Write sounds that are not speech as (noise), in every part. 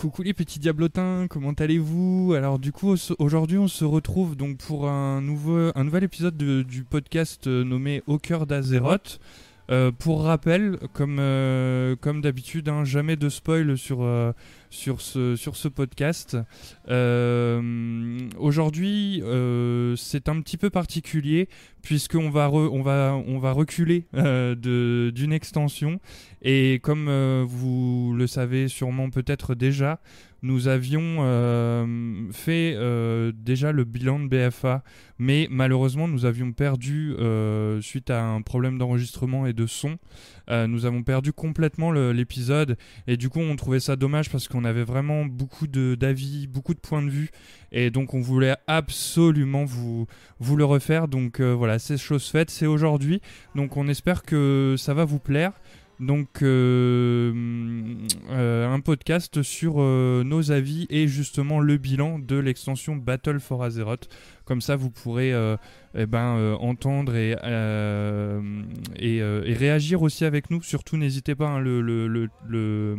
Coucou les petits diablotins, comment allez-vous? Alors du coup, aujourd'hui on se retrouve donc pour un nouvel épisode du podcast euh, nommé Au cœur d'Azeroth. Euh, pour rappel, comme, euh, comme d'habitude, hein, jamais de spoil sur, sur, ce, sur ce podcast. Aujourd'hui, c'est un petit peu particulier puisqu'on va, on va, on va reculer d'une extension et comme euh, vous le savez sûrement peut-être déjà, nous avions euh, fait euh, déjà le bilan de BFA, mais malheureusement nous avions perdu, suite à un problème d'enregistrement et de son, nous avons perdu complètement l'épisode, et du coup on trouvait ça dommage parce qu'on avait vraiment beaucoup d'avis, beaucoup de points de vue, et donc on voulait absolument vous, vous le refaire, donc voilà, c'est chose faite, c'est aujourd'hui, donc on espère que ça va vous plaire. Donc euh, euh, un podcast sur euh, nos avis et justement le bilan de l'extension Battle for Azeroth. Comme ça, vous pourrez eh ben, entendre et, et, réagir aussi avec nous. Surtout, n'hésitez pas, hein, le,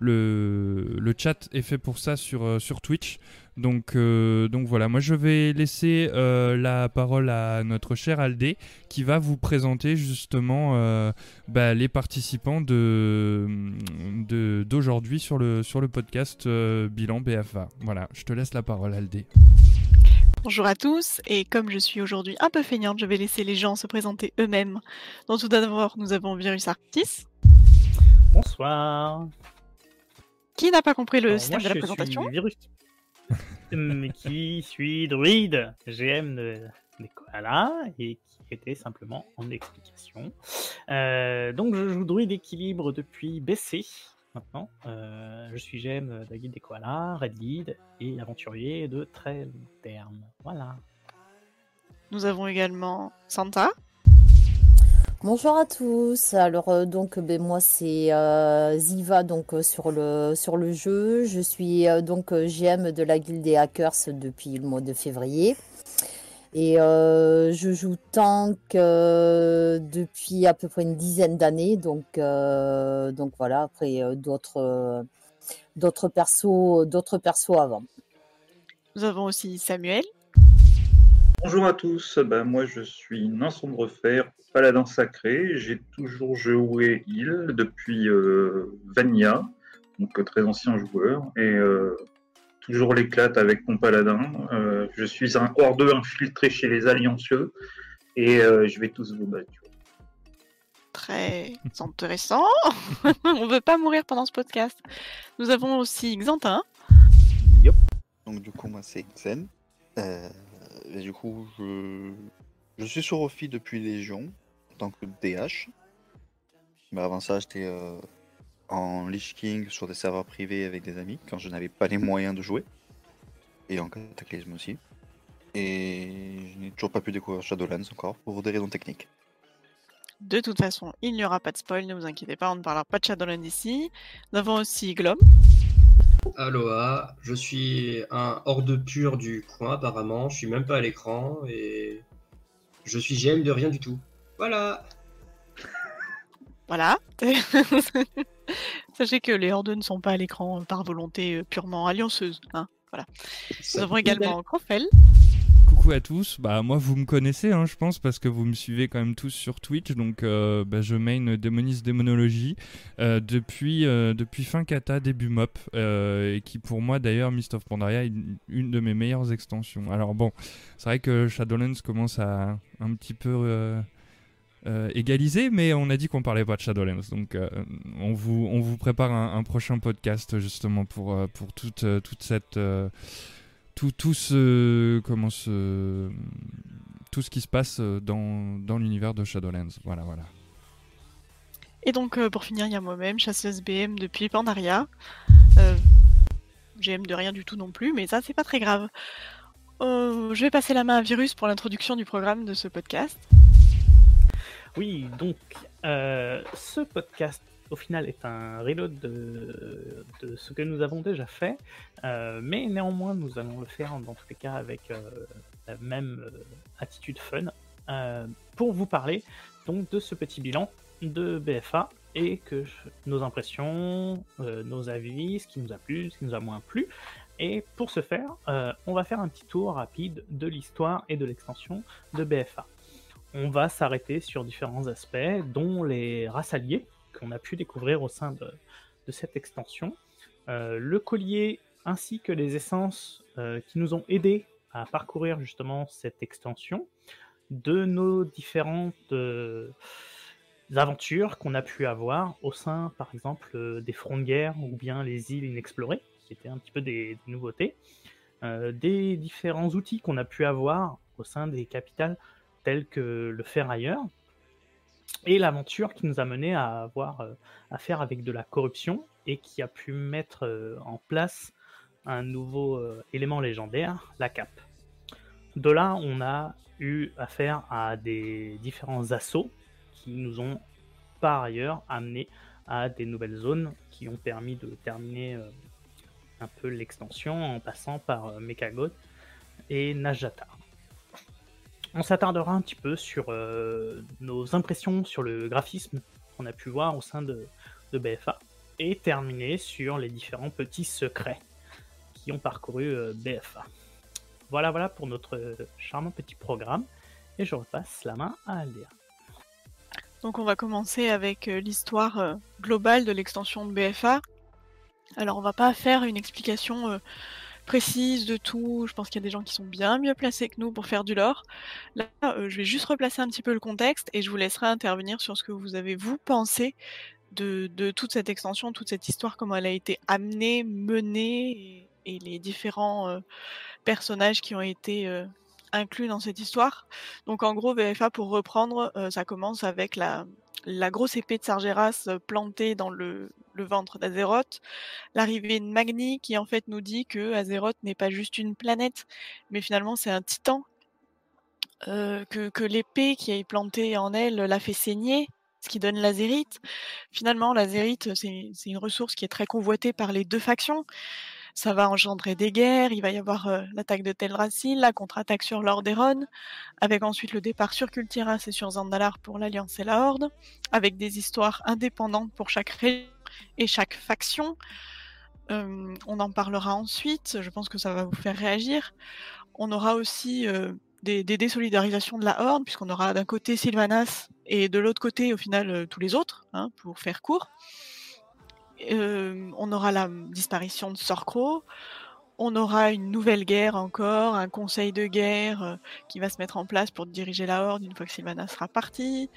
chat est fait pour ça sur, sur Twitch. Donc, euh, donc voilà, moi je vais laisser euh, la parole à notre cher Aldé qui va vous présenter justement euh, bah, les participants de, d'aujourd'hui sur le, sur le podcast Bilan BFA. Voilà, je te laisse la parole Aldé. Bonjour à tous, et comme je suis aujourd'hui un peu feignante, je vais laisser les gens se présenter eux-mêmes. Donc tout d'abord, nous avons Virus Arctis. Bonsoir. Qui n'a pas compris le système de la présentation? Virus (laughs) qui suis druide, GM de, des koalas, et qui était simplement en explication. Euh, donc je joue druide équilibre depuis BC. Maintenant, euh, je suis GM de la guide des koalas, Red Guide et aventurier de très long terme. Voilà. Nous avons également Santa. Bonjour à tous. Alors euh, donc ben, moi c'est euh, Ziva donc euh, sur le sur le jeu. Je suis donc GM de la guilde des hackers depuis le mois de février. Et je joue tank depuis à peu près une dizaine d'années. Donc donc voilà, après d'autres d'autres persos d'autres persos avant. Nous avons aussi Samuel. Bonjour à tous, ben, moi je suis Nanson de Refaire, paladin sacré. J'ai toujours joué il depuis euh, Vania, donc euh, très ancien joueur, et euh, toujours l'éclate avec mon paladin. je suis un hors-deux infiltré chez les Alliancieux, et je vais tous vous battre. Très intéressant. (laughs) On veut pas mourir pendant ce podcast. Nous avons aussi Xantin. Yep. Donc du coup moi c'est Xen. Et du coup, je, je suis sur Ophi depuis Légion, en tant que DH. Mais avant ça, j'étais euh, en Lich King sur des serveurs privés avec des amis, quand je n'avais pas les moyens de jouer. Et en Cataclysme aussi. Et je n'ai toujours pas pu découvrir Shadowlands encore, pour des raisons techniques. De toute façon, il n'y aura pas de spoil, ne vous inquiétez pas, on ne parlera pas de Shadowlands ici. Nous avons aussi Glom. Aloha, je suis un hors-de pur du coin apparemment, je suis même pas à l'écran et je suis GM de rien du tout. Voilà. (laughs) Voilà. (laughs) Sachez que les hordes ne sont pas à l'écran par volonté euh, purement allianceuse. Hein. Voilà. Nous avons également À tous. Bah moi vous me connaissez, hein, je pense, parce que vous me suivez quand même tous sur Twitch. Donc euh, bah, je main Démonis Démonologie euh, depuis euh, depuis fin kata début mop et qui pour moi d'ailleurs Mist of Pandaria est une, de mes meilleures extensions. Alors bon, c'est vrai que Shadowlands commence à un petit peu égaliser, mais on a dit qu'on parlait pas de Shadowlands, donc on, vous, on vous prépare un, un, prochain podcast justement pour, pour toute, toute cette, tout, tout ce comment ce tout ce qui se passe dans, dans l'univers de Shadowlands. Voilà, voilà. Et donc euh, pour finir, il y a moi-même, chasseuse BM depuis Pandaria. Euh, GM de rien du tout non plus, mais ça c'est pas très grave. Euh, je vais passer la main à Virus pour l'introduction du programme de ce podcast. Oui, donc ce podcast au final est un reload de, ce que nous avons déjà fait, euh, mais néanmoins nous allons le faire dans tous les cas avec euh, la même euh, attitude fun pour vous parler donc de ce petit bilan de BFA et que nos impressions, nos avis, ce qui nous a plu, ce qui nous a moins plu. Et pour ce faire, on va faire un petit tour rapide de l'histoire et de l'extension de BFA. On va s'arrêter sur différents aspects, dont les races alliées qu'on a pu découvrir au sein de, cette extension, euh, le collier ainsi que les essences euh, qui nous ont aidés à parcourir justement cette extension, de nos différentes euh, aventures qu'on a pu avoir au sein, par exemple, des fronts de guerre ou bien les îles inexplorées, qui étaient un petit peu des, des nouveautés, des différents outils qu'on a pu avoir au sein des capitales telles que le ferrailleur, et l'aventure qui nous a mené à avoir euh, affaire avec de la corruption et qui a pu mettre euh, en place un nouveau euh, élément légendaire, la cape. De là, on a eu affaire à des différents assauts qui nous ont par ailleurs amené à des nouvelles zones qui ont permis de terminer euh, un peu l'extension en passant par euh, Mekagon et Najatar. On s'attardera un petit peu sur euh, nos impressions sur le graphisme qu'on a pu voir au sein de, BFA et terminer sur les différents petits secrets qui ont parcouru euh, BFA. Voilà, voilà pour notre euh, charmant petit programme. Et je repasse la main à Aldea. Donc on va commencer avec l'histoire globale de l'extension de BFA. Alors on va pas faire une explication précise de tout, je pense qu'il y a des gens qui sont bien mieux placés que nous pour faire du lore. Là, euh, je vais juste replacer un petit peu le contexte et je vous laisserai intervenir sur ce que vous avez vous pensé de, toute cette extension, toute cette histoire, comment elle a été amenée, menée et, et les différents euh, personnages qui ont été euh, inclus dans cette histoire. Donc en gros, VFA, pour reprendre, euh, ça commence avec la, grosse épée de Sargeras euh, plantée dans le, ventre d'Azeroth, l'arrivée de Magni qui en fait nous dit que Azeroth n'est pas juste une planète, mais finalement c'est un titan, euh, que, que l'épée qui est plantée en elle l'a fait saigner, ce qui donne l'azérite. Finalement, l'azérite, c'est une ressource qui est très convoitée par les deux factions. Ça va engendrer des guerres, il va y avoir euh, l'attaque de Teldrassil, la contre-attaque sur Lordaeron, avec ensuite le départ sur Kultiras et sur Zandalar pour l'Alliance et la Horde, avec des histoires indépendantes pour chaque région et chaque faction. Euh, on en parlera ensuite, je pense que ça va vous faire réagir. On aura aussi euh, des, désolidarisations de la Horde, puisqu'on aura d'un côté Sylvanas et de l'autre côté, au final, tous les autres, hein, pour faire court. Euh, on aura la disparition de Sorcro. On aura une nouvelle guerre encore, un conseil de guerre euh, qui va se mettre en place pour diriger la Horde une fois que Sylvanas sera parti.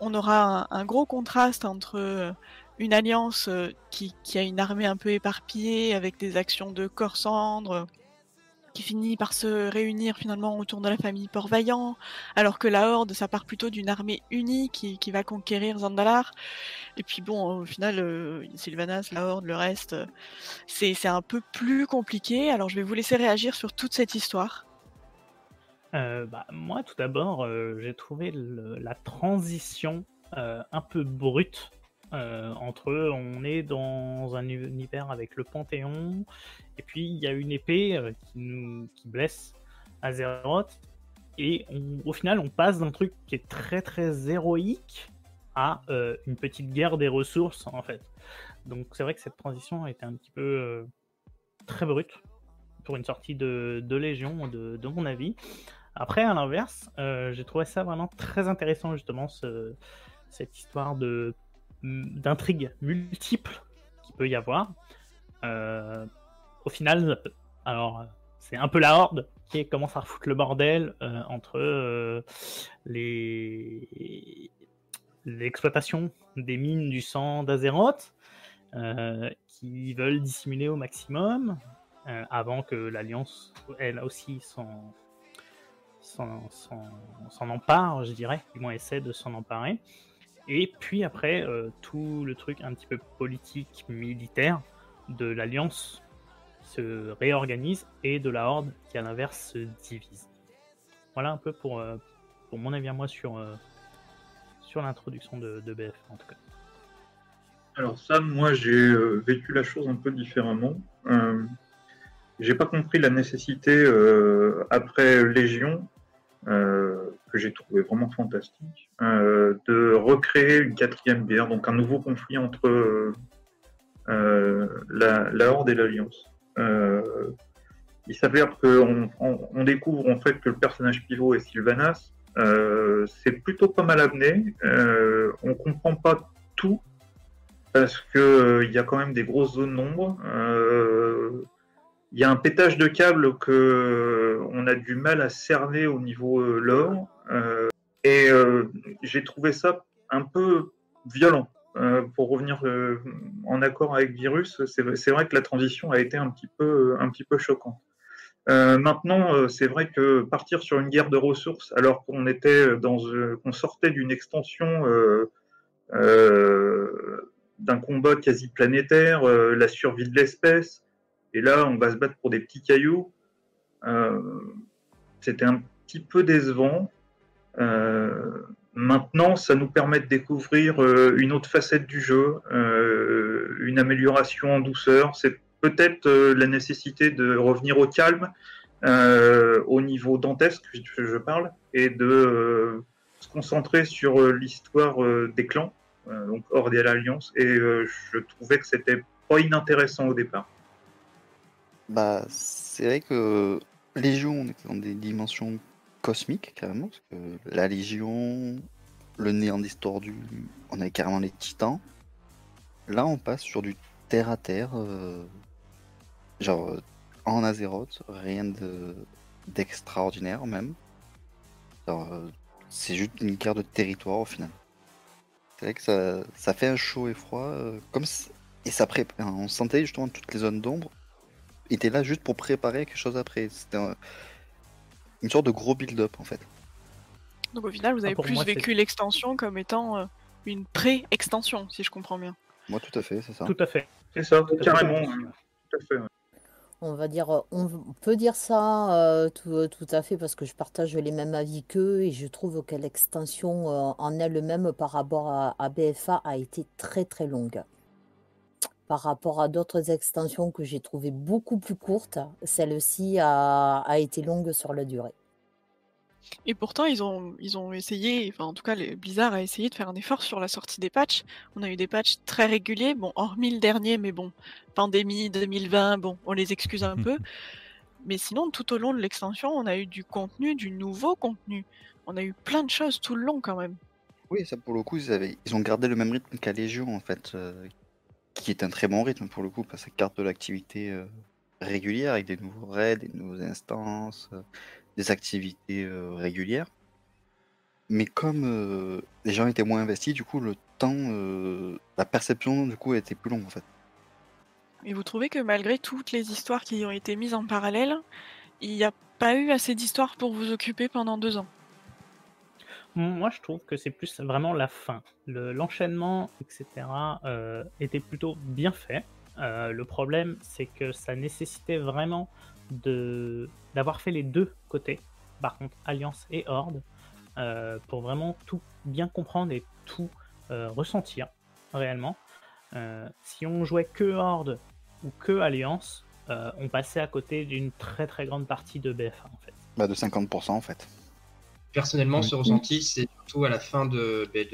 On aura un, gros contraste entre euh, une alliance qui, qui a une armée un peu éparpillée avec des actions de corps-cendre euh, qui finit par se réunir finalement autour de la famille Port-Vaillant, alors que la Horde, ça part plutôt d'une armée unie qui, qui va conquérir Zandalar. Et puis bon, au final, euh, Sylvanas, la Horde, le reste, euh, c'est un peu plus compliqué. Alors je vais vous laisser réagir sur toute cette histoire. Euh, bah, moi, tout d'abord, j'ai trouvé la transition un peu brute euh, entre on est dans un univers avec le Panthéon, et puis il y a une épée euh, qui nous qui blesse Azeroth, et au final, on passe d'un truc qui est très très héroïque à euh, une petite guerre des ressources en fait. Donc c'est vrai que cette transition a été un petit peu très brute pour une sortie de, de Légion, de, de mon avis. Après, à l'inverse, j'ai trouvé ça vraiment très intéressant, justement, ce- cette histoire de d'intrigue multiple qu'il peut y avoir. Euh, au final, alors, c'est un peu la horde qui commence à refoutre le bordel euh, entre euh, les l'exploitation des mines du sang d'Azeroth, qui veulent dissimuler au maximum, avant que l'Alliance, elle aussi, s'en- s'en empare, je dirais, du moins essaie de s'en emparer. Et puis après, euh, tout le truc un petit peu politique, militaire de l'Alliance se réorganise et de la Horde qui à l'inverse se divise. Voilà un peu pour, euh, pour mon avis à moi sur, euh, sur l'introduction de, de BF en tout cas. Alors ça, moi, j'ai vécu la chose un peu différemment. J'ai pas compris la nécessité, après Légion, que j'ai trouvé vraiment fantastique, euh, de recréer une quatrième guerre, donc un nouveau conflit entre la, la, Horde et l'Alliance. il s'avère qu'on on, découvre en fait que le personnage pivot est Sylvanas. c'est plutôt pas mal amené. on comprend pas tout parce que il y a quand même des grosses zones d'ombre il y a un pétage de câble que euh, on a du mal à cerner au niveau euh, lore. Euh, et j'ai trouvé ça un peu violent. pour revenir en accord avec Virus, c'est vrai que la transition a été un petit peu, un petit peu choquante. maintenant, c'est vrai que partir sur une guerre de ressources alors qu'on était dans, qu'on sortait d'une extension d'un combat quasi planétaire, la survie de l'espèce, et là, on va se battre pour des petits cailloux. Euh, c'était un petit peu décevant. Euh, maintenant, ça nous permet de découvrir euh, une autre facette du jeu, une amélioration en douceur. C'est peut-être la nécessité de revenir au calme, au niveau dantesque, je, parle, et de se concentrer sur l'histoire des clans, donc hors de l'Alliance. Et je trouvais que c'était pas inintéressant au départ. Bah, c'est vrai que Légion, on était dans des dimensions cosmiques, carrément, parce que la Légion, le néant distordu, on avait carrément les titans. Là, on passe sur du terre à terre, euh, genre euh, en Azeroth, rien de d'extraordinaire même. Euh, c'est juste une guerre de territoire au final. C'est vrai que ça, fait un chaud et froid, comme et ça prépare. On sentait justement toutes les zones d'ombre était là juste pour préparer quelque chose après. C'était une sorte de gros build-up en fait. Donc au final, vous avez plus vécu l'extension comme étant euh, une pré-extension, si je comprends bien. Moi, tout à fait, c'est ça. Tout à fait. C'est ça, carrément. Tout à fait. On va dire, euh, on peut dire ça euh, tout, tout, à fait parce que je partage les mêmes avis qu'eux et je trouve que l'extension en elle-même par rapport à, BFA a été très très longue par rapport à d'autres extensions que j'ai trouvées beaucoup plus courtes, celle-ci a, été longue sur la durée. Et pourtant, ils ont, ils ont essayé, enfin en tout cas, les Blizzard a essayé de faire un effort sur la sortie des patchs. On a eu des patchs très réguliers, bon, hormis le dernier, mais bon, pandémie 2020, bon, on les excuse un (laughs) peu. Mais sinon, tout au long de l'extension, on a eu du contenu, du nouveau contenu. On a eu plein de choses tout le long quand même. Oui, ça pour le coup, ils, avaient... ils ont gardé le même rythme qu'à Légion en fait, euh, qui est un très bon rythme pour le coup, parce que ça carte de l'activité euh, régulière avec des nouveaux raids, des nouvelles instances, euh, des activités euh, régulières. Mais comme les gens étaient moins investis, du coup, le temps, la perception, du coup, était plus longue en fait. Et vous trouvez que malgré toutes les histoires qui ont été mises en parallèle, il n'y a pas eu assez d'histoires pour vous occuper pendant deux ans? Moi, je trouve que c'est plus vraiment la fin. L'enchaînement, etc., euh, était plutôt bien fait. Euh, le problème, c'est que ça nécessitait vraiment d'avoir fait les deux côtés, par contre, Alliance et Horde, euh, pour vraiment tout bien comprendre et tout ressentir réellement. si on jouait que Horde ou que Alliance, on passait à côté d'une très très grande partie de BFA en fait. Bah de 50% en fait. Personnellement, ce ressenti, c'est surtout à la fin de, ben,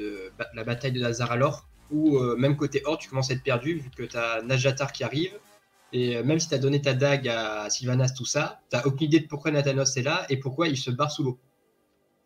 la bataille de Nazaralor, où euh, même côté Horde, tu commences à être perdu, vu que tu as Najatar qui arrive, et euh, même si tu as donné ta dague à Sylvanas, tout ça, tu aucune idée de pourquoi Nathanos est là et pourquoi il se barre sous l'eau.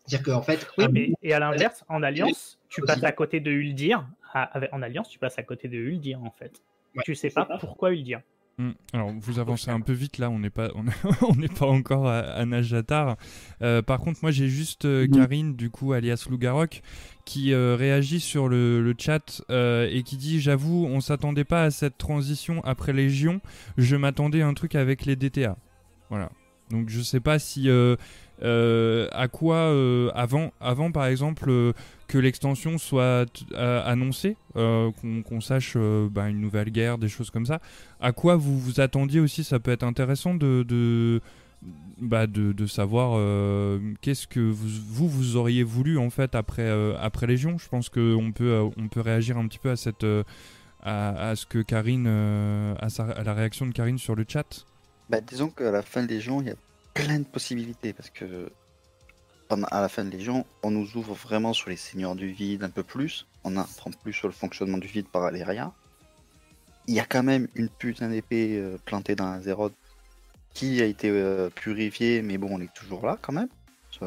C'est-à-dire qu'en fait. Oui, mais et à l'inverse, en Alliance, tu passes à côté de Uldir. en Alliance, tu passes à côté de Uldir, en fait. tu sais pas pourquoi Uldir. Hmm. Alors, vous avancez un peu vite là, on n'est pas, (laughs) on n'est pas encore à, à Najatar. Euh, par contre, moi j'ai juste euh, mhm. Karine, du coup, alias Lougarok, qui euh, réagit sur le, chat et qui dit J'avoue, on s'attendait pas à cette transition après Légion, je m'attendais à un truc avec les DTA. Voilà. Donc, je sais pas si. à quoi avant, avant par exemple que l'extension soit euh, annoncée, euh, qu'on sache euh, bah, une nouvelle guerre, des choses comme ça. À quoi vous vous attendiez aussi? Ça peut être intéressant de, de, bah, de, savoir qu'est-ce que vous, vous, auriez voulu en fait après, après Légion. Je pense qu'on peut, on peut réagir un petit peu à, cette, à, ce que Karine, à, à, la réaction de Karine sur le chat. Bah, disons qu'à la fin de Légion, il y a plein de possibilités parce que à la fin de Légion, on nous ouvre vraiment sur les seigneurs du vide un peu plus. On apprend plus sur le fonctionnement du vide par Aléria. Il y a quand même une putain d'épée euh, plantée dans Azeroth qui a été euh, purifiée, mais bon, on est toujours là quand même. Ça,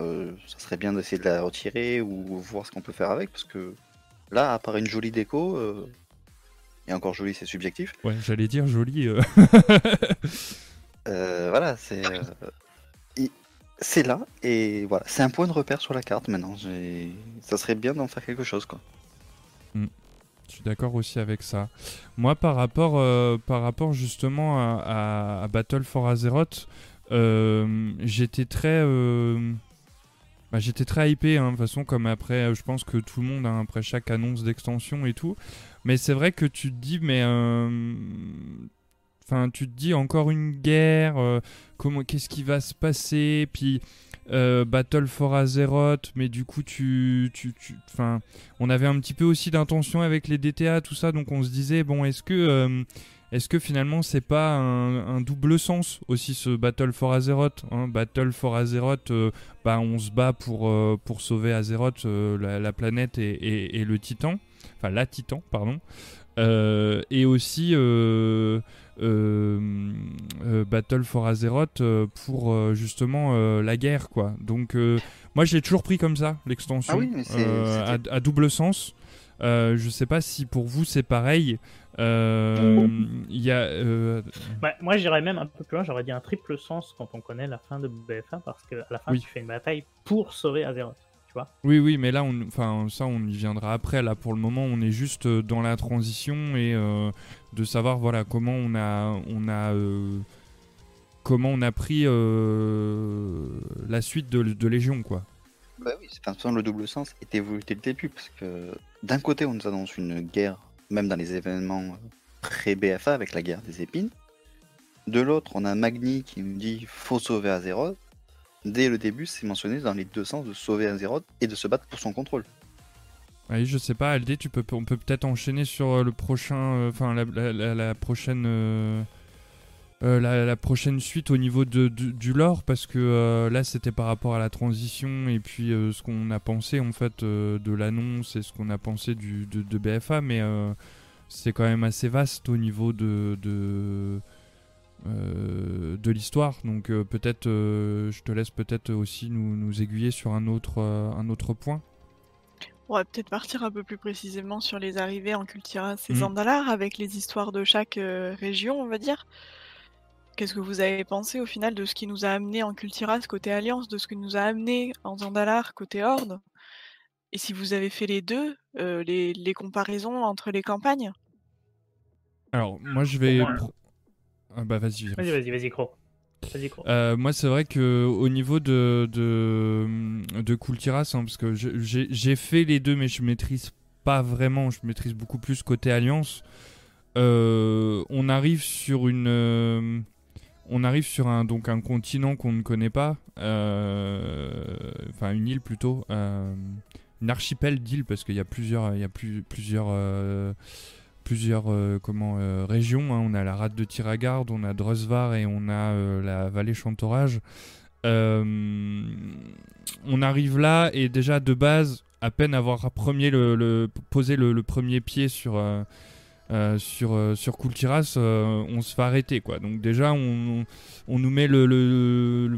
serait bien d'essayer de la retirer ou voir ce qu'on peut faire avec, parce que là, à part une jolie déco, euh, et encore jolie, c'est subjectif. Ouais, j'allais dire jolie. voilà, c'est c'est là et voilà, c'est un point de repère sur la carte maintenant. Ça serait bien d'en faire quelque chose quoi. Hmm. Je suis d'accord aussi avec ça. Moi, par rapport, euh, par rapport justement à, Battle for Azeroth, euh, j'étais très, euh, bah, j'étais très hypé. Hein, de toute façon, comme après, je pense que tout le monde, hein, après chaque annonce d'extension et tout. Mais c'est vrai que tu te dis, mais Enfin, tu te dis encore une guerre, euh, qu'est-ce qui va se passer, puis euh, Battle for Azeroth, mais du coup tu, tu, enfin, on avait un petit peu aussi d'intention avec les DTA, tout ça, donc on se disait bon, est-ce que, euh, est-ce que finalement c'est pas un, double sens aussi ce Battle for Azeroth, hein? Battle for Azeroth, bah on se bat pour pour sauver Azeroth, la, planète et, le Titan, enfin la Titan, pardon, et aussi Battle for Azeroth euh, pour justement la guerre quoi. Donc moi j'ai toujours pris comme ça l'extension ah à, double sens. je sais pas si pour vous c'est pareil. Il y a. Bah, moi j'irais même un peu plus loin. J'aurais dit un triple sens quand on connaît la fin de BF1 parce que à la fin tu fais une bataille pour sauver Azeroth. Oui, oui, mais là, on, enfin, ça, on y viendra après. Là, pour le moment, on est juste euh, dans la transition et euh, de savoir, voilà, comment on a, on a, euh, comment on a pris la suite de, Légion, quoi. Bah oui, c'est le double sens était voulu dès le début parce que d'un côté, on nous annonce une guerre, même dans les événements pré BFA avec la guerre des épines. De l'autre, on a Magni qui nous dit faut sauver Azeroth dès le début, c'est mentionné dans les deux sens de sauver Azeroth et de se battre pour son contrôle. Oui, je sais pas, LD, tu peux, on peut peut-être enchaîner sur euh, le prochain, euh, enfin la, prochaine, euh, la, prochaine suite au niveau de, du lore, parce que là c'était par rapport à la transition et puis ce qu'on a pensé en fait de l'annonce et ce qu'on a pensé du, de, BFA, mais c'est quand même assez vaste au niveau de euh, de l'histoire. Donc euh, peut-être, euh, je te laisse peut-être aussi nous, nous, aiguiller sur un autre, un autre point. On va peut-être partir un peu plus précisément sur les arrivées en Cultiras et Zandalar avec les histoires de chaque région, on va dire. Qu'est-ce que vous avez pensé au final de ce qui nous a amené en Cultiras côté Alliance, de ce qui nous a amené en Zandalar côté Horde? Et si vous avez fait les deux, les, les, comparaisons entre les campagnes? Alors, moi je vais. Ah bah vas-y. Vas-y, vas-y, vas-y, Cro. Euh, moi, c'est vrai que au niveau de de, de Kultiras, hein, parce que j'ai fait les deux, mais je maîtrise pas vraiment. Je maîtrise beaucoup plus côté Alliance. Euh, on arrive sur une euh, on arrive sur un donc un continent qu'on ne connaît pas, enfin une île plutôt, une archipel d'îles parce qu'il y a plusieurs il y a plus, plusieurs plusieurs euh, comment, euh, régions. Hein. On a la rade de Tiragarde, on a Drosvar et on a euh, la vallée Chantorage. on arrive là et déjà de base, à peine avoir premier le, posé le, premier pied sur, sur, sur Kultiras, on se fait arrêter. Quoi. Donc déjà, on, on nous met le...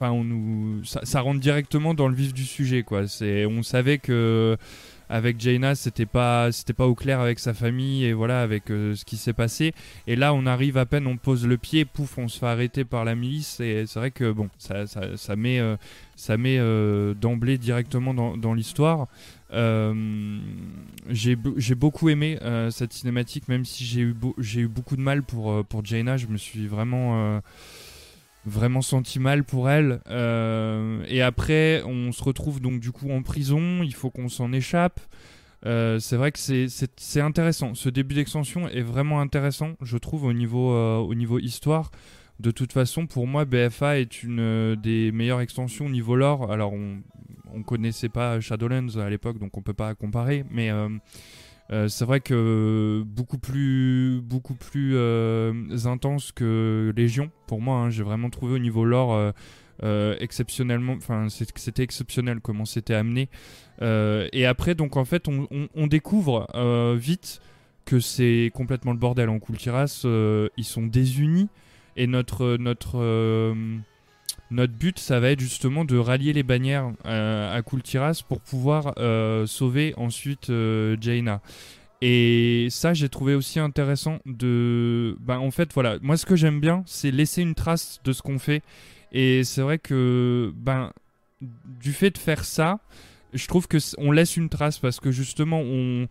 Enfin, on nous, ça, rentre directement dans le vif du sujet. Quoi. On savait que avec Jaina, c'était pas, c'était pas au clair avec sa famille et voilà, avec euh, ce qui s'est passé. Et là, on arrive à peine, on pose le pied, pouf, on se fait arrêter par la milice. Et c'est vrai que bon, ça, ça, ça met, euh, ça met euh, d'emblée directement dans, dans l'histoire. j'ai beaucoup aimé cette cinématique, même si j'ai eu, j'ai eu beaucoup de mal pour, pour Jaina. Je me suis vraiment vraiment senti mal pour elle. Euh, et après, on se retrouve donc du coup en prison, il faut qu'on s'en échappe. Euh, c'est vrai que c'est intéressant. Ce début d'extension est vraiment intéressant, je trouve, au niveau, euh, au niveau histoire. De toute façon, pour moi, BFA est une des meilleures extensions niveau lore. Alors, on, on connaissait pas Shadowlands à l'époque, donc on peut pas comparer, mais euh, c'est vrai que beaucoup plus, beaucoup plus euh, intense que Légion pour moi. Hein. j'ai vraiment trouvé au niveau lore euh, exceptionnellement, enfin c'était exceptionnel comment c'était amené. Et après, donc en fait, on, découvre vite que c'est complètement le bordel en Kultiras. ils sont désunis et notre notre notre but, ça va être justement de rallier les bannières à Kultiras pour pouvoir sauver ensuite Jaina. Et ça, j'ai trouvé aussi intéressant de. Ben, en fait, voilà. Moi, ce que j'aime bien, c'est laisser une trace de ce qu'on fait. Et c'est vrai que, ben, du fait de faire ça, je trouve que on laisse une trace parce que justement, on,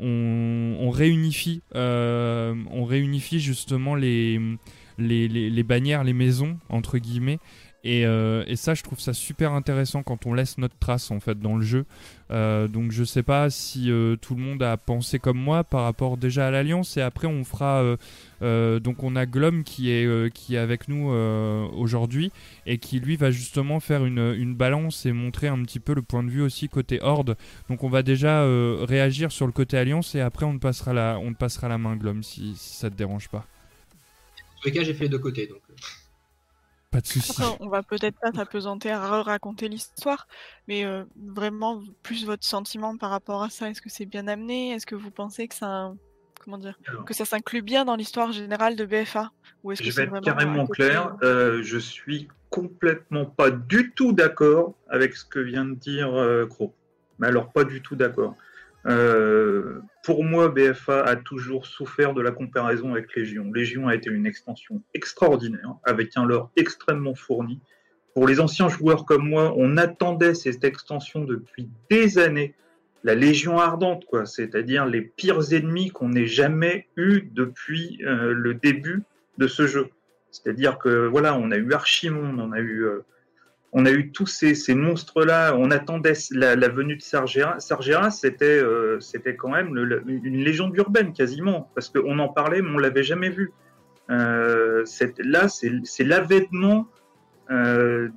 on, réunifie, euh, on réunifie justement les, les, les, bannières, les maisons, entre guillemets. Euh, et, ça, je trouve ça super intéressant quand on laisse notre trace en fait dans le jeu. Euh, donc je sais pas si euh, tout le monde a pensé comme moi par rapport déjà à l'alliance. Et après, on fera. donc on a Glom qui est qui est avec nous aujourd'hui et qui lui va justement faire une, une, balance et montrer un petit peu le point de vue aussi côté Horde. Donc on va déjà réagir sur le côté alliance et après on passera la on passera la main Glom si, si ça te dérange pas. En tous cas, j'ai fait les deux côtés donc. Pas de soucis. on va peut-être pas s'apesanter à raconter l'histoire, mais euh, vraiment plus votre sentiment par rapport à ça. Est-ce que c'est bien amené? Est-ce que vous pensez que ça, comment dire, que ça s'inclut bien dans l'histoire générale de BFA Ou est-ce que Je vais être carrément clair. Euh, je suis complètement pas du tout d'accord avec ce que vient de dire euh, Cro. Mais alors pas du tout d'accord. Euh, pour moi, BFA a toujours souffert de la comparaison avec Légion. Légion a été une extension extraordinaire, avec un lore extrêmement fourni. Pour les anciens joueurs comme moi, on attendait cette extension depuis des années. La Légion ardente, quoi, c'est-à-dire les pires ennemis qu'on ait jamais eu depuis euh, le début de ce jeu. C'est-à-dire que voilà, on a eu Archimonde, on a eu euh, on a eu tous ces, monstres-là. On attendait la, venue de Sargeras. Euh, c'était quand même une légende urbaine quasiment, parce qu'on en parlait, mais on l'avait jamais vu. Euh, là, c'est l'avènement. Euh,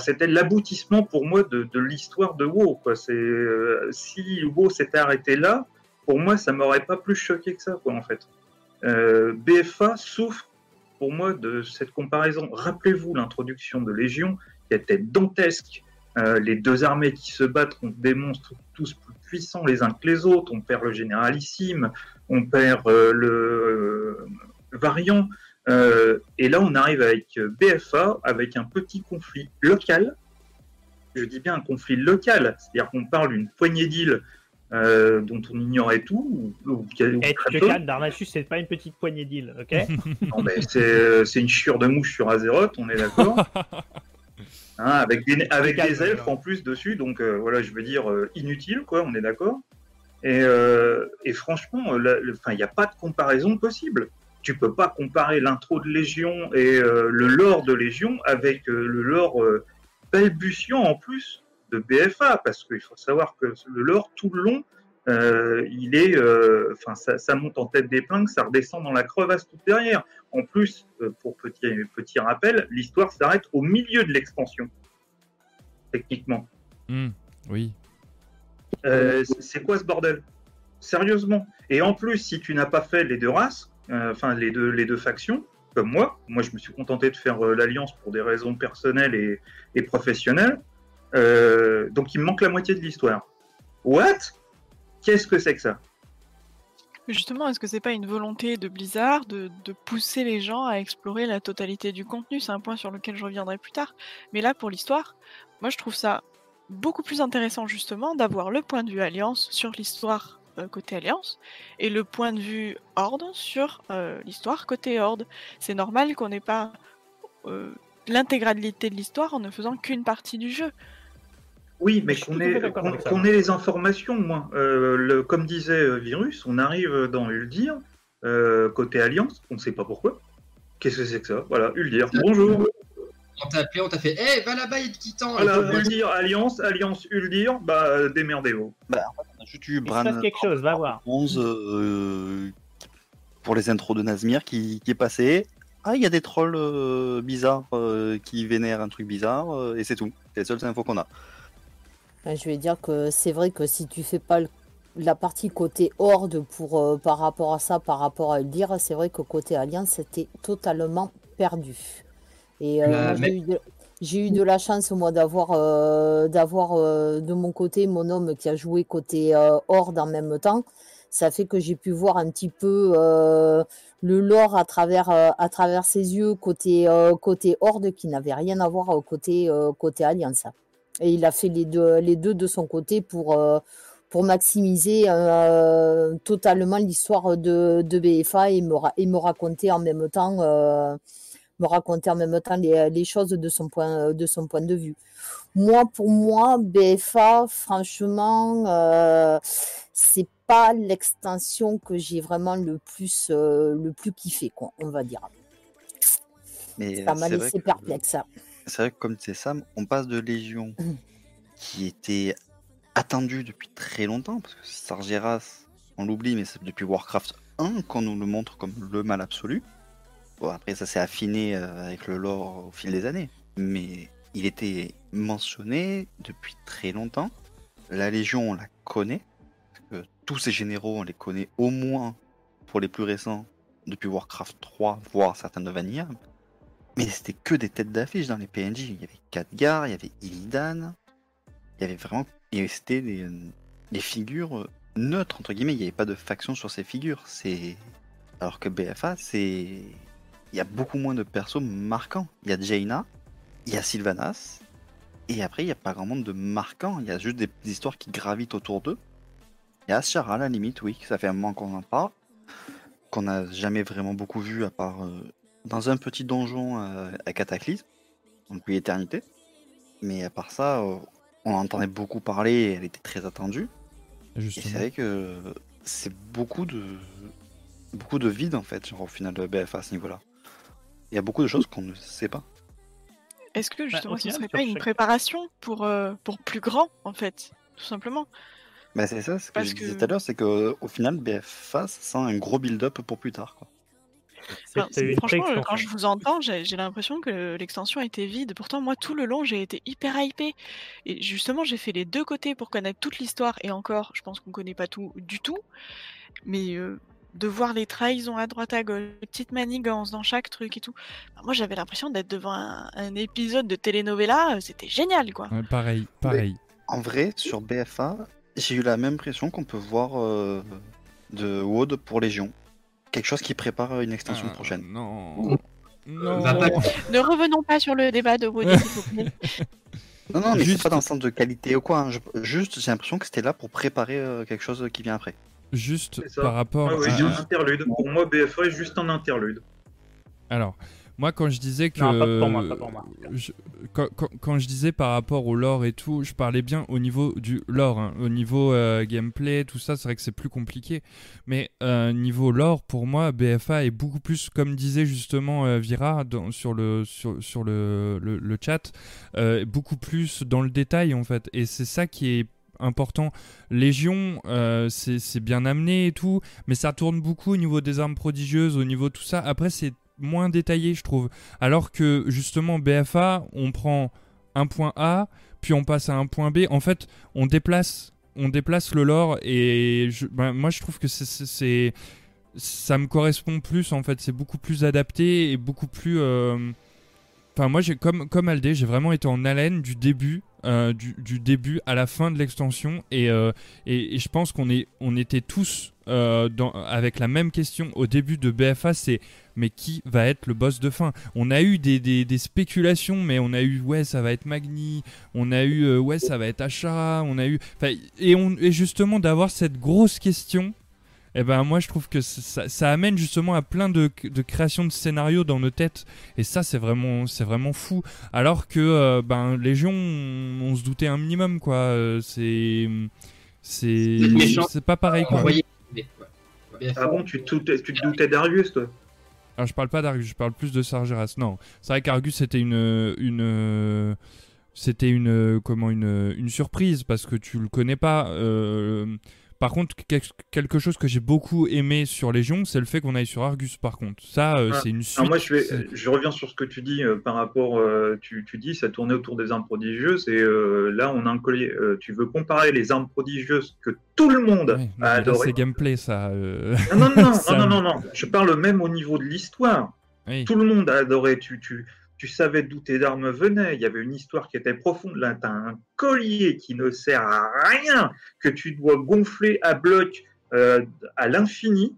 c'était l'aboutissement pour moi de, l'histoire de WoW. Si WoW s'était arrêté là, pour moi, ça m'aurait pas plus choqué que ça, en fait. BFA souffre pour moi de cette comparaison. Rappelez-vous l'introduction de Légion qui était dantesque. Euh, les deux armées qui se battent contre des monstres tous plus puissants les uns que les autres. On perd le généralissime, on perd euh, le euh, variant. et là, on arrive avec BFA, avec un petit conflit local. Je dis bien un conflit local, c'est-à-dire qu'on parle d'une poignée d'îles dont on ignorait tout. Ou, Darnassus, c'est pas une petite poignée d'îles, ok (laughs) c'est une chure de mouche sur Azeroth, on est d'accord (laughs) Hein, avec des, avec des elfes en plus dessus, donc euh, voilà, je veux dire euh, inutile, quoi, on est d'accord. Et, euh, et, franchement, il n'y a pas de comparaison possible. Tu peux pas comparer l'intro de Légion et le lore de Légion avec le lore balbutiant en plus de BFA, parce qu'il faut savoir que le lore tout le long, euh, il est, euh, enfin, ça, ça, monte en tête des que ça redescend dans la crevasse toute derrière. En plus, euh, pour petit, petit rappel, l'histoire s'arrête au milieu de l'expansion, techniquement. Hmm, oui. c'est quoi ce bordel? Sérieusement. Et en plus, si tu n'as pas fait les deux races, enfin les deux, les deux factions, comme moi, moi je me suis contenté de faire l'alliance pour des raisons personnelles et, et professionnelles, donc il me manque la moitié de l'histoire. What? Qu'est-ce que c'est que ça Justement, est-ce que c'est pas une volonté de Blizzard de, pousser les gens à explorer la totalité du contenu? C'est un point sur lequel je reviendrai plus tard. Mais là, pour l'histoire, moi je trouve ça beaucoup plus intéressant justement d'avoir le point de vue Alliance sur l'histoire euh, côté Alliance et le point de vue Horde sur euh, l'histoire côté Horde. C'est normal qu'on n'ait pas euh, l'intégralité de l'histoire en ne faisant qu'une partie du jeu. Oui, mais qu'on ait, les informations, moi. Euh, comme disait euh, Virus, on arrive dans Uldir, euh, côté Alliance, on ne sait pas pourquoi. Qu'est-ce que c'est que ça? Voilà, Uldir, bonjour On t'a appelé, on t'a fait Eh, va là-bas, il te quitte Voilà, Uldir, Alliance, Alliance, Uldir, bah démerdez-vous. Bah, on a juste eu Bran quelque chose, va voir. 11 pour les intros de Nazmir qui, qui est passé. Ah, il y a des trolls bizarres qui vénèrent un truc bizarre, et c'est tout. C'est les seules infos qu'on a. Ben, je vais dire que c'est vrai que si tu fais pas la partie côté horde pour euh, par rapport à ça, par rapport à le dire, c'est vrai que côté alliance c'était totalement perdu. Et euh, J'ai eu de la chance, moi, d'avoir euh, de mon côté mon homme qui a joué côté Horde en même temps. Ça fait que j'ai pu voir un petit peu le lore à travers à travers ses yeux côté côté Horde qui n'avait rien à voir côté Alliance. Et il a fait les deux les deux de son côté pour euh, pour maximiser euh, totalement l'histoire de, de BFA et me, ra- et me raconter en même temps euh, me raconter en même temps les, les choses de son point de son point de vue. Moi, pour moi, BFA, franchement, c'est pas l'extension que j'ai vraiment le plus le plus kiffé, quoi, on va dire. Mais Ça m'a laissé perplexe. C'est vrai que comme disait Sam, on passe de Légion Mm. qui était attendue depuis très longtemps, parce que Sargeras, on l'oublie, mais c'est depuis Warcraft 1 qu'on nous le montre comme le mal absolu. Bon, après, ça s'est affiné euh, avec le lore au fil des années, mais il était mentionné depuis très longtemps. La Légion, on la connaît, parce que tous ces généraux, on les connaît au moins, pour les plus récents, depuis Warcraft 3, voire certains de Vanilla. Mais c'était que des têtes d'affiche dans les PNJ. Il y avait Khadgar, il y avait Illidan. Il y avait vraiment. et C'était des, euh, des figures euh, neutres, entre guillemets. Il n'y avait pas de faction sur ces figures. C'est. Alors que BFA, c'est. Il y a beaucoup moins de persos marquants. Il y a Jaina, il y a Sylvanas. Et après, il n'y a pas grand monde de marquants. Il y a juste des, histoires qui gravitent autour d'eux. Il y a Ashara, à la limite, oui. Ça fait un moment qu'on en parle. Qu'on n'a jamais vraiment beaucoup vu, à part. euh, dans un petit donjon euh, à Cataclysme, depuis l'éternité. Mais à part ça, euh, on en entendait beaucoup parler et elle était très attendue. Et c'est vrai que c'est beaucoup de beaucoup de vide en fait, genre au final de BFA à ce niveau-là. Il y a beaucoup de choses qu'on ne sait pas. Est-ce que justement au ce serait pas une chaque- préparation pour, euh, pour plus grand en fait Tout simplement? Bah c'est ça, ce que Parce je disais que- tout à l'heure, c'est que au final BFA ça sent un gros build-up pour plus tard. Quoi. Enfin, franchement, euh, quand je vous entends, j'ai l'impression que l'extension était vide. Pourtant, moi, tout le long, j'ai été hyper hypée. Et justement, j'ai fait les deux côtés pour connaître toute l'histoire. Et encore, je pense qu'on connaît pas tout du tout. Mais euh, de voir les trahisons à droite à gauche, les petites manigances dans chaque truc et tout. moi, j'avais l'impression d'être devant un, un épisode de telenovela. euh, C'était génial, quoi. Ouais, pareil, pareil. En vrai, sur BFA, j'ai eu la même impression qu'on peut voir euh, de WoD pour Légion. Quelque chose qui prépare une extension Ah, prochaine. Non. Non. Va pas- Ne revenons pas sur le débat de Woody, s'il vous plaît. (laughs) Non, non, mais Juste- c'est pas dans le sens de qualité ou quoi. hein. Je- Juste, j'ai l'impression que c'était là pour préparer euh, quelque chose qui vient après. Juste par rapport Ouais, ouais, à... un interlude. Pour moi, BFA est juste un interlude. Alors, moi, quand je disais que. Non, pas pour moi, pas pour moi. je- quand, quand- quand je disais par rapport au lore et tout, je parlais bien au niveau du lore. hein. Au niveau euh, gameplay, tout ça, c'est vrai que c'est plus compliqué. Mais euh, niveau lore, pour moi, BFA est beaucoup plus, comme disait justement euh, Vira dans- sur, le, sur, sur le, le, le chat, euh, beaucoup plus dans le détail en fait. Et c'est ça qui est important. Légion, euh, c'est c'est bien amené et tout, mais ça tourne beaucoup au niveau des armes prodigieuses, au niveau de tout ça. Après, c'est moins détaillé, je trouve. Alors que justement, BFA, on prend un point A, puis on passe à un point B. En fait, on déplace, on déplace le lore et ben, moi, je trouve que c'est- ça me correspond plus. En fait, c'est beaucoup plus adapté et beaucoup plus. euh, Enfin, moi, j'ai comme comme Aldé, j'ai vraiment été en haleine du début, euh, du, début à la fin de l'extension, et, euh, et, et je pense qu'on est, on était tous euh, avec la même question au début de BFA, c'est mais qui va être le boss de fin? On a eu des, des, spéculations, mais on a eu ouais ça va être Magni, on a eu ouais ça va être Ashara, on a eu, et et justement d'avoir cette grosse question. Eh ben moi je trouve que ça, ça amène justement à plein de, de créations de scénarios dans nos têtes. Et ça c'est vraiment c'est vraiment fou. Alors que euh, ben Légion on, on se doutait un minimum quoi. Euh, c'est c'est C'est pas pareil quoi. Ah bon, tu te, doutais- tu te doutais d'Arius, toi? Alors je parle pas d'Argus je parle plus de Sargeras non. C'est vrai qu'Argus c'était une une c'était une comment une, une surprise parce que tu le connais pas. Euh, par contre quel- quelque chose que j'ai beaucoup aimé sur Légion c'est le fait qu'on aille sur Argus par contre ça euh, Ah. c'est une suite Alors moi, je, vais, c'est- je reviens sur ce que tu dis euh, par rapport. euh, tu, tu dis, ça tournait autour des armes prodigieuses, et là, on a un collier. tu veux comparer les armes prodigieuses que tout le monde a adoré. c'est gameplay ça. Non, non, non, (laughs) Ça- non, non, non, non. Je parle même au niveau de l'histoire. Oui. Tout le monde a adoré. Tu, tu, tu savais d'où tes armes venaient, il y avait une histoire qui était profonde. Là, tu as un collier qui ne sert à rien, que tu dois gonfler à bloc euh, à l'infini.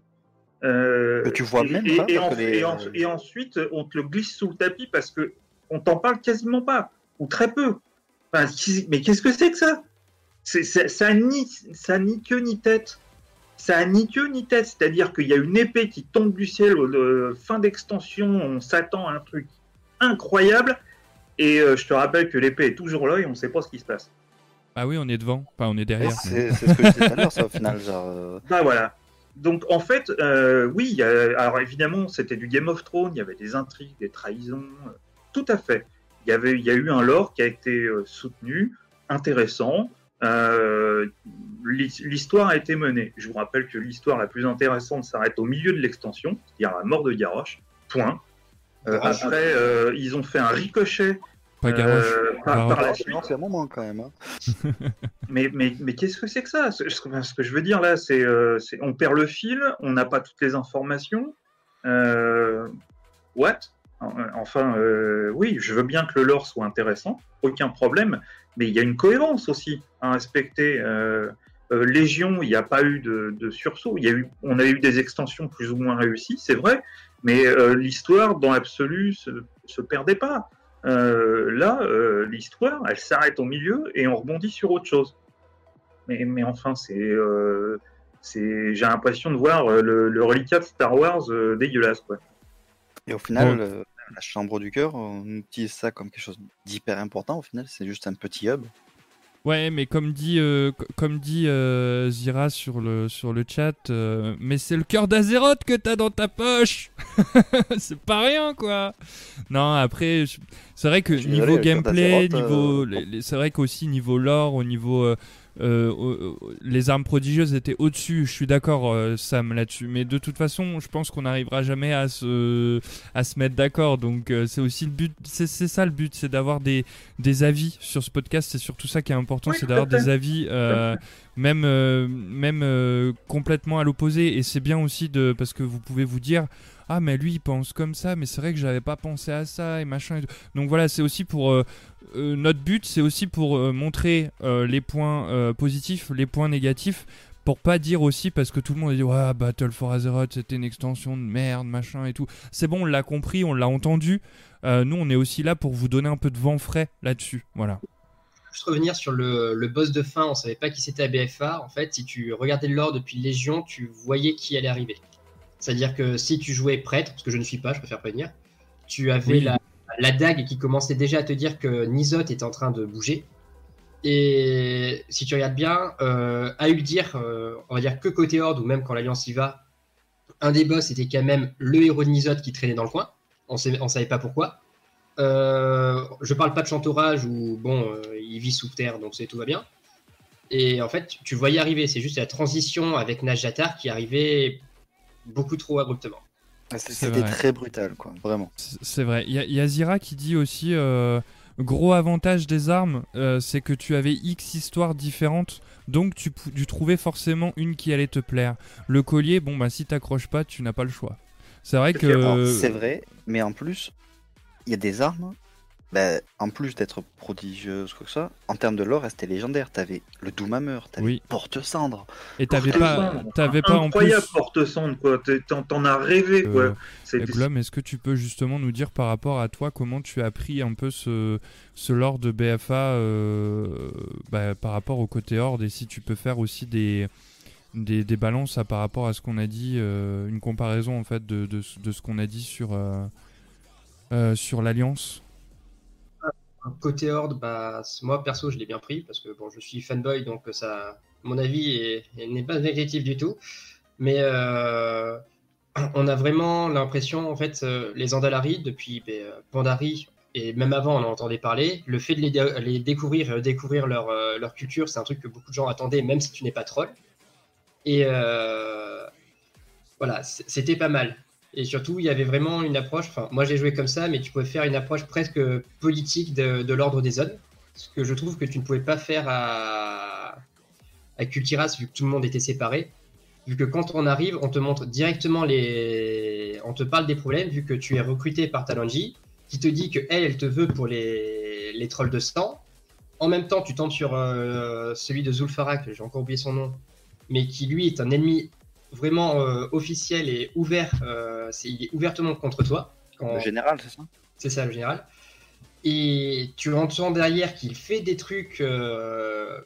Euh, Que tu vois et, même et- pas, et en- les- et en- et ensuite, on te le glisse sous le tapis parce que on t'en parle quasiment pas, ou très peu. Enfin, mais qu'est-ce que c'est que ça? C'est- Ça n'a ni, ça ni queue ni tête. Ça a ni queue ni tête. C'est-à-dire qu'il y a une épée qui tombe du ciel, au- fin d'extension, on s'attend à un truc incroyable. Et euh, je te rappelle que l'épée est toujours là et on ne sait pas ce qui se passe. Ah oui, on est devant. Enfin, on est derrière. C'est c'est ce que je disais tout à l'heure, ça, au final. Genre, euh, Bah voilà. Donc en fait, euh, oui, alors évidemment, c'était du Game of Thrones, il y avait des intrigues, des trahisons, euh, tout à fait. Il y, avait, il y a eu un lore qui a été euh, soutenu, intéressant. Euh, l'hi- l'histoire a été menée. Je vous rappelle que l'histoire la plus intéressante s'arrête au milieu de l'extension, c'est-à-dire la mort de Garrosh. Point. Euh, Ah, après, euh, ils ont fait un ricochet Pas euh, par, la alors, suite. c'est un moment quand même. hein. (laughs) Mais, mais, mais qu'est-ce que c'est que ça? Ce, ce- ce que je veux dire là, c'est euh, on perd le fil, on n'a pas toutes les informations. Euh, what? Enfin, euh, oui, je veux bien que le lore soit intéressant, aucun problème, mais il y a une cohérence aussi à respecter. Euh, euh, Légion, il n'y a pas eu de, de sursaut. Il y a eu, on a eu des extensions plus ou moins réussies, c'est vrai, mais euh, l'histoire, dans l'absolu, se, se perdait pas. Euh, là, euh, l'histoire, elle s'arrête au milieu et on rebondit sur autre chose. Mais, mais enfin, c'est, euh, c'est, j'ai l'impression de voir le, le reliquat de Star Wars euh, dégueulasse, quoi. Et au final, Ouais. euh, la chambre du cœur, on utilise ça comme quelque chose d'hyper important. Au final, c'est juste un petit hub. Ouais, mais comme dit, euh, co- comme dit euh, Zira sur le, sur le chat, euh, mais c'est le cœur d'Azeroth que t'as dans ta poche. (laughs) C'est pas rien, quoi. Non, après, je- c'est vrai que niveau gameplay, niveau, euh, c'est vrai qu'aussi niveau lore, au niveau... euh, les armes prodigieuses étaient au-dessus, je suis d'accord euh, Sam là-dessus, mais de toute façon je pense qu'on n'arrivera jamais à se, à se mettre d'accord, donc euh, c'est aussi le but, c'est ça le but, c'est d'avoir des, des avis sur ce podcast, c'est surtout ça qui est important, Oui, c'est d'avoir des avis euh, même, euh, même euh, complètement à l'opposé, et c'est bien aussi de, parce que vous pouvez vous dire, ah mais lui il pense comme ça, mais c'est vrai que j'avais pas pensé à ça, et machin, et tout. donc voilà, c'est aussi pour... euh, euh, notre but, c'est aussi pour euh, montrer euh, les points positifs, les points négatifs, pour pas dire aussi parce que tout le monde a dit ouais Battle for Azeroth c'était une extension de merde machin et tout. C'est bon, on l'a compris, on l'a entendu. Euh, nous, on est aussi là pour vous donner un peu de vent frais là-dessus. Voilà. Juste revenir sur le, le boss de fin, on savait pas qui c'était à BFA. En fait, si tu regardais le lore depuis Légion, tu voyais qui allait arriver. C'est-à-dire que si tu jouais prêtre, parce que je ne suis pas, je préfère prévenir, tu avais Oui. la, la dague qui commençait déjà à te dire que Nizot était en train de bouger. Et si tu regardes bien, euh, à Uldir, euh, on va dire que côté Horde, ou même quand l'Alliance y va, un des boss était quand même le héros de Nizot qui traînait dans le coin. On ne savait pas pourquoi. Euh, je parle pas de chantorage où bon, euh, il vit sous terre, donc tout va bien. Et en fait, tu voyais arriver. C'est juste la transition avec Najatar qui arrivait beaucoup trop abruptement. Ah, C'était très brutal, quoi. Vraiment. C'est vrai. Il y, a- il y a Zira qui dit aussi euh, gros avantage des armes, euh, c'est que tu avais X histoires différentes. Donc tu, tu trouvais forcément une qui allait te plaire. Le collier, bon bah si t'accroches pas, tu n'as pas le choix. C'est vrai que C'est vrai, mais en plus, il y a des armes. Bah, en plus d'être prodigieuses, quoi que ça, en termes de lore, elles étaient légendaires. T'avais le Doomhammer, t'avais Oui. Porte-Cendre. et t'avais pas, t'avais pas en plus. Incroyable porte-sonde, quoi. T'en as rêvé, quoi. Euh, C'était- Glom, est-ce que tu peux justement nous dire par rapport à toi comment tu as appris un peu ce, ce lore de BFA euh, bah, par rapport au côté Horde et si tu peux faire aussi des, des, des balances à- par rapport à ce qu'on a dit, euh, une comparaison en fait de, de, ce- de ce qu'on a dit sur, euh, euh, sur l'Alliance Côté Horde, bah, moi perso, je l'ai bien pris parce que bon, je suis fanboy, donc ça, mon avis est- est- n'est pas négatif du tout. Mais euh, (clears throat) on a vraiment l'impression, en fait, euh, les Andalari, depuis euh, Pandari, et même avant, on en entendait parler, le fait de les, dé- les découvrir, euh, découvrir leur, euh, leur culture, c'est un truc que beaucoup de gens attendaient, même si tu n'es pas troll. Et euh, voilà, c'était pas mal. Et surtout, il y avait vraiment une approche, enfin, moi j'ai joué comme ça, mais tu pouvais faire une approche presque politique de, de l'ordre des zones, ce que je trouve que tu ne pouvais pas faire à, à Kultiras, vu que tout le monde était séparé. Vu que quand on arrive, on te montre directement les. On te parle des problèmes, vu que tu es recruté par Talonji. qui te dit que elle, elle te veut pour les, les trolls de sang. En même temps, tu tombes sur euh, celui de Zulfarak, j'ai encore oublié son nom, mais qui lui est un ennemi vraiment euh, officiel et ouvert. euh, c'est- il est ouvertement contre toi. Quand- Le général, c'est ça? C'est ça le général. Et tu entends derrière qu'il fait des trucs, euh,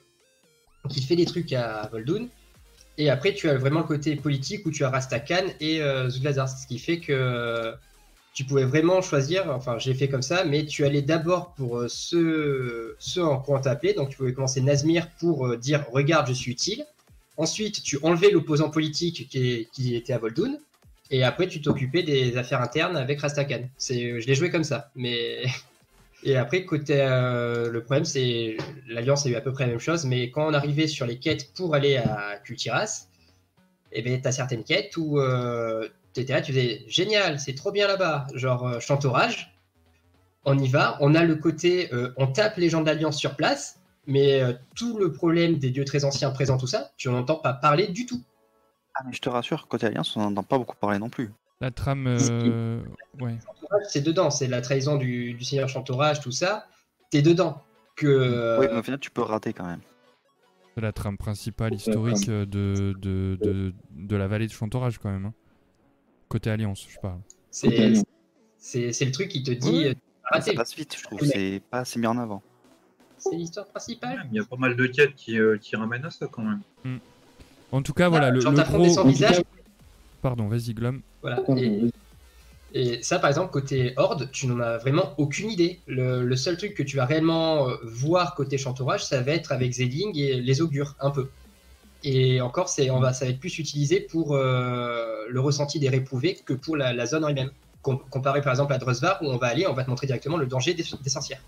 qu'il fait des trucs à Voldoun. Et après, tu as vraiment le côté politique où tu as Rastakhan et euh, Zuglazar, ce qui fait que tu pouvais vraiment choisir. Enfin, j'ai fait comme ça, mais tu allais d'abord pour ceux, ceux en quoi on t'appelait. Donc, tu pouvais commencer Nazmir pour dire regarde, je suis utile. Ensuite, tu enlevais l'opposant politique qui, était à Voldoun. Et après, tu t'occupais des affaires internes avec Rastakhan. C'est, je l'ai joué comme ça. Mais (laughs) et après, côté euh, le problème, c'est l'alliance a eu à peu près la même chose. Mais quand on arrivait sur les quêtes pour aller à Kultiras, et ben t'as certaines quêtes où euh, t'étais là, tu disais génial, c'est trop bien là-bas, genre euh, chantorage. On y va. On a le côté, euh, on tape les gens de l'alliance sur place. Mais euh, tout le problème des dieux très anciens présents, tout ça, tu n'entends pas parler du tout. Ah, mais je te rassure, côté Alliance, on n'entend pas beaucoup parler non plus. La trame. euh, Ouais. C'est dedans, c'est la trahison du, du seigneur Chantorage, tout ça. T'es dedans. Que, Oui, mais au final, tu peux rater quand même. C'est la trame principale historique euh, de, de, de, de la vallée de Chantorage, quand même. hein. Côté Alliance, je parle. c'est le truc qui te dit Ouais. euh, arrêtez, Ça passe vite, je trouve. C'est pas assez mis en avant. C'est l'histoire principale. Il y a pas mal de quêtes qui, euh, qui ramènent à ça quand même. En tout cas, voilà, le, Genre le gros. sans visage, Pardon, vas-y, Glom. voilà. Et, et ça, par exemple, côté Horde, tu n'en as vraiment aucune idée. Le, le seul truc que tu vas réellement euh, voir côté Chantorage, ça va être avec Zeding et les augures, un peu. Et encore, c'est, on va, ça va être plus utilisé pour euh, le ressenti des réprouvés que pour la, la zone en elle-même. Com- comparé par exemple à Drusvar, où on va aller, on va te montrer directement le danger des, des sorcières.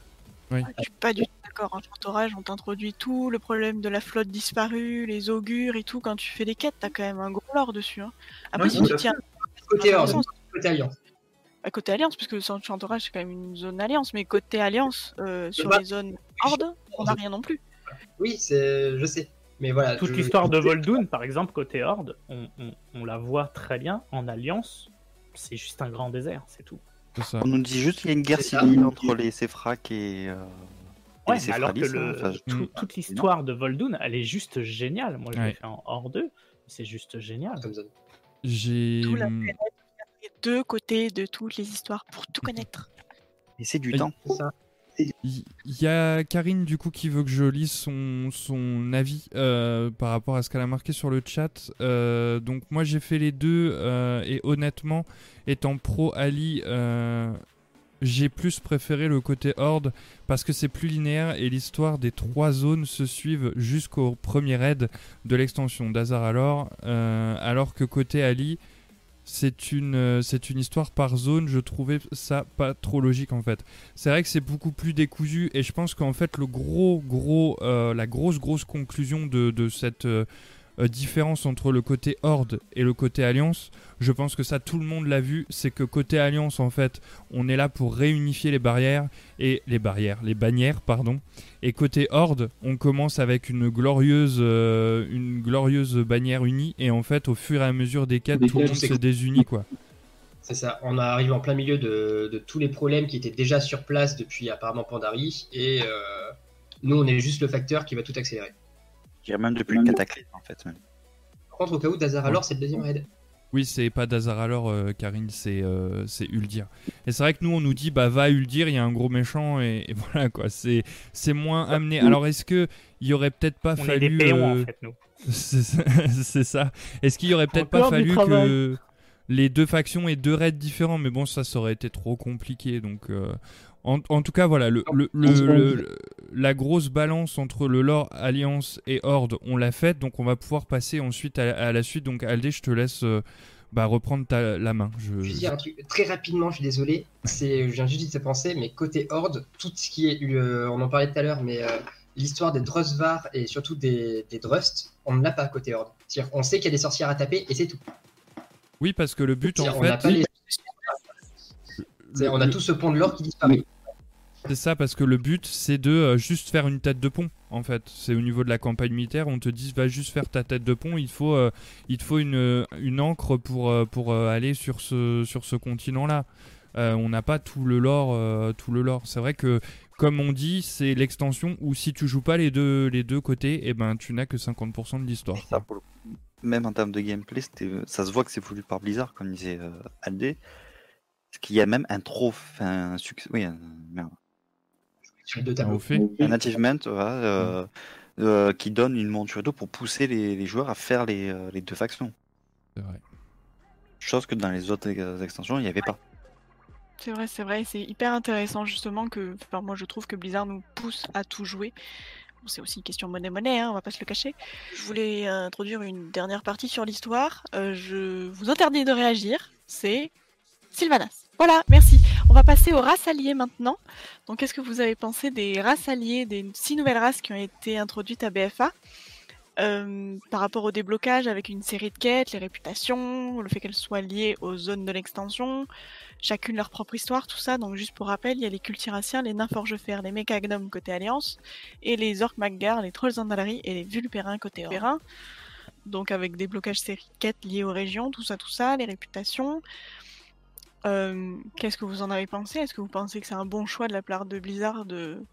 Je suis pas du tout d'accord. En chantorage, on t'introduit tout, le problème de la flotte disparue, les augures et tout. Quand tu fais des quêtes, t'as quand même un gros lore dessus. hein. Après, Ouais, si tu tiens Côté Ah, côté Alliance. à côté Alliance, puisque sans chantorage, c'est quand même une zone Alliance, mais côté Alliance, euh, sur Bah, les zones Horde, on n'a rien non plus. Oui, c'est, je sais. Mais voilà. Toute je- l'histoire de Voldoun, par exemple, côté Horde, on, on- on la voit très bien en alliance. C'est juste un grand désert, c'est tout. Ça. On nous dit juste qu'il y a une guerre civile entre les Séphraques et, euh, et Ouais, alors que le- hein. Enfin, Mm. tout- toute l'histoire de Voldoun, elle est juste géniale. Moi, je l'ai Ouais. fait en hors 2. C'est juste génial. J'ai. Tout la Les deux côtés de toutes les histoires pour tout connaître. (laughs) Et c'est du Oui. temps. Ça. Il y a Karine du coup qui veut que je lise son, son avis euh, par rapport à ce qu'elle a marqué sur le chat. Euh, donc moi j'ai fait les deux euh, et honnêtement étant pro Ali euh, j'ai plus préféré le côté Horde parce que c'est plus linéaire et l'histoire des trois zones se suivent jusqu'au premier raid de l'extension d'Azaralor euh, alors que côté Ali c'est une, euh, c'est une histoire par zone, je trouvais ça pas trop logique en fait. C'est vrai que c'est beaucoup plus décousu et je pense qu'en fait le gros gros euh, la grosse grosse conclusion de, de cette euh, différence entre le côté Horde et le côté Alliance, je pense que ça tout le monde l'a vu, c'est que côté Alliance en fait, on est là pour réunifier les barrières et les barrières, les bannières pardon. Et côté Horde, on commence avec une glorieuse euh, une glorieuse bannière unie et en fait au fur et à mesure des quêtes, tout le monde se désunit quoi. C'est ça. On arrive en plein milieu de, de tous les problèmes qui étaient déjà sur place depuis apparemment Pandari. Et euh, nous, on est juste le facteur qui va tout accélérer. Je dirais même depuis le cataclysme, en fait. Même. Par contre, au cas où, Dazar alors, c'est le deuxième raid. Oui, c'est pas Dazar alors, euh, Karine, c'est euh, c'est Uldir. Et c'est vrai que nous, on nous dit, bah va à Uldir, il y a un gros méchant, et, et (laughs) voilà quoi, c'est c'est moins amené. Alors est-ce que il y aurait peut-être pas On est fallu. des péons, euh, en fait, nous. (laughs) c'est ça. Est-ce qu'il y aurait peut-être pas fallu que les deux factions aient deux raids différents? Mais bon, ça, ça aurait été trop compliqué. Donc, euh, en, en tout cas, voilà, le, le- le- le- le- la grosse balance entre le lore Alliance et Horde, on l'a faite. Donc, on va pouvoir passer ensuite à, à la suite. Donc, Aldé, je te laisse euh, bah, reprendre ta, la main. Je, Je vais dire un truc très rapidement, je suis désolé. C'est, je viens juste de penser, mais côté Horde, tout ce qui est, euh, on en parlait tout à l'heure, mais euh, l'histoire des Drusvar et surtout des, des Drust, on ne l'a pas côté Horde. C'est-à-dire, on sait qu'il y a des sorcières à taper et c'est tout. Oui, parce que le but, en fait, les- le- on a le- tout ce pont de l'or qui disparaît. C'est ça, parce que le but, c'est de euh, juste faire une tête de pont, en fait. C'est au niveau de la campagne militaire, on te dit, va juste faire ta tête de pont, il faut, euh, il te faut une, une encre pour, euh, pour euh, aller sur ce, sur ce continent-là. euh, on n'a pas tout le lore. euh, tout le lore. C'est vrai que, comme on dit, c'est l'extension où si tu joues pas les deux, les deux côtés, et ben tu n'as que 50% de l'histoire. Même en termes de gameplay, c'était- ça se voit que c'est voulu par Blizzard, comme disait euh, Aldé. Parce qu'il y a même un trop. Un succès. Oui, un, merde. Un achievement voilà, euh, euh, qui donne une monture tout pour pousser les, les joueurs à faire les, euh, les deux factions. C'est vrai. Chose que dans les autres ex- extensions, il n'y avait pas. C'est vrai, c'est vrai, c'est hyper intéressant justement que, enfin, moi je trouve que Blizzard nous pousse à tout jouer. Bon, c'est aussi une question monnaie-monnaie, hein, on va pas se le cacher. Je voulais introduire une dernière partie sur l'histoire. Euh, je vous interdis de réagir, c'est Sylvanas. Voilà, merci. On va passer aux races alliées maintenant. Donc qu'est-ce que vous avez pensé des races alliées, des six nouvelles races qui ont été introduites à BFA euh, par rapport au déblocage avec une série de quêtes, les réputations, le fait qu'elles soient liées aux zones de l'extension, chacune leur propre histoire, tout ça. Donc juste pour rappel, il y a les cultiraciens, les nymphes orgefères, les mécagnomes côté Alliance, et les orques maggar, les trolls andalari et les vulpérins côté Orpérin. Donc avec des blocages séries de quêtes liés aux régions, tout ça, tout ça, les réputations. Euh, Qu'est-ce que vous en avez pensé? Est-ce que vous pensez que c'est un bon choix de la part de Blizzard de,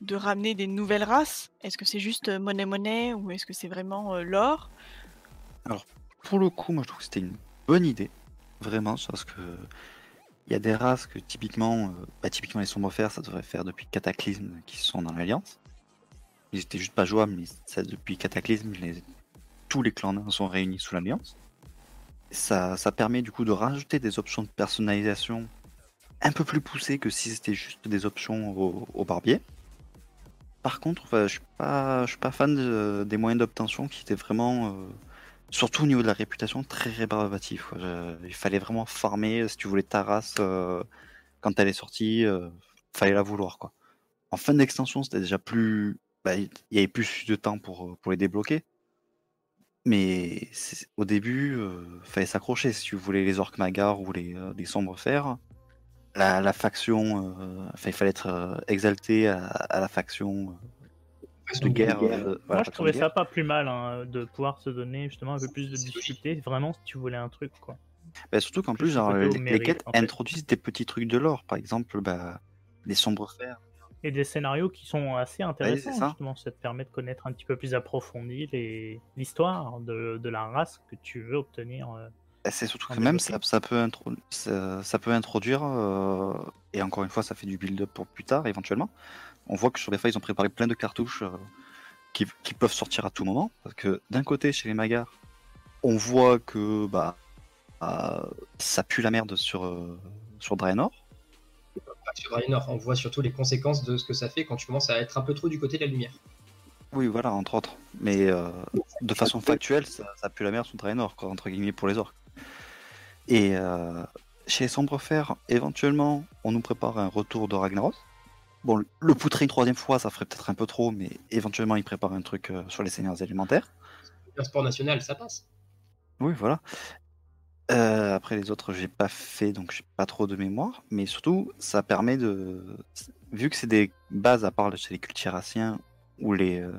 de ramener des nouvelles races? Est-ce que c'est juste euh, monnaie-monnaie ou est-ce que c'est vraiment euh, l'or? Pour le coup, moi je trouve que c'était une bonne idée. Vraiment, parce que il y a des races que typiquement, euh, bah, typiquement les sombres fers, ça devrait faire depuis Cataclysme qui sont dans l'Alliance. Ils étaient juste pas jouables, mais depuis Cataclysme, tous les clans sont réunis sous l'Alliance. Ça, ça permet du coup de rajouter des options de personnalisation un peu plus poussées que si c'était juste des options au, barbier. Par contre, enfin, je suis pas, je suis pas fan de- des moyens d'obtention qui étaient vraiment, euh, surtout au niveau de la réputation, très rébarbatif. quoi. Je- il fallait vraiment farmer si tu voulais ta race euh, quand elle est sortie, euh, fallait la vouloir quoi. En fin d'extension, c'était déjà plus, bah, il y avait plus de temps pour pour les débloquer. Mais au début, euh, fallait s'accrocher si tu voulais les orques magars ou les, euh, les sombres fers. La, la faction, euh, il fallait être euh, exalté à, à la faction euh, de guerre. euh, voilà, Moi, je trouvais ça pas plus mal hein, de pouvoir se donner justement un peu plus de difficulté, vraiment si tu voulais un truc quoi. Bah, surtout qu'en Plus genre, les, quêtes en fait. introduisent des petits trucs de l'or. Par exemple, bah, les sombres fers. Et des scénarios qui sont assez intéressants ça. justement, ça te permet de connaître un petit peu plus approfondi l'histoire de, de la race que tu veux obtenir. euh. C'est surtout que même ça, développer. ça peut, intro- ça, ça peut introduire, euh, et encore une fois, ça fait du build-up pour plus tard éventuellement. On voit que sur les fois, ils ont préparé plein de cartouches euh, qui, qui peuvent sortir à tout moment. Parce que d'un côté, chez les Magars, on voit que bah, euh, ça pue la merde sur, sur Draenor. Sur Draenor, on voit surtout les conséquences de ce que ça fait quand tu commences à être un peu trop du côté de la lumière. Oui, voilà, entre autres. Mais euh, de façon factuelle, ça, ça pue la merde sous Draenor, quoi, entre guillemets, pour les orques. Et euh, chez les Sombres Fers, éventuellement, on nous prépare un retour de Ragnaros. Bon, le poutrer une troisième fois, ça ferait peut-être un peu trop, mais éventuellement, il prépare un truc euh, sur les seigneurs élémentaires. Un sport national, ça passe. Oui, voilà. Euh, après les autres, j'ai pas fait, donc j'ai pas trop de mémoire. Mais surtout, ça permet de. Vu que c'est des bases à part chez les cultiraciens ou les. euh,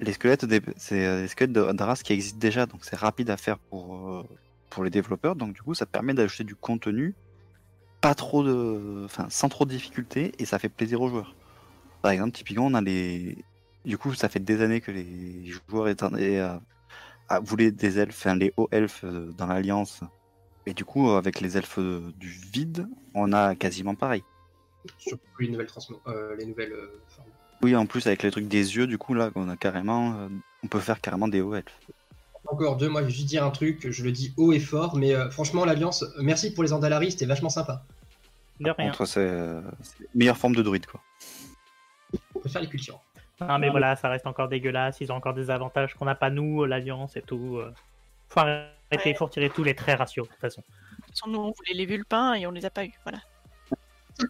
Les squelettes, des... c'est euh, squelettes de, de race qui existent déjà, donc c'est rapide à faire pour, pour les développeurs. Donc du coup, ça permet d'ajouter du contenu, pas trop de, enfin, sans trop de difficultés, et ça fait plaisir aux joueurs. Par exemple, typiquement, on a les, du coup, ça fait des années que les joueurs ah, voulaient des elfes, enfin, les hauts elfes euh, dans l'Alliance. Et du coup, avec les elfes euh, du vide, on a quasiment pareil. Surtout les nouvelles transmo- euh, les nouvelles euh, formes. Oui, en plus, avec les trucs des yeux, du coup, là, on a carrément, euh, on peut faire carrément des hauts elfes. Encore deux, moi je vais juste dire un truc, je le dis haut et fort, mais euh, franchement l'Alliance, merci pour les Andalari, c'était vachement sympa. De rien. Contre, c'est euh, c'est la meilleure forme de druide, quoi. On peut faire les cultures. Ah, mais voilà, ça reste encore dégueulasse, ils ont encore des avantages qu'on n'a pas nous, l'Alliance et tout. euh. Faut arrêter, Ouais. faut retirer tous les traits raciaux de toute façon. De toute façon, nous, on voulait les vulpins et on les a pas eu. Voilà.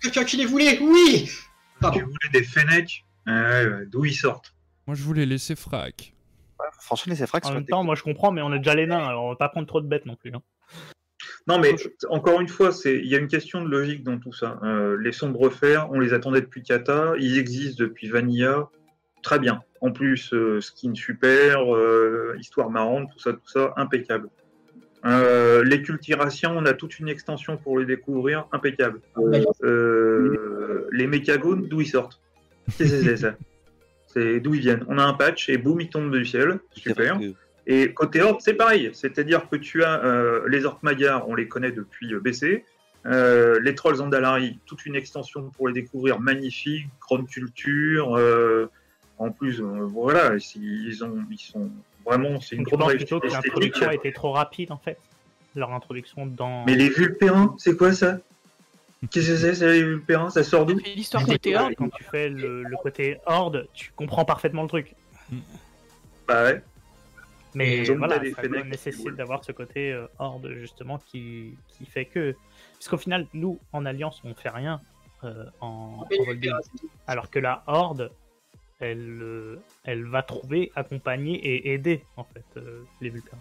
Quelqu'un qui les voulait, oui Pardon. Tu voulais des Fennec Ouais, ouais, D'où ils sortent? Moi, je voulais laisser frac. Franchement, les Efrax En même temps, moi je comprends, mais on a déjà les nains, alors on va pas prendre trop de bêtes non plus. hein. Non, mais encore une fois, c'est il y a une question de logique dans tout ça. Euh, les sombres fers, on les attendait depuis Kata, ils existent depuis Vanilla, très bien. En plus, euh, skin super, euh, histoire marrante, tout ça, tout ça, impeccable. Euh, les cultirations, on a toute une extension pour les découvrir, impeccable. Euh, les mécagones, d'où ils sortent? (laughs) C'est ça C'est d'où ils viennent. On a un patch et boum, ils tombent du ciel. Super. Et côté Horde, c'est pareil. C'est-à-dire que tu as euh, les Orques Magyars, on les connaît depuis BC. Euh, les Trolls Andalari, toute une extension pour les découvrir, magnifique, grande culture. En plus, euh, voilà, ils, ont, ils sont vraiment, c'est une Donc, réussite plutôt que l'introduction a été trop rapide en fait Leur introduction dans. Mais les vulpérins, c'est quoi ça? Qu'est-ce que c'est, ça, les vulpérins Ça sort d'où? L'histoire Quand, côté Horde. quand tu fais le, le côté horde, tu comprends parfaitement le truc. Bah ouais. Mais ont voilà, ça nécessite d'avoir ce côté euh, horde justement qui, qui fait que. Parce qu'au final, nous, en alliance, on fait rien euh, en, en. Alors que la horde, elle, euh, elle va trouver, accompagner et aider en fait euh, les vulpérins.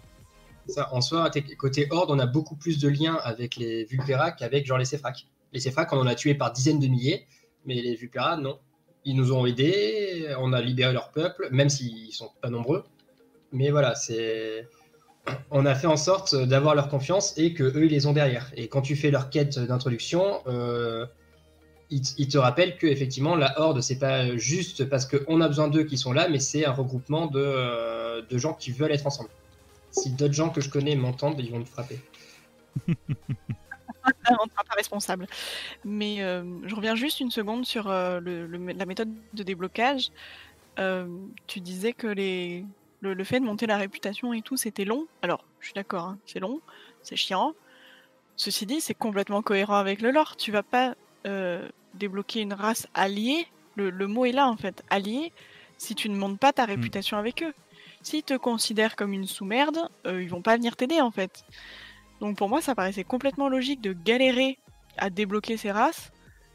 Ça, en soi, côté Horde, on a beaucoup plus de liens avec les Vulpera qu'avec genre les Séfrac. Les Séfrac, on en a tué par dizaines de milliers, mais les Vulpera, non. Ils nous ont aidés, on a libéré leur peuple, même s'ils sont pas nombreux. Mais voilà, c'est. On a fait en sorte d'avoir leur confiance et que eux ils les ont derrière. Et quand tu fais leur quête d'introduction, euh, ils te rappellent que effectivement la Horde c'est pas juste parce qu'on a besoin d'eux qui sont là, mais c'est un regroupement de, euh, de gens qui veulent être ensemble. Si d'autres gens que je connais m'entendent, ils vont me frapper. (laughs) On ne sera pas responsable. Mais euh, je reviens juste une seconde sur euh, la méthode de déblocage. Tu disais que les, le, fait de monter la réputation et tout, c'était long. Alors, je suis d'accord, hein, c'est long, c'est chiant. Ceci dit, c'est complètement cohérent avec le lore. Tu vas pas débloquer une race alliée. Le, le mot est là, en fait, alliée, si tu ne montes pas ta réputation avec eux. S'ils te considèrent comme une sous-merde, euh, ils vont pas venir t'aider, en fait. Donc pour moi, ça paraissait complètement logique de galérer à débloquer ces races,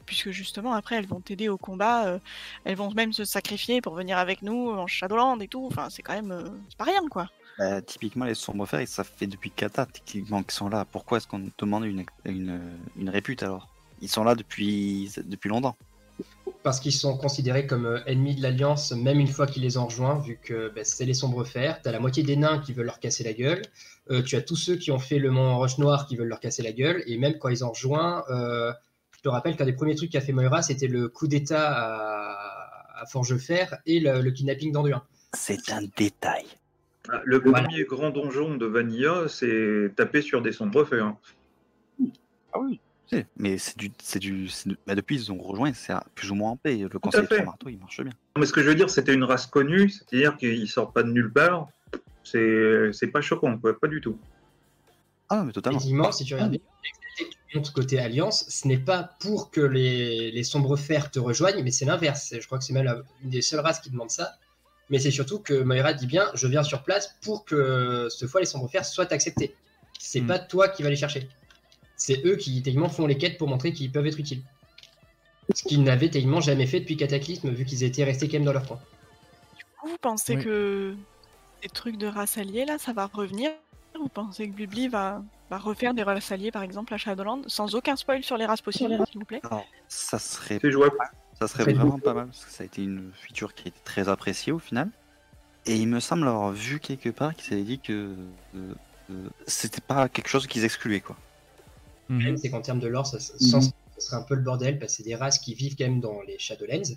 puisque justement après elles vont t'aider au combat, euh, elles vont même se sacrifier pour venir avec nous en Shadowland et tout. Enfin, c'est quand même, euh, c'est pas rien quoi. Bah, typiquement, les sombres fers, ça fait depuis Kata techniquement qu'ils sont là. Pourquoi est-ce qu'on demande une, une, une répute alors? Ils sont là depuis, depuis longtemps. Parce qu'ils sont considérés comme euh, ennemis de l'Alliance, même une fois qu'ils les ont rejoints, vu que bah, c'est les sombres fers. T'as la moitié des nains qui veulent leur casser la gueule. Euh, tu as tous ceux qui ont fait le mont Roche Noire qui veulent leur casser la gueule. Et même quand ils ont rejoint, euh, je te rappelle qu'un des premiers trucs qu'a fait Moira, c'était le coup d'état à, à Forgefer et le, le kidnapping d'Anduin. C'est un détail. Ah, Le Voilà. premier grand donjon de Vanilla, c'est taper sur des sombres fers. Ah oui. Mais c'est du, c'est du, c'est du- bah, depuis ils ont rejoint, c'est plus ou moins en paix. Le conseil de Marteaux, il marche bien. Mais ce que je veux dire, c'était une race connue, c'est-à-dire qu'ils sortent pas de nulle part. C'est c'est pas choquant, quoi, pas du tout. Ah non, mais totalement. Effectivement, si tu regardes côté Alliance, ce n'est pas pour que les, les sombres fers te rejoignent, mais c'est l'inverse. Je crois que c'est même la- une des seules races qui demande ça. Mais c'est surtout que Moira dit bien je viens sur place pour que cette fois les sombres fers soient acceptés. C'est Hmm. pas toi qui vas les chercher. C'est eux qui techniquement font les quêtes pour montrer qu'ils peuvent être utiles. Ce qu'ils n'avaient techniquement jamais fait depuis Cataclysme, vu qu'ils étaient restés quand même dans leur coin. Vous pensez Oui. que ces trucs de races alliées là, ça va revenir Vous pensez que Bibli va, va refaire des races alliées par exemple à Shadowland, sans aucun spoil sur les races possibles, s'il vous plaît Alors, ça serait, C'est jouable. ça serait vraiment pas mal parce que ça a été une feature qui a été très appréciée au final. Et il me semble avoir vu quelque part qu'ils avaient dit que euh, euh, c'était pas quelque chose qu'ils excluaient quoi. Le Mhm. problème, c'est qu'en termes de lore, ça, ça- sans- ça serait un peu le bordel, parce que c'est des races qui vivent quand même dans les Shadowlands.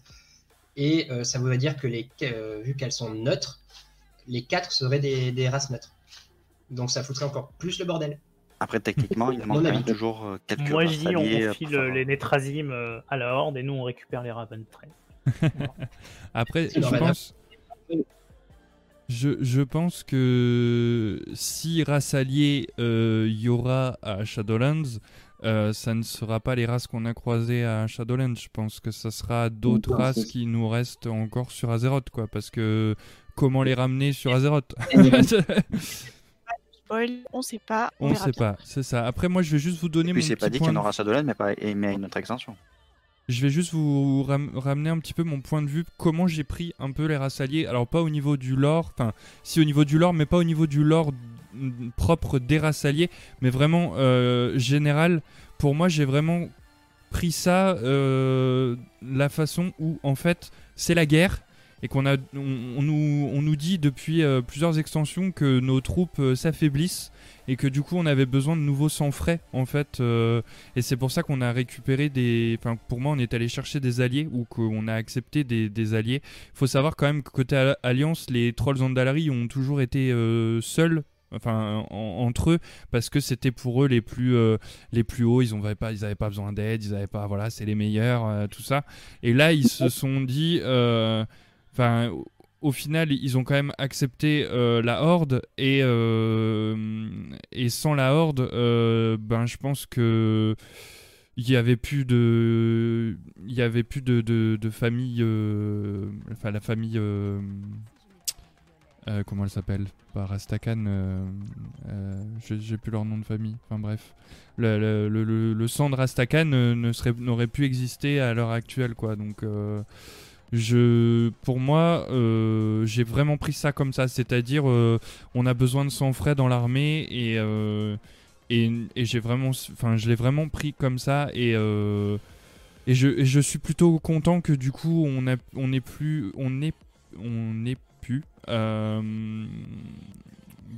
Et euh, ça voudrait dire que, les, euh, vu qu'elles sont neutres, les quatre seraient des, des races neutres. Donc ça foutrait encore plus le bordel. Après techniquement, il (laughs) Mon manque quand même avis. toujours euh, quelques Moi je races dis on, faire- les Netrasim euh, à la Horde et nous on récupère les Raventrain. (laughs) Après, je pense. Je, je pense que si race alliée euh, y aura à Shadowlands, euh, ça ne sera pas les races qu'on a croisées à Shadowlands. Je pense que ça sera d'autres races qui nous restent encore sur Azeroth, quoi. Parce que comment les ramener sur Azeroth (laughs) on sait pas, on, On verra sait bien. pas, c'est ça. Après, moi, je vais juste vous donner Et puis c'est pas petit dit point qu'il y en aura Shadowlands, mais, pas, mais à une autre extension. Je vais juste vous ram- ramener un petit peu mon point de vue, comment j'ai pris un peu les races alliées. Alors pas au niveau du lore, enfin si au niveau du lore, mais pas au niveau du lore propre des races alliées, mais vraiment euh, général. Pour moi, j'ai vraiment pris ça euh, la façon où en fait c'est la guerre et qu'on a, on, nous, on nous dit depuis euh, plusieurs extensions que nos troupes euh, s'affaiblissent et que du coup on avait besoin de nouveaux sang frais en fait. euh, et c'est pour ça qu'on a récupéré des. Enfin, pour moi, on est allé chercher des alliés ou qu'on a accepté des, des alliés. faut savoir quand même que côté Al- Alliance, les Trolls Andalari ont toujours été seuls. Enfin, en- entre eux, parce que c'était pour eux les plus, les plus hauts. Ils n'avaient pas, ils avaient pas besoin d'aide. Ils avaient pas, voilà, c'est les meilleurs, tout ça. Et là, ils se sont dit, enfin, au- final, ils ont quand même accepté euh, la horde et euh, et sans la horde, euh, ben, je pense que il y avait plus de, il y avait plus de de, famille, enfin la famille. comment elle s'appelle? Rastakan. j'ai plus leur nom de famille. Enfin bref, le, le, le- le- sang de Rastakan n'aurait pu exister à l'heure actuelle, quoi. Donc je, pour moi, euh, j'ai vraiment pris ça comme ça, c'est-à-dire euh, on a besoin de sang frais dans l'armée et euh, et, j'ai vraiment, enfin je l'ai vraiment pris comme ça et et je, je suis plutôt content que du coup on a on est plus on est on est euh,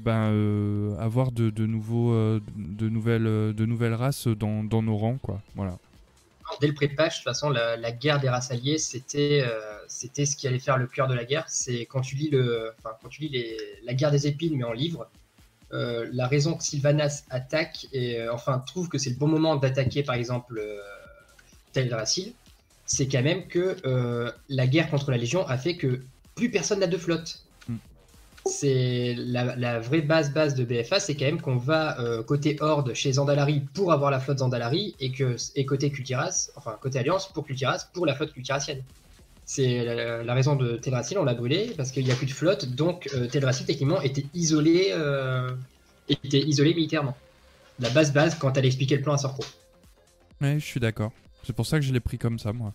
ben, avoir de, de nouveaux de nouvelles de nouvelles races dans, dans nos rangs quoi. Voilà Dès le pré-patch, de toute façon, la, guerre des races alliées, c'était euh, c'était ce qui allait faire le cœur de la guerre. C'est quand tu lis, le, quand tu lis la guerre des épines, mais en livre, euh, la raison que Sylvanas attaque et euh, enfin trouve que c'est le bon moment d'attaquer, par exemple, Teldrassil, c'est quand même que la guerre contre la Légion a fait que plus personne n'a de flotte. C'est la, vraie base base de BFA, c'est quand même qu'on va euh, côté Horde chez Zandalari pour avoir la flotte Zandalari et que et côté enfin côté Alliance pour Kultiras pour la flotte Kultirasienne. C'est la, raison de Teldrassil, on l'a brûlé parce qu'il n'y a plus de flotte, donc euh, Teldrassil techniquement était isolé, euh, militairement. La base base quand elle expliquait le plan à Sorco. ouais je suis d'accord c'est pour ça que je l'ai pris comme ça moi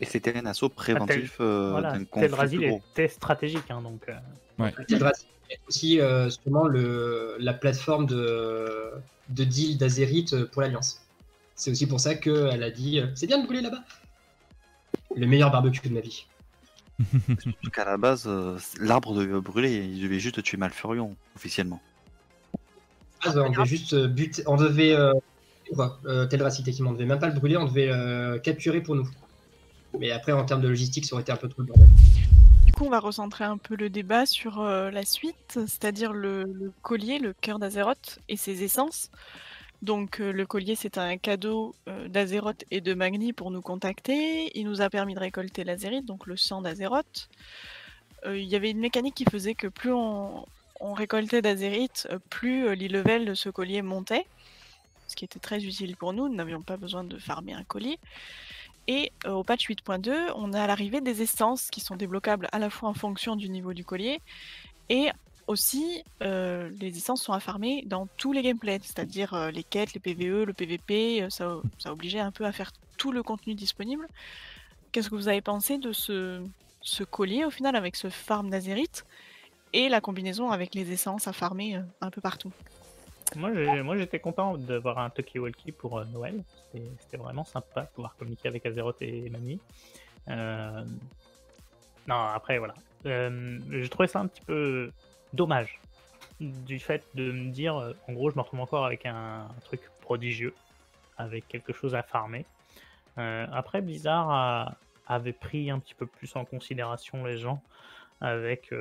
Et c'était un assaut préventif euh, Voilà, d'un conflit était stratégique, hein, donc. euh, Teldrassil est aussi euh, sûrement le, la plateforme de, de deal d'Azerite pour l'Alliance. C'est aussi pour ça qu'elle a dit euh, c'est bien de brûler là-bas. Le meilleur barbecue de ma vie. (laughs) Surtout qu'à la base, euh, l'arbre devait brûler, il devait juste tuer Malfurion, officiellement. Ah, on devait juste euh, buter, on devait euh, quoi, euh, Teldrassil techniquement, on devait même pas le brûler, on devait euh, capturer pour nous. Mais après en termes de logistique, ça aurait été un peu trop bordel. Du coup, on va recentrer un peu le débat sur euh, la suite, c'est-à-dire le, collier, le cœur d'Azeroth et ses essences. Donc, euh, le collier, c'est un cadeau euh, d'Azeroth et de Magni pour nous contacter. Il nous a permis de récolter l'Azérite, donc le sang d'Azeroth. Il y avait une mécanique qui faisait que plus on, récoltait d'Azérite, euh, plus l'e-level de ce collier montait, ce qui était très utile pour nous. Nous n'avions pas besoin de farmer un collier. Et euh, au patch 8.2, on a l'arrivée des essences qui sont débloquables à la fois en fonction du niveau du collier et aussi euh, les essences sont à farmer dans tous les gameplays, c'est-à-dire euh, les quêtes, les PVE, le PVP, ça, obligeait un peu à faire tout le contenu disponible. Qu'est-ce que vous avez pensé de ce, collier au final avec ce farm d'Azerite et la combinaison avec les essences à farmer un peu partout? Moi, j'étais content d'avoir un Talkie Walkie pour euh, Noël. C'était vraiment sympa de pouvoir communiquer avec Azeroth et Mamie. Euh, Non, après, voilà. Euh, je trouvais ça un petit peu dommage du fait de me dire, euh, en gros, je me retrouve encore avec un, un truc prodigieux, avec quelque chose à farmer. Euh, après, Blizzard avait pris un petit peu plus en considération les gens avec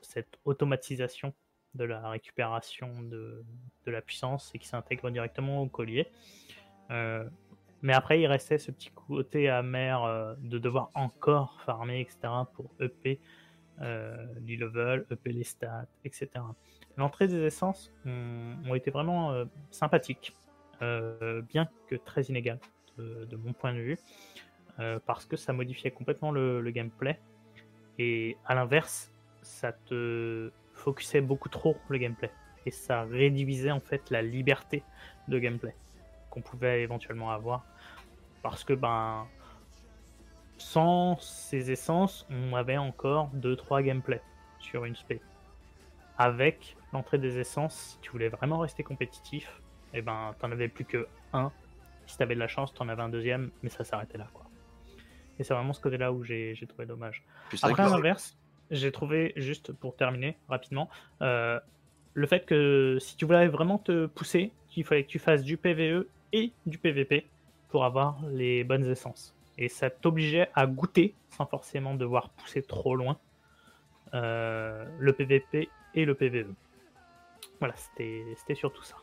cette automatisation de la récupération de, de la puissance et qui s'intègre directement au collier. Euh, mais après, il restait ce petit côté amer euh, de devoir encore farmer, etc., pour EP euh, du level, EP les stats, etc. L'entrée des essences ont, été vraiment euh, sympathiques, bien que très inégales de, de mon point de vue, parce que ça modifiait complètement le, le gameplay. Et à l'inverse, ça te focusait beaucoup trop le gameplay. Et ça réduisait en fait la liberté de gameplay qu'on pouvait éventuellement avoir. Parce que ben sans ces essences, on avait encore 2-3 gameplays sur une spé. Avec l'entrée des essences, si tu voulais vraiment rester compétitif, et ben t'en avais plus que un. Si t'avais de la chance, t'en avais un deuxième, mais ça s'arrêtait là quoi. Et c'est vraiment ce côté-là où j'ai trouvé dommage. Après, à l'inverse, j'ai trouvé, juste pour terminer rapidement, euh, le fait que si tu voulais vraiment te pousser, qu'il fallait que tu fasses du PVE et du PVP pour avoir les bonnes essences. Et ça t'obligeait à goûter, sans forcément devoir pousser trop loin, euh, le PVP et le PVE. Voilà, c'était surtout ça.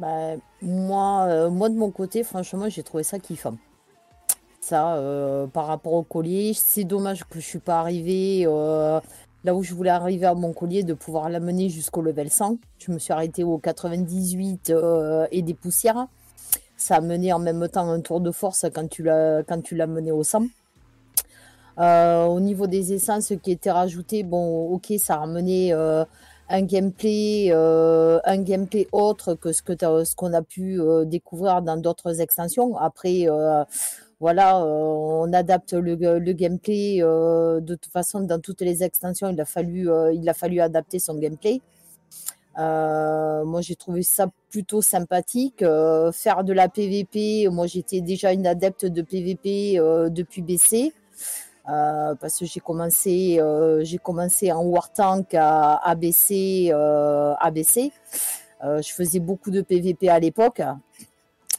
Bah, moi, euh, moi, de mon côté, franchement, j'ai trouvé ça kiffant. Ça, euh, par rapport au collier, c'est dommage que je suis pas arrivé euh, là où je voulais arriver à mon collier, de pouvoir l'amener jusqu'au level 100. Je me suis arrêté au 98 euh, et des poussières. Ça a mené en même temps un tour de force quand tu l'as mené au 100. Euh, au niveau des essences qui étaient rajoutées, bon, ok, ça a ramené un gameplay, un gameplay autre que ce que ce qu'on a pu découvrir dans d'autres extensions. Après, voilà, euh, on adapte le, gameplay euh, de toute façon dans toutes les extensions. Il a fallu, euh, adapter son gameplay. Moi, j'ai trouvé ça plutôt sympathique. Faire de la PVP, moi, j'étais déjà une adepte de PVP depuis BC. Parce que j'ai commencé, en War Tank à ABC, euh, ABC. Euh, je faisais beaucoup de PVP à l'époque.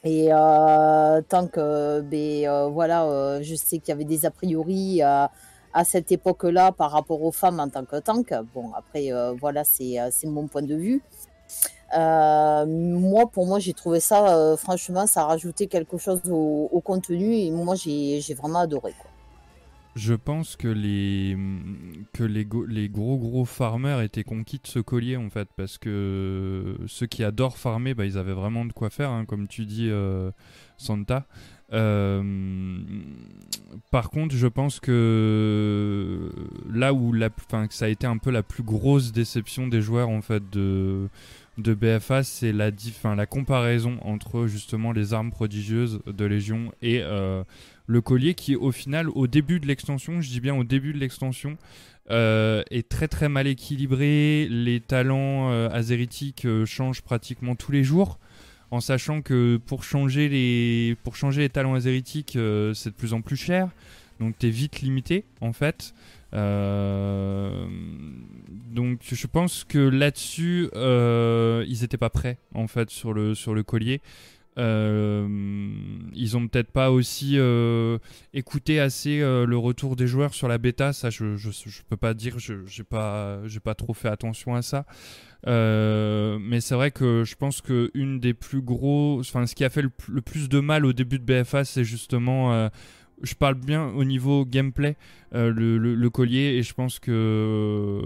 Et euh, tant que, ben, euh, voilà, euh, je sais qu'il y avait des a priori à cette époque-là par rapport aux femmes en tant que tank. Bon, après, euh, voilà, c'est mon point de vue. Euh, moi, pour moi, j'ai trouvé ça, euh, franchement, ça a rajouté quelque chose au, au contenu et moi, j'ai j'ai vraiment adoré. Quoi. Je pense que les gros gros farmers étaient conquis de ce collier en fait parce que ceux qui adorent farmer bah, ils avaient vraiment de quoi faire hein, comme tu dis euh, Santa. Euh, par contre je pense que là où la, que ça a été un peu la plus grosse déception des joueurs en fait de de BFA c'est la la comparaison entre justement les armes prodigieuses de Légion et euh, le collier qui au final au début de l'extension, je dis bien au début de l'extension, euh, est très très mal équilibré. Les talents euh, azéritiques euh, changent pratiquement tous les jours. En sachant que pour changer les, pour changer les talents azéritiques, c'est de plus en plus cher. Donc t'es vite limité en fait. Donc je pense que là-dessus, ils étaient pas prêts en fait sur le, sur le collier. Euh, ils ont peut-être pas aussi euh, écouté assez euh, le retour des joueurs sur la bêta. Ça, je, peux pas dire. J'ai pas j'ai pas trop fait attention à ça. Mais c'est vrai que je pense que une des plus gros, enfin ce qui a fait le, pl- le plus de mal au début de BFA, c'est justement je parle bien au niveau gameplay, le, collier, et je pense que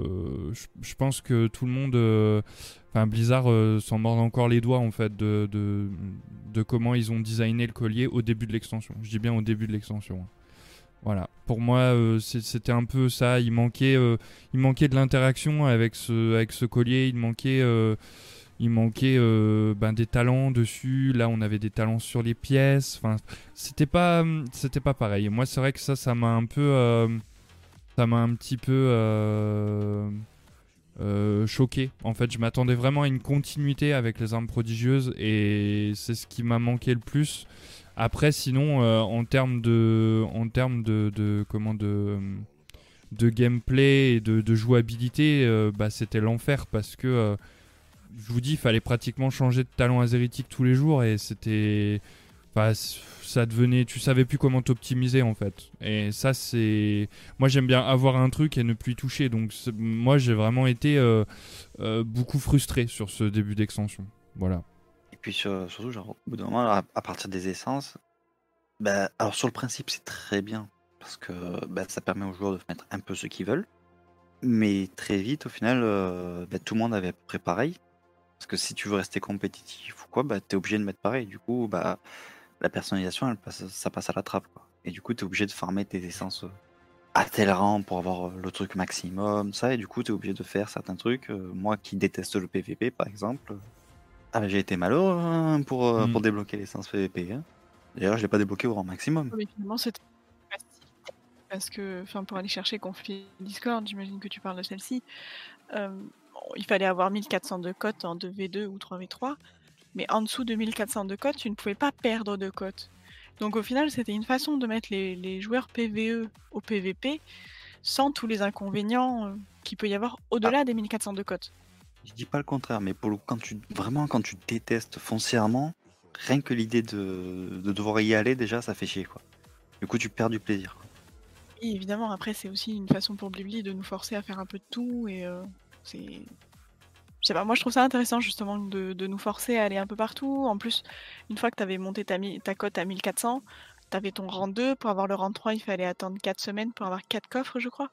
je, pense que tout le monde, Blizzard euh, s'en mord encore les doigts en fait de, comment ils ont designé le collier au début de l'extension. Je dis bien au début de l'extension. Voilà. Pour moi, euh, c'était un peu ça. Il manquait, euh, il manquait de l'interaction avec ce, avec ce collier. Il manquait, il ben, des talents dessus. Là, on avait des talents sur les pièces. C'était pas, pareil. Moi, c'est vrai que ça, ça m'a un peu, ça m'a un petit peu euh, choqué. En fait, je m'attendais vraiment à une continuité avec les armes prodigieuses et c'est ce qui m'a manqué le plus. Après, sinon, euh, en termes de, en termes de, comment de, de gameplay et de, jouabilité, euh, bah, c'était l'enfer parce que je vous dis, il fallait pratiquement changer de talent azéritique tous les jours et c'était, c- ça devenait, tu savais plus comment t'optimiser en fait. Et ça, c'est, moi j'aime bien avoir un truc et ne plus y toucher. Donc moi, j'ai vraiment été euh, euh, beaucoup frustré sur ce début d'extension. Voilà. Et puis sur- surtout, au bout d'un moment, à, partir des essences, bah, alors sur le principe, c'est très bien. Parce que bah, ça permet aux joueurs de mettre un peu ce qu'ils veulent. Mais très vite, au final, euh, bah, tout le monde avait à près pareil. Parce que si tu veux rester compétitif ou quoi, bah, tu es obligé de mettre pareil. Du coup, bah, la personnalisation, elle passe, ça passe à la trappe. Quoi. Et du coup, tu es obligé de farmer tes essences euh, à tel rang pour avoir euh, le truc maximum. Ça, et du coup, tu es obligé de faire certains trucs. Euh, moi qui déteste le PVP, par exemple, ah, bah, j'ai été malheureux hein, pour, euh, Mm. pour débloquer l'essence PVP. hein. D'ailleurs, je l'ai pas débloqué au rang maximum. Mais finalement, c'était facile. Parce que, enfin, pour aller chercher conflit Discord, j'imagine que tu parles de celle-ci, euh, bon, il fallait avoir 1400 de cote en 2v2 ou 3v3, mais en dessous de 1400 de cote, tu ne pouvais pas perdre de cote. Donc au final, c'était une façon de mettre les, les joueurs PVE au PVP sans tous les inconvénients euh, qu'il peut y avoir au-delà des 1400 de cote. Je dis pas le contraire, mais pour le quand tu vraiment quand tu détestes foncièrement, rien que l'idée de, de devoir y aller déjà, ça fait chier quoi. Du coup, tu perds du plaisir. Et évidemment, après, c'est aussi une façon pour Blibli de nous forcer à faire un peu de tout et euh, c'est. Je sais pas, moi je trouve ça intéressant justement de, nous forcer à aller un peu partout. En plus, une fois que tu avais monté ta, cote à 1400, tu avais ton rang 2. Pour avoir le rang 3, il fallait attendre 4 semaines pour avoir 4 coffres, je crois.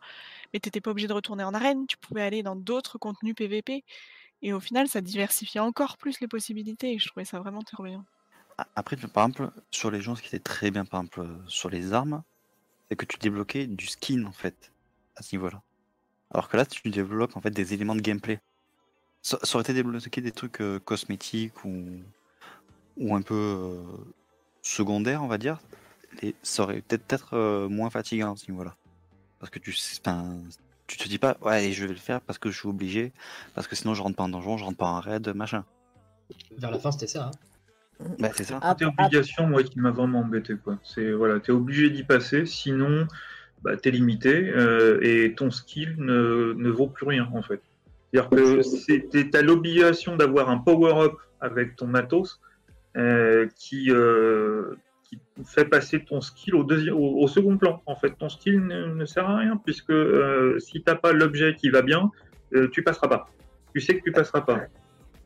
Mais t'étais pas obligé de retourner en arène, tu pouvais aller dans d'autres contenus PVP. Et au final, ça diversifiait encore plus les possibilités et je trouvais ça vraiment très bien. Après, par exemple, sur les gens, ce qui était très bien, par exemple, sur les armes, c'est que tu débloquais du skin en fait à ce niveau-là. Alors que là, tu débloques en fait des éléments de gameplay. Ça, ça aurait été débloqué des trucs euh, cosmétiques ou, ou un peu euh, secondaires, on va dire. Et ça aurait peut-être être euh, moins fatigant à ce niveau-là. Parce que tu, enfin, tu te dis pas, ouais, je vais le faire parce que je suis obligé, parce que sinon je rentre pas en donjon, je rentre pas en raid, machin. Vers la fin, c'était ça. hein. Bah, c'est ça. Ah, ah, obligation, moi, qui m'a vraiment embêté, quoi. C'est voilà, t'es obligé d'y passer, sinon, bah, t'es limité euh, et ton skill ne, ne vaut plus rien, en fait. C'est-à-dire que t'es- t'as l'obligation d'avoir un power-up avec ton matos euh, qui, euh, qui fait passer ton skill au, deuxième, au, au second plan. En fait, ton skill ne, ne sert à rien puisque euh, si t'as pas l'objet qui va bien, tu passeras pas. Tu sais que tu passeras pas.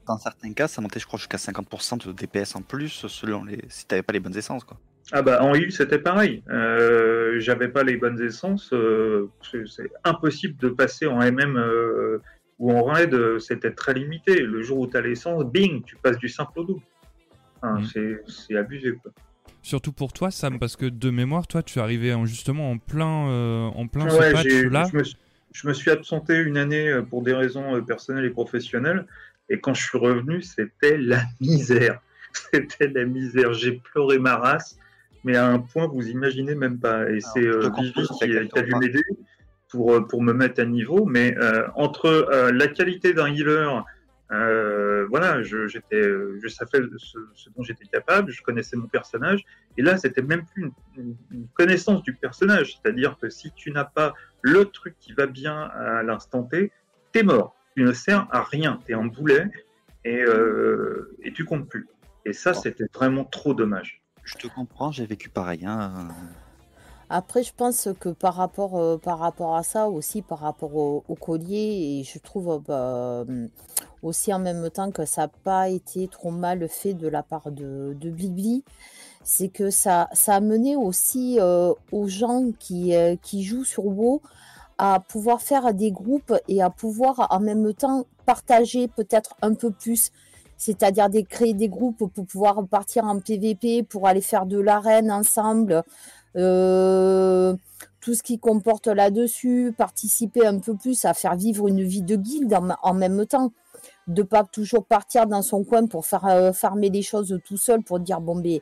Dans certains cas, ça montait, je crois, jusqu'à 50% de DPS en plus, selon les... si t'avais pas les bonnes essences, quoi. Ah bah en heal c'était pareil. J'avais pas les bonnes essences. c'est impossible de passer en MM ou en raid. euh, C'était très limité. Le jour où tu as l'essence, bing, tu passes du simple au double. Enfin, Mhm. c'est- abusé quoi. Surtout pour toi, Sam, parce que de mémoire, toi, tu arrivais en- justement en plein, euh, en plein Ouais, ce j'ai- patch-là. je, me, suis- je me suis absenté une année euh, pour des raisons euh, personnelles et professionnelles. Et quand je suis revenu, c'était la (laughs) misère. C'était la misère. J'ai pleuré ma race, mais à un point vous imaginez même pas. Et c'est euh, Vivi c'est qui, qui a dû m'aider pour, euh, pour me mettre à niveau. Mais euh, entre euh, la qualité d'un healer, euh, voilà, je, j'étais, je savais ce, ce dont j'étais capable, je connaissais mon personnage. Et là, c'était même plus une, une- une connaissance du personnage. C'est-à-dire que si tu n'as pas le truc qui va bien à l'instant T, t'es mort. Tu ne sers à rien. T'es en boulet et, euh, et tu comptes plus. Et ça, c'était vraiment trop dommage. Je te comprends, j'ai vécu pareil. Hein. Après, je pense que par rapport, euh, par rapport à ça, aussi par rapport au, collier, et je trouve euh, bah, hum, aussi en même temps que ça n'a pas été trop mal fait de la part de, de Blibli, c'est que ça, ça a mené aussi euh, aux gens qui, euh, qui jouent sur WoW à pouvoir faire des groupes et à pouvoir en même temps partager peut-être un peu plus. C'est-à-dire créer des groupes pour pouvoir partir en PVP, pour aller faire de l'arène ensemble, euh, tout ce qui comporte là-dessus, participer un peu plus à faire vivre une vie de guilde en, même temps, de pas toujours partir dans son coin pour faire euh, farmer les choses tout seul pour dire bon ben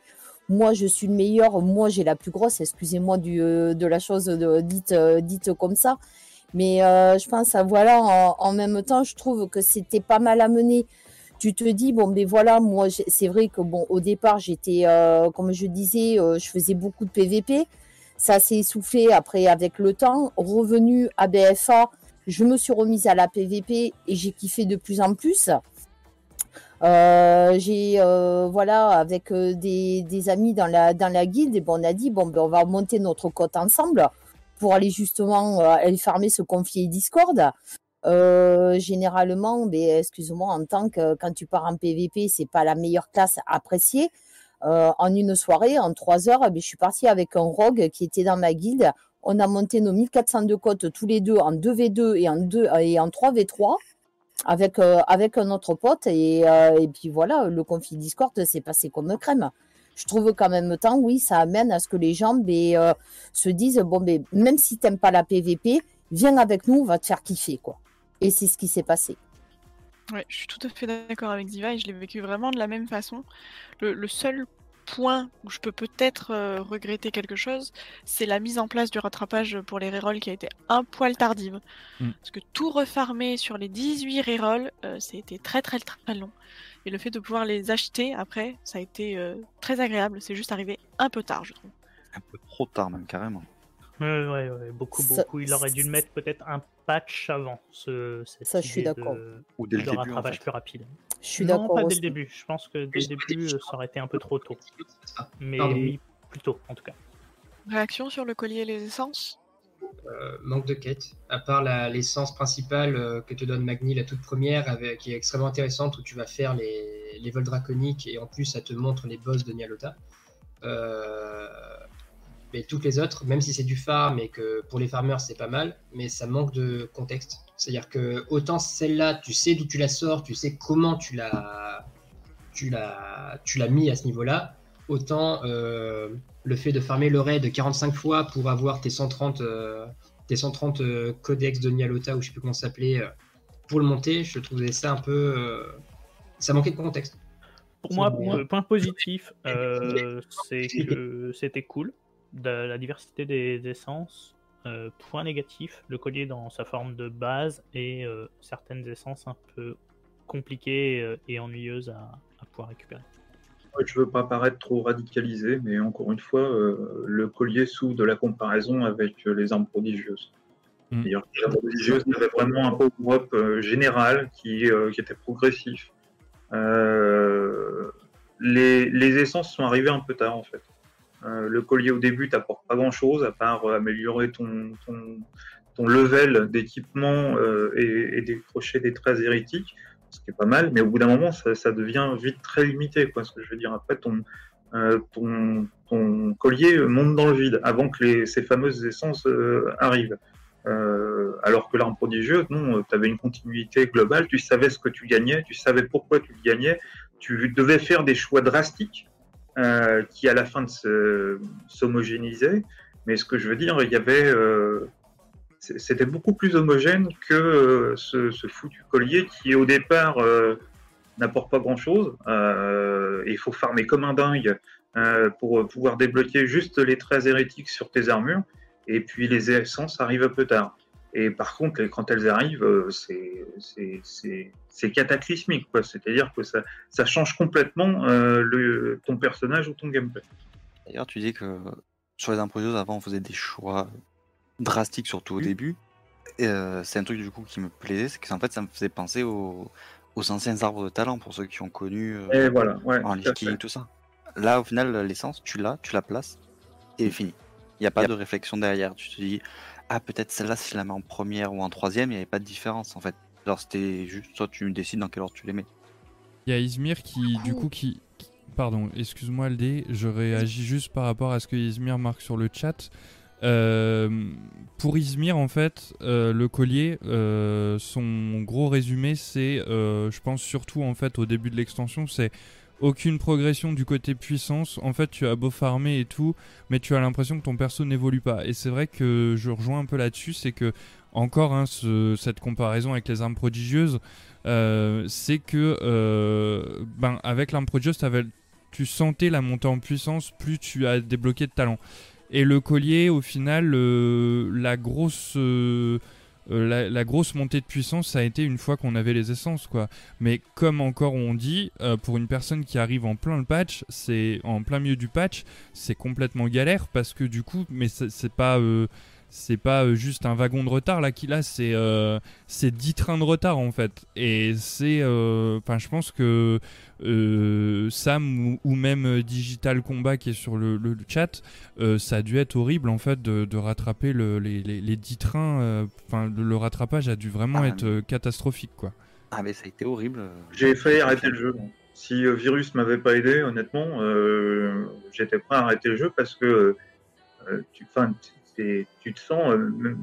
moi je suis le meilleur, moi j'ai la plus grosse, excusez-moi euh, de la chose de, dite euh, comme ça, mais euh, je pense à voilà en, en même temps je trouve que c'était pas mal à mener tu te dis bon ben voilà moi c'est vrai que bon au départ j'étais euh, comme je disais euh, je faisais beaucoup de PVP ça s'est essoufflé après avec le temps. Revenu à BFA je me suis remise à la PVP et j'ai kiffé de plus en plus. Euh, j'ai voilà avec des, amis dans la dans la guilde et bon on a dit bon ben on va monter notre cote ensemble pour aller justement aller farmer ce conflit Discord euh, généralement, ben, excuse-moi, en tant que quand tu pars en PVP, c'est pas la meilleure classe appréciée. Euh, en une soirée, en trois heures, ben, je suis partie avec un rogue qui était dans ma guilde. On a monté nos 1402 côtes tous les deux en 2v2 et en 2 et en 3v3 avec euh, avec un autre pote et, euh, et puis voilà, le conflit Discord s'est passé comme crème. Je trouve qu'en même temps, oui, ça amène à ce que les gens ben, euh, se disent bon, ben, même si t'aimes pas la PVP, viens avec nous, on va te faire kiffer quoi. Et c'est ce qui s'est passé. Ouais, je suis tout à fait d'accord avec Ziva et je l'ai vécu vraiment de la même façon. Le, le seul point où je peux peut-être euh, regretter quelque chose, c'est la mise en place du rattrapage pour les rerolls qui a été un poil tardive. Mm. Parce que tout refarmer sur les 18 rerolls, euh, c'était très très très long. Et le fait de pouvoir les acheter après, ça a été euh, très agréable. C'est juste arrivé un peu tard, je trouve. Un peu trop tard, même carrément. Ouais, ouais, ouais, beaucoup, Ça- beaucoup. Il aurait dû le mettre peut-être un patch avant. Ce, cette Ça, je suis d'accord. Ou dès le de début, en rattrapage fait. plus rapide. Je suis non, d'accord pas dès aussi. le début. Je pense que dès le début, euh, ça aurait été un peu trop tôt. Mais Pardon. plus tôt, en tout cas. Réaction sur le collier et les essences? Euh, manque de quête. À part la- l'essence principale euh, que te donne Magni, la toute première, avec, qui est extrêmement intéressante, où tu vas faire les, les vols draconiques et en plus ça te montre les boss de Nyalota. Euh, mais toutes les autres, même si c'est du farm et que pour les farmers c'est pas mal, mais ça manque de contexte. C'est-à-dire que autant celle-là, tu sais d'où tu la sors, tu sais comment tu l'as, tu l'as, tu l'as mis à ce niveau-là, autant euh, le fait de farmer le raid 45 fois pour avoir tes 130, euh, tes 130 euh, codex de Nyalota ou je sais plus comment ça s'appelait pour le monter, je trouvais ça un peu, ça manquait de contexte. Pour moi, le point positif, (laughs) c'est que c'était cool, de la diversité des essences. Euh, point négatif, le collier dans sa forme de base et euh, certaines essences un peu compliquées euh, et ennuyeuses à, à pouvoir récupérer. Ouais, Je veux pas paraître trop radicalisé, mais encore une fois, euh, le collier souffre de la comparaison avec euh, les armes prodigieuses. Mm. C'est-à-dire que les armes prodigieuses avaient vraiment un power-up euh, général qui, euh, qui était progressif. Euh, les, les essences sont arrivées un peu tard en fait. Euh, le collier au début t'apporte pas grand-chose à part euh, améliorer ton, ton, ton level d'équipement euh, et, décrocher des traits hérétiques ce qui est pas mal, mais au bout d'un moment, ça, devient vite très limité. Quoi, ce que je veux dire, après, ton, ton, ton collier monte dans le vide avant que les, ces fameuses essences arrivent. Alors que l'arme prodigieuse, non, tu avais une continuité globale, tu savais ce que tu gagnais, tu savais pourquoi tu gagnais, tu devais faire des choix drastiques euh, qui, à la fin, de se- s'homogénéisaient. Mais ce que je veux dire, il y avait. euh, c'était beaucoup plus homogène que euh, ce, foutu collier qui au départ n'apporte pas grand chose. il faut farmer comme un dingue pour pouvoir débloquer juste les traits hérétiques sur tes armures. Et puis les essences arrivent un peu tard. Et par contre, quand elles arrivent, euh, c'est- cataclysmique. quoi. C'est-à-dire que ça, ça change complètement euh, le, ton personnage ou ton gameplay. D'ailleurs, tu dis que sur les imposeuses, avant, on faisait des choix drastiques, surtout au Mm. début. Et, euh, c'est un truc du coup qui me plaisait, c'est que en fait, ça me faisait penser aux, aux anciens arbres de talent pour ceux qui ont connu euh, Et voilà, ouais, en tout fait. tout ça. Là, au final, l'essence, tu l'as, tu la places et fini. Il n'y a pas Yep. de réflexion derrière. Tu te dis, ah, peut-être celle-là, si je la mets en première ou en troisième, il n'y avait pas de différence en fait. Alors, c'était juste, toi, tu décides dans quel ordre tu les mets. Il y a Izmir qui, du coup, qui. qui- Pardon, excuse-moi, LD, je réagis juste par rapport à ce que Izmir marque sur le chat. Euh, pour Izmir, en fait, euh, le collier, euh, son gros résumé, c'est, je pense surtout en fait au début de l'extension, c'est aucune progression du côté puissance. En fait, tu as beau farmer et tout, mais tu as l'impression que ton perso n'évolue pas. Et c'est vrai que je rejoins un peu là-dessus, c'est que encore hein, ce- cette comparaison avec les armes prodigieuses, euh, c'est que euh, ben, avec l'arme prodigieuse, tu sentais la montée en puissance plus tu as débloqué de talent. Et le collier, au final, euh, la grosse euh, la, grosse montée de puissance, ça a été une fois qu'on avait les essences, quoi. Mais comme encore on dit, euh, pour une personne qui arrive en plein le patch, c'est en plein milieu du patch, c'est complètement galère parce que du coup, mais c'est c'est pas euh, c'est pas euh, juste un wagon de retard là qu'il a, c'est euh, c'est 10 trains de retard en fait. Et c'est, euh, enfin, je pense que euh, Sam ou, ou même Digital Combat qui est sur le, le- le chat, euh, ça a dû être horrible en fait de, de rattraper le- les, les, les 10 trains. euh, Enfin, le, le rattrapage a dû vraiment Ah, être catastrophique quoi. Ah, mais ça a été horrible. J'ai failli arrêter le jeu. Si euh, Virus m'avait pas aidé, honnêtement, euh, j'étais prêt à arrêter le jeu parce que euh, tu, tu te sens euh,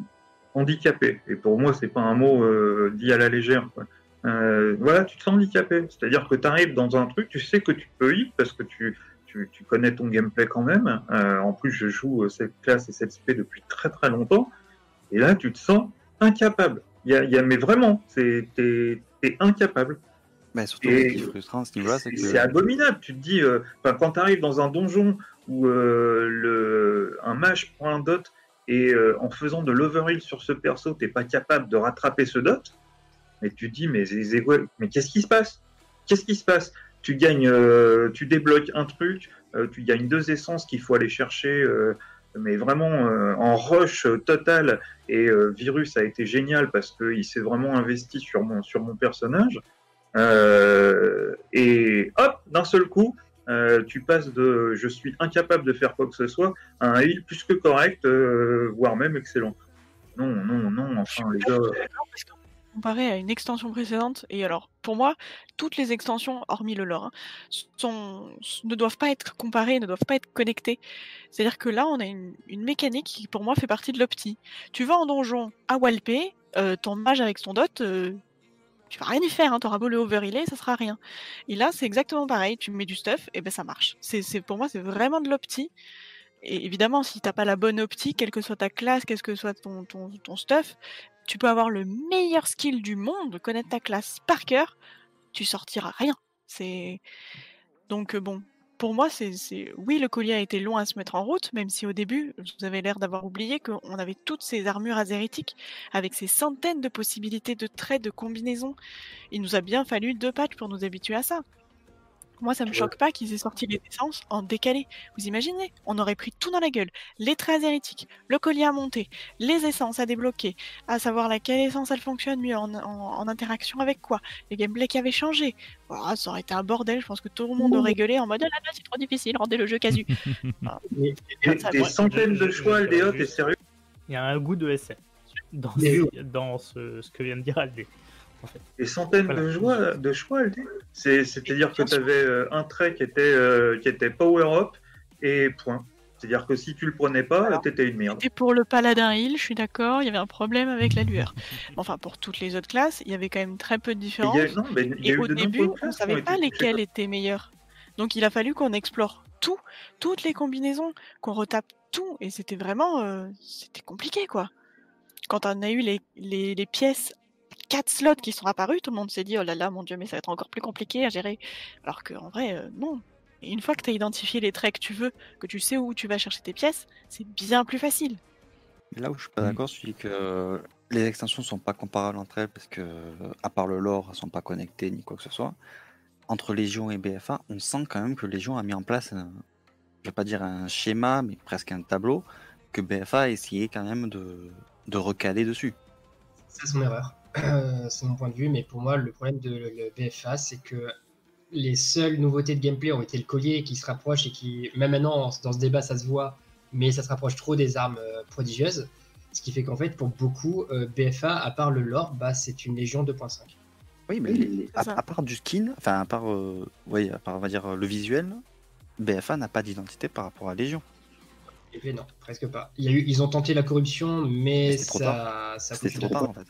handicapé. Et pour moi, c'est pas un mot euh, dit à la légère. quoi. Euh, voilà, tu te sens handicapé. C'est-à-dire que tu arrives dans un truc, tu sais que tu peux y parce que tu, tu, tu connais ton gameplay quand même. En plus, je joue cette classe et cette spé depuis très très longtemps. Et là, tu te sens incapable. Y a, y a- mais vraiment, t'es t'es incapable. Mais surtout, Et- ce qui est frustrant à ce niveau-là, c'est que. C'est abominable. Tu te dis, euh, quand tu arrives dans un donjon où euh, le, un mage prend un dot et euh, en faisant de l'overheal sur ce perso, t'es pas capable de rattraper ce dot, mais tu te dis, mais, qu'est-ce qui se passe? Qu'est-ce qui se passe? Tu gagnes, euh, tu débloques un truc, euh, tu gagnes deux essences qu'il faut aller chercher, mais vraiment en rush total. Et Virus a été génial parce qu'il s'est vraiment investi sur mon, sur mon personnage. Et hop, d'un seul coup, euh, tu passes de je suis incapable de faire quoi que ce soit à un heal plus que correct, euh, voire même excellent. Non, non, non, enfin les gars. Comparé à une extension précédente, et alors pour moi, toutes les extensions, hormis le lore, hein, ne doivent pas être comparées, ne doivent pas être connectées. C'est-à-dire que là, on a une, mécanique qui, pour moi, fait partie de l'opti. Tu vas en donjon à Walpé, euh, ton mage avec son dot, tu vas rien y faire, hein, t'auras beau le overhealer, ça sera rien. Et là, c'est exactement pareil, tu mets du stuff, et ben ça marche. C'est, pour moi, c'est vraiment de l'opti. Et évidemment, si t'as pas la bonne optique, quelle que soit ta classe, quel que soit ton, ton, ton stuff, tu peux avoir le meilleur skill du monde, connaître ta classe par cœur, tu sortiras rien. C'est donc euh, bon. Pour moi, c'est, oui, le collier a été long à se mettre en route, même si au début, vous avez l'air d'avoir oublié qu'on avait toutes ces armures azéritiques avec ces centaines de possibilités de traits, de combinaisons. Il nous a bien fallu deux patchs pour nous habituer à ça. Moi, ça me choque pas qu'ils aient sorti les essences en décalé. Vous imaginez On aurait pris tout dans la gueule. Les traits azéritiques, le collier à monter, les essences à débloquer, à savoir laquelle essence elle fonctionne mieux en, en- en interaction avec quoi, les gameplays qui avaient changé. Voilà, ça aurait été un bordel. Je pense que tout le monde aurait gueulé en mode ah là là, c'est trop difficile, rendez le jeu casu. (laughs) Des, Ça, des moi, centaines de choix, t'es sérieux? Il y a un goût de SF dans, Mais ce, dans ce, ce que vient de dire Aldé. En fait. Des centaines Voilà. de choix, de choix C'est-à-dire que tu avais un trait qui était, euh, qui était power-up et point. C'est-à-dire que si tu le prenais pas, t'étais une merde. Et pour le paladin heal, je suis d'accord, il y avait un problème avec la lueur. (laughs) Enfin, pour toutes les autres classes, il y avait quand même très peu de différences. y a, non, mais il y a Et eu au de début, nombreuses on ont savait pas par- étaient meilleurs. Donc il a fallu qu'on explore tout, toutes les combinaisons, qu'on retape tout, et c'était vraiment, euh, c'était compliqué quoi. Quand on a eu les, les, les pièces, quatre slots qui sont apparus, tout le monde s'est dit oh là là mon dieu mais ça va être encore plus compliqué à gérer. Alors qu'en vrai euh, non. Et une fois que tu as identifié les traits que tu veux, que tu sais où tu vas chercher tes pièces, c'est bien plus facile. Mais là où je suis pas Mm. d'accord, c'est que les extensions sont pas comparables entre elles parce que, à part le lore, elles sont pas connectées ni quoi que ce soit. Entre Légion et BFA, on sent quand même que Légion a mis en place, un, je vais pas dire un schéma, mais presque un tableau que BFA a essayé quand même de, de recaler dessus. C'est son erreur. Euh, c'est mon point de vue, mais pour moi, le problème de le- BFA, c'est que les seules nouveautés de gameplay ont été le collier qui se rapproche et qui, même maintenant, dans ce débat, ça se voit, mais ça se rapproche trop des armes euh, prodigieuses. Ce qui fait qu'en fait, pour beaucoup, euh, BFA, à part le lore, bah, c'est une légion 2.5. Oui, mais les- à, ça. à part du skin, enfin à part, euh, oui, à part on va dire le visuel, BFA n'a pas d'identité par rapport à Légion. Et puis, non, presque pas. Il y a eu, ils ont tenté la corruption, mais C'était trop ça, ça trop. tard en fait.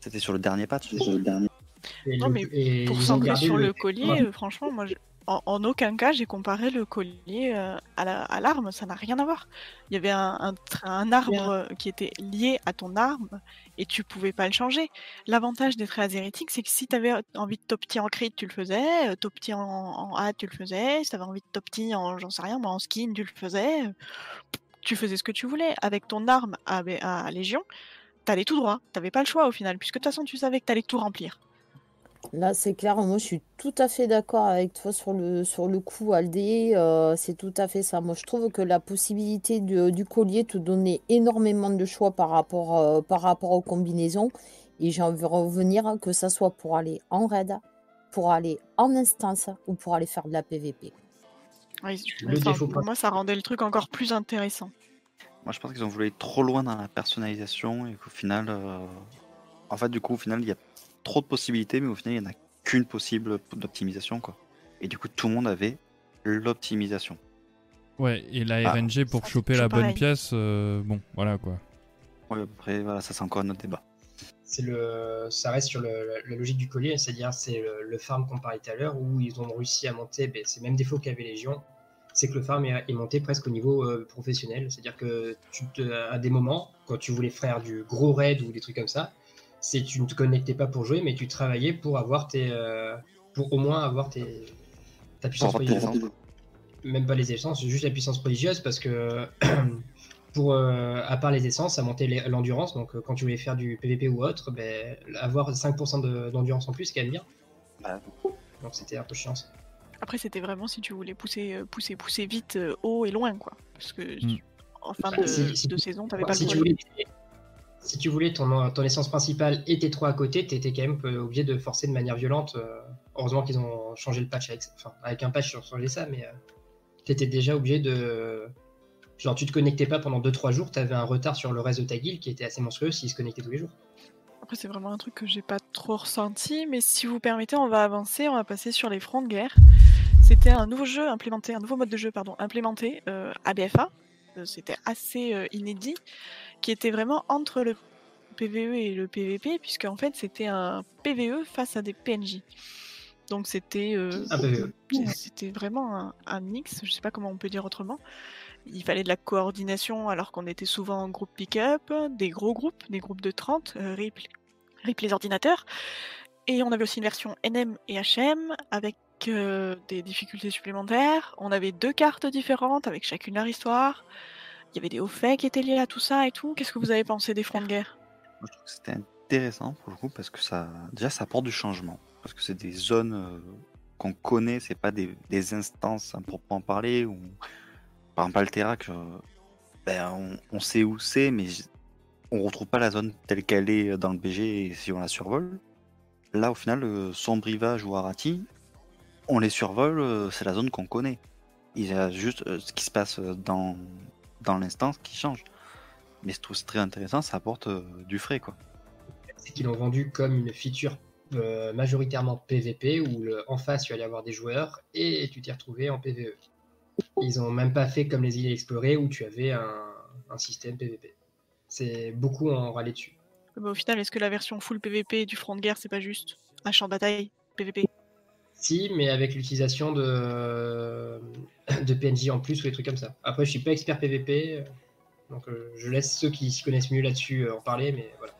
C'était sur le dernier patch. Non, le- mais et Pour gardé sur le, le- collier, Ouais. franchement, moi, je- en, en aucun cas, j'ai comparé le collier euh, à la- à l'arme. ça n'a rien à voir. Il y avait un, un tra- un arbre qui était lié à ton arme et tu pouvais pas le changer. L'avantage des traits azéritiques, c'est que si tu avais envie de top en crit, tu le faisais. euh, Top en, en A, tu le faisais. Si tu avais envie de top en, j'en sais rien, moi, en skin, tu le faisais. euh, Tu faisais ce que tu voulais. Avec ton arme à, à Légion, t'allais tout droit. T'avais pas le choix au final, puisque de toute façon, tu savais que t'allais tout remplir. Là, c'est clair, moi je suis tout à fait d'accord avec toi sur le, sur le coup, Aldé. euh, c'est tout à fait ça. Moi, je trouve que la possibilité de- du collier te donnait énormément de choix par rapport, euh, par rapport aux combinaisons. Et j'ai envie de revenir, que ça soit pour aller en raid, pour aller en instance ou pour aller faire de la PVP. Enfin, défaut pour moi, ça rendait le truc encore plus intéressant. Moi, je pense qu'ils ont voulu aller trop loin dans la personnalisation et qu'au final, euh, en fait, du coup, au final, il y a trop de possibilités, mais au final, il n'y en a qu'une possible d'optimisation, quoi. Et du coup, tout le monde avait l'optimisation. Ouais, et la Ah. RNG pour Ça, choper la bonne pareil. pièce, euh, bon, voilà quoi. Ouais, après, voilà, ça, c'est encore un autre débat. c'est le, ça reste sur le- la, la logique du collier, c'est-à-dire c'est le, le farm qu'on parlait tout à l'heure où ils ont réussi à monter ben, ces mêmes défauts qu'avait Légion, c'est que le farm est, est monté presque au niveau euh, professionnel, c'est-à-dire que tu te, à des moments, quand tu voulais faire du gros raid ou des trucs comme ça, c'est tu ne te connectais pas pour jouer, mais tu travaillais pour avoir tes, euh, pour au moins avoir tes, ta puissance prodigieuse. Même pas les essences, juste la puissance prodigieuse parce que (clears throat) pour euh, à part les essences, ça montait l'endurance. Donc quand tu voulais faire du PVP ou autre, ben, avoir 5% de- d'endurance en plus, c'est quand même bien. Bah, Donc c'était un peu chiant. ça. Après, c'était vraiment si tu voulais pousser, euh, pousser, pousser vite, euh, haut et loin, quoi. Parce que Mm. en fin Bah, de, si- si- de saison, t'avais pas si, le tu voulais, si tu voulais ton, ton essence principale et tes trois à côté, t'étais quand même euh, obligé de forcer de manière violente. euh, heureusement qu'ils ont changé le patch avec, enfin, avec un patch, ils ont changé ça, mais euh, t'étais déjà obligé de. Genre, tu te connectais pas pendant 2-3 jours, t'avais un retard sur le reste de ta guilde qui était assez monstrueux s'ils se connectaient tous les jours. Après, c'est vraiment un truc que j'ai pas trop ressenti, mais si vous permettez, on va avancer, on va passer sur les fronts de guerre. C'était un nouveau jeu implémenté, un nouveau mode de jeu, pardon, implémenté euh, à BFA. Euh, C'était assez euh, inédit, qui était vraiment entre le PVE et le PVP, puisque en fait, c'était un PVE face à des PNJ. Donc c'était euh, Un PVE. c'est- C'était vraiment un, un mix, je sais pas comment on peut dire autrement. Il fallait de la coordination alors qu'on était souvent en groupe pick-up, des gros groupes, des groupes de 30, euh, RIP, RIP les ordinateurs. Et on avait aussi une version NM et HM avec euh, des difficultés supplémentaires. On avait deux cartes différentes avec chacune leur histoire. Il y avait des hauts faits qui étaient liés à tout ça et tout. Qu'est-ce que vous avez pensé des fronts de guerre? Je trouve que c'était intéressant pour le coup parce que ça, déjà, ça apporte du changement. Parce que c'est des zones euh, qu'on connaît, c'est pas des, des instances à proprement parler. Ou par exemple, Alterac, euh, ben, on, sait où c'est, mais on retrouve pas la zone telle qu'elle est dans le BG si on la survole. Là, au final, euh, Sombre Rivage ou Arati, on les survole, euh, c'est la zone qu'on connaît. Il y a juste euh, ce qui se passe dans, dans l'instance qui change. Mais je trouve c'est très intéressant, ça apporte euh, du frais quoi. c'est qu'ils l'ont vendu comme une feature euh, majoritairement PVP où le, en face tu allais avoir des joueurs et tu t'es retrouvé en PVE. Ils ont même pas fait comme les îles explorées où tu avais un, un système PVP. C'est beaucoup en râler dessus. Mais au final, est-ce que la version full PVP du front de guerre, c'est pas juste un champ de bataille PVP Si, mais avec l'utilisation de, de PNJ en plus ou des trucs comme ça. Après, je suis pas expert PVP, donc euh, je laisse ceux qui s'y connaissent mieux là-dessus euh, en parler, mais voilà.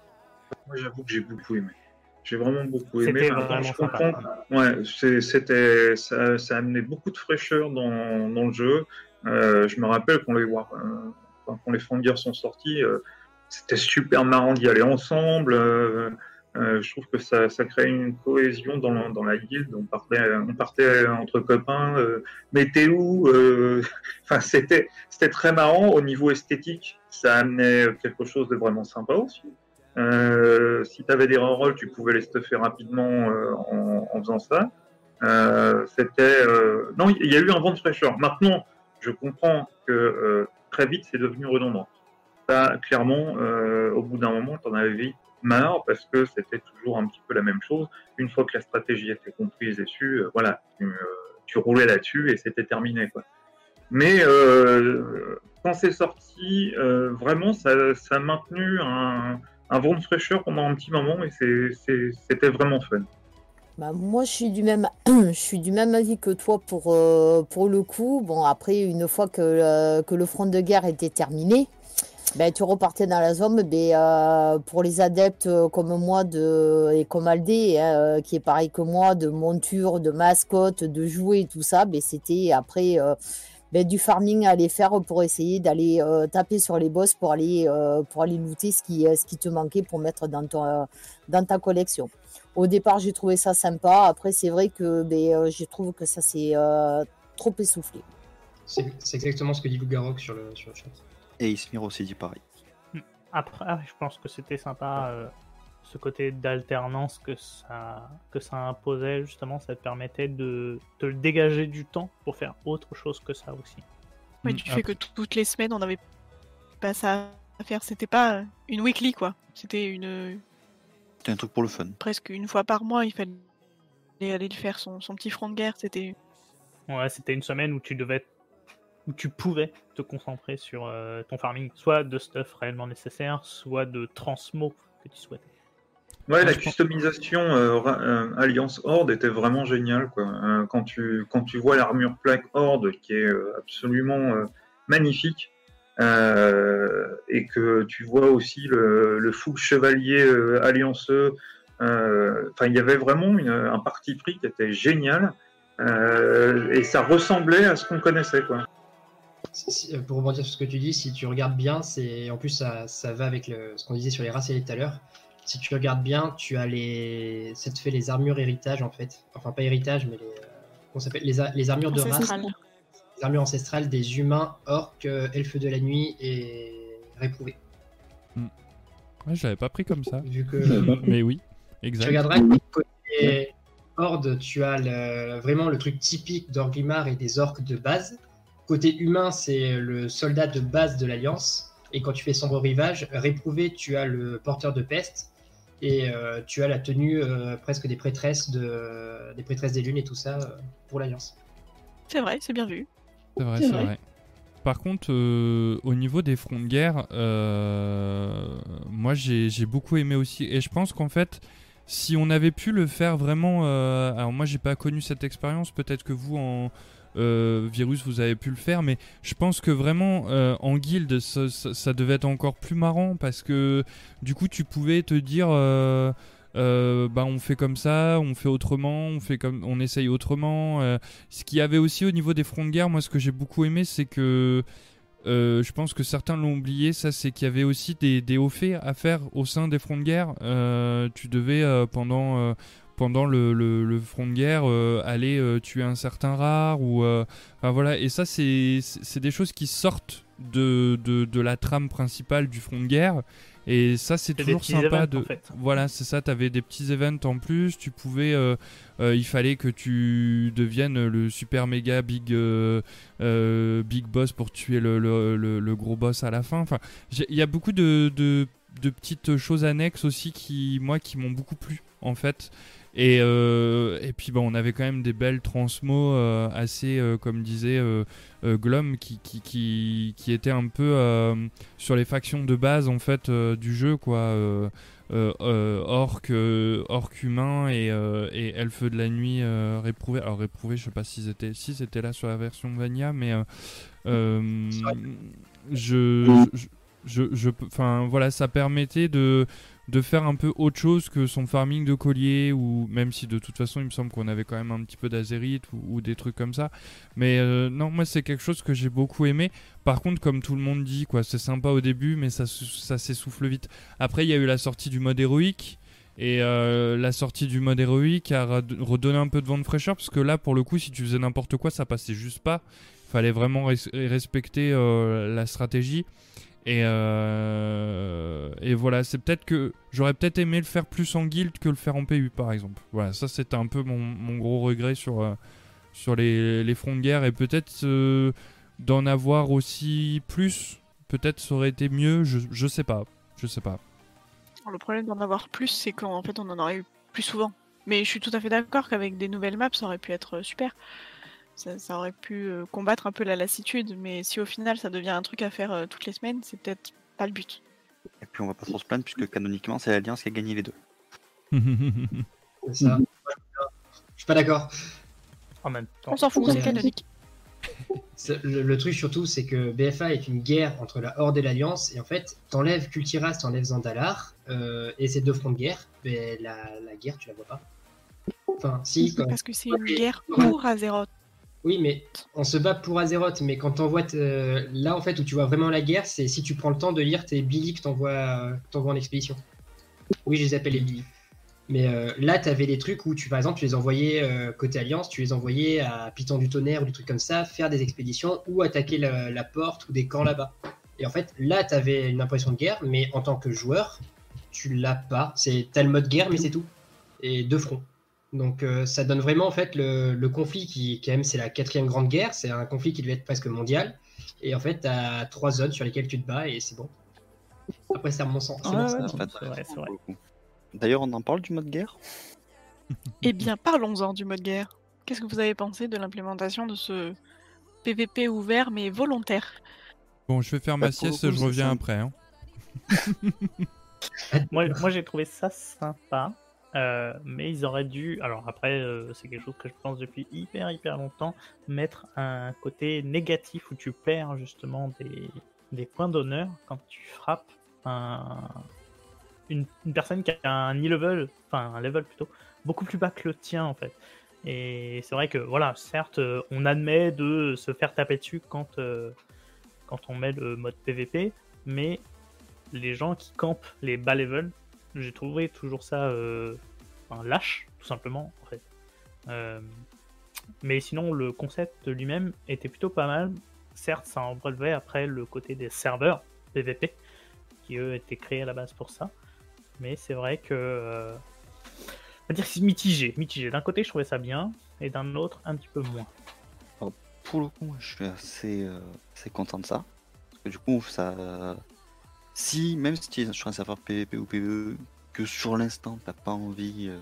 Moi, j'avoue que j'ai beaucoup aimé. J'ai vraiment beaucoup aimé. Maintenant, vraiment je sympa. comprends. Ouais, c'était, ça, ça a amené beaucoup de fraîcheur dans, dans le jeu. Euh, je me rappelle quand les, war- euh, quand les fonds de guerre sont sortis, euh, c'était super marrant d'y aller ensemble. Euh, je trouve que ça, ça crée une cohésion dans, la- dans la guilde. On partait, on partait entre copains. Euh, où euh, (laughs) Enfin, c'était, c'était très marrant au niveau esthétique. Ça amenait quelque chose de vraiment sympa aussi. Euh, si tu avais des rerolls, tu pouvais les stuffer rapidement euh, en, en faisant ça. Euh, c'était non, il y a eu un vent de fraîcheur. Maintenant, je comprends que très vite c'est devenu redondant. Ça, clairement, au bout d'un moment, t'en avais vite marre parce que c'était toujours un petit peu la même chose. Une fois que la stratégie était comprise et su, euh, voilà, tu, euh, tu roulais là-dessus et c'était terminé. Mais euh, quand c'est sorti, vraiment, ça, a maintenu un, vent de fraîcheur pendant un petit moment et c'était vraiment fun. Bah, moi, je suis du même, (clears throat) je suis du même avis que toi pour, pour le coup. Bon, après, une fois que, que le front de guerre était terminé, ben, tu repartais dans la zone. Ben, euh, pour les adeptes euh, comme moi de, et comme Aldé, hein, euh, qui est pareil que moi, de monture, de mascotte, de jouets et tout ça, ben, c'était après euh, ben, du farming à aller faire pour essayer d'aller taper sur les boss pour aller, pour aller looter ce qui, ce qui te manquait pour mettre dans, ton, dans ta collection. Au départ, j'ai trouvé ça sympa. Après, c'est vrai que ben, je trouve que ça s'est trop essoufflé. C'est exactement ce que dit Lugarok sur le, sur le chat. Et Ismir aussi dit pareil. Après, ah, je pense que c'était sympa euh, ce côté d'alternance que ça, que ça imposait, justement, ça te permettait de te dégager du temps pour faire autre chose que ça aussi. Ouais, du fait que toutes les semaines, on avait pas ça à faire. C'était pas une weekly, quoi. C'était une C'est un truc pour le fun. presque une fois par mois. Il fallait aller le faire son, son petit front de guerre. C'était Ouais, c'était une semaine où tu devais, où tu pouvais te concentrer sur euh, ton farming, soit de stuff réellement nécessaire, soit de transmo que tu souhaitais. Ouais, la customisation euh, euh, Alliance Horde était vraiment géniale. Quoi. Euh, quand, tu, quand tu vois l'armure plaque Horde qui est absolument magnifique, et que tu vois aussi le, le fou chevalier allianceux, enfin, il y avait vraiment une- un parti pris qui était génial, et ça ressemblait à ce qu'on connaissait. Quoi. Euh, pour rebondir sur ce que tu dis, si tu regardes bien, c'est en plus ça, ça va avec le- ce qu'on disait sur les races et tout à l'heure. si tu regardes bien, tu as les. Ça te fait les armures héritage en fait. Enfin, pas héritage, mais les. euh, s'appelle? Les, armures de race. Ancestral. Les armures ancestrales des humains, orques, euh, elfes de la nuit et réprouvés. Ouais, je l'avais pas pris comme ça. Vu que. Mais oui, Tu exact. regarderas que côté Horde, tu as le- vraiment le truc typique d'Orgrimmar et des orques de base. Côté humain, c'est le soldat de base de l'Alliance. Et quand tu fais sombre rivage, réprouvé, tu as le porteur de peste. Et euh, tu as la tenue euh, presque des prêtresses, de, des prêtresses des lunes et tout ça euh, pour l'Alliance. C'est vrai, c'est bien vu. C'est vrai, C'est vrai. vrai. Par contre, euh, au niveau des fronts de guerre, euh, moi j'ai beaucoup aimé aussi. Et je pense qu'en fait, si on avait pu le faire vraiment. euh, alors, moi j'ai pas connu cette expérience, peut-être que vous en. Euh, virus, vous avez pu le faire, mais je pense que vraiment euh, en guilde, ça, devait être encore plus marrant parce que du coup, tu pouvais te dire, euh, bah on fait comme ça, on fait autrement, on fait comme, on essaye autrement. ce qu'il y avait aussi au niveau des fronts de guerre, moi ce que j'ai beaucoup aimé, c'est que je pense que certains l'ont oublié, ça c'est qu'il y avait aussi des, des hauts faits à faire au sein des fronts de guerre. Tu devais pendant, pendant le, le- le front de guerre euh, aller euh, tuer un certain rare ou euh, enfin voilà. Et ça c'est des choses qui sortent de, de, de la trame principale du front de guerre. Et ça c'est toujours sympa events, de en fait. voilà c'est ça t'avais des petits events en plus. Tu pouvais il fallait que tu deviennes le super méga big big boss pour tuer le, le- gros boss à la fin. Enfin il y a beaucoup de, de, de petites choses annexes aussi qui moi qui m'ont beaucoup plu en fait et, euh, et puis bon, on avait quand même des belles transmos euh, assez, euh, comme disait Glom, qui, qui, qui, qui étaient un peu sur les factions de base en fait du jeu, quoi. Orc, orc humain et, et elfe de la nuit réprouvé. Alors réprouvé, je sais pas s'ils étaient, si c'était là sur la version Vania, mais je, je, je, je, enfin voilà, ça permettait de de faire un peu autre chose que son farming de collier ou même si de toute façon il me semble qu'on avait quand même un petit peu d'azérite ou, des trucs comme ça. Mais euh, non moi c'est quelque chose que j'ai beaucoup aimé. Par contre comme tout le monde dit quoi c'est sympa au début mais ça, ça s'essouffle vite. Après il y a eu la sortie du mode héroïque et euh, la sortie du mode héroïque a redonné un peu de vent de fraîcheur parce que là pour le coup si tu faisais n'importe quoi ça passait juste pas. Fallait vraiment res- respecter euh, la stratégie et, euh, et voilà, c'est peut-être que j'aurais peut-être aimé le faire plus en guild que le faire en PU par exemple. Voilà, ça c'était un peu mon, gros regret sur, euh, sur les, fronts de guerre et peut-être euh, d'en avoir aussi plus, peut-être ça aurait été mieux, je, je sais pas. Je sais pas. Le problème d'en avoir plus, c'est qu'en fait, on en aurait eu plus souvent. Mais je suis tout à fait d'accord qu'avec des nouvelles maps, ça aurait pu être super. Ça, ça aurait pu euh, combattre un peu la lassitude, mais si au final ça devient un truc à faire euh, toutes les semaines, c'est peut-être pas le but. Et puis on va pas trop se plaindre puisque canoniquement c'est l'Alliance qui a gagné les deux. (laughs) C'est ça. Je suis pas d'accord. En même temps. On s'en fout, c'est canonique. (laughs) Le, le truc surtout, c'est que BFA est une guerre entre la Horde et l'Alliance, et en fait, t'enlèves Kultiras, t'enlèves Zandalar, euh, et ces deux fronts de guerre, mais la, la guerre, tu la vois pas. Enfin, si, quand Parce que c'est une guerre pour Azeroth. Oui, mais on se bat pour Azeroth, mais quand t'envoies. là, en fait, où tu vois vraiment la guerre, c'est si tu prends le temps de lire tes Billy que t'envoies euh, en expédition. Oui, je les appelle les Billy. Mais euh, là, t'avais des trucs où, tu, par exemple, tu les envoyais euh, côté Alliance, tu les envoyais à Piton du Tonnerre ou des trucs comme ça, faire des expéditions ou attaquer la, la porte ou des camps là-bas. Et en fait, là, t'avais une impression de guerre, mais en tant que joueur, tu l'as pas. C'est t'as le mode guerre, mais c'est tout. Et deux fronts. Donc euh, ça donne vraiment en fait le, le conflit qui, quand même, c'est la quatrième grande guerre. C'est un conflit qui devait être presque mondial. Et en fait, t'as trois zones sur lesquelles tu te bats et c'est bon. Après, c'est mon sens. D'ailleurs, on en parle du mode guerre? Eh bien, parlons-en du mode guerre. Qu'est-ce que vous avez pensé de l'implémentation de ce PVP ouvert mais volontaire? Bon, je vais faire ma Bah, le sieste, coup, je reviens ça. après. hein. (laughs) Moi, moi j'ai trouvé ça sympa, euh, mais ils auraient dû. Alors après, euh, c'est quelque chose que je pense depuis hyper hyper longtemps, mettre un côté négatif où tu perds justement des, des points d'honneur quand tu frappes un, une, une personne qui a un e-level, enfin un level plutôt, beaucoup plus bas que le tien en fait. Et c'est vrai que voilà, certes, euh, on admet de se faire taper dessus quand, quand on met le mode PVP, mais les gens qui campent les bas level, j'ai trouvé toujours ça euh, lâche, tout simplement, en fait. Euh, mais sinon, le concept lui-même était plutôt pas mal. Certes, ça en relevait après le côté des serveurs PVP, qui eux étaient créés à la base pour ça. Mais c'est vrai que. euh, on va dire que c'est mitigé. D'un côté, je trouvais ça bien, et d'un autre, un petit peu moins. Pour le coup, je suis assez, assez content de ça. Parce que du coup, ça. Si, même si tu es sur un serveur PVP ou PVE, que sur l'instant, t'as pas envie euh,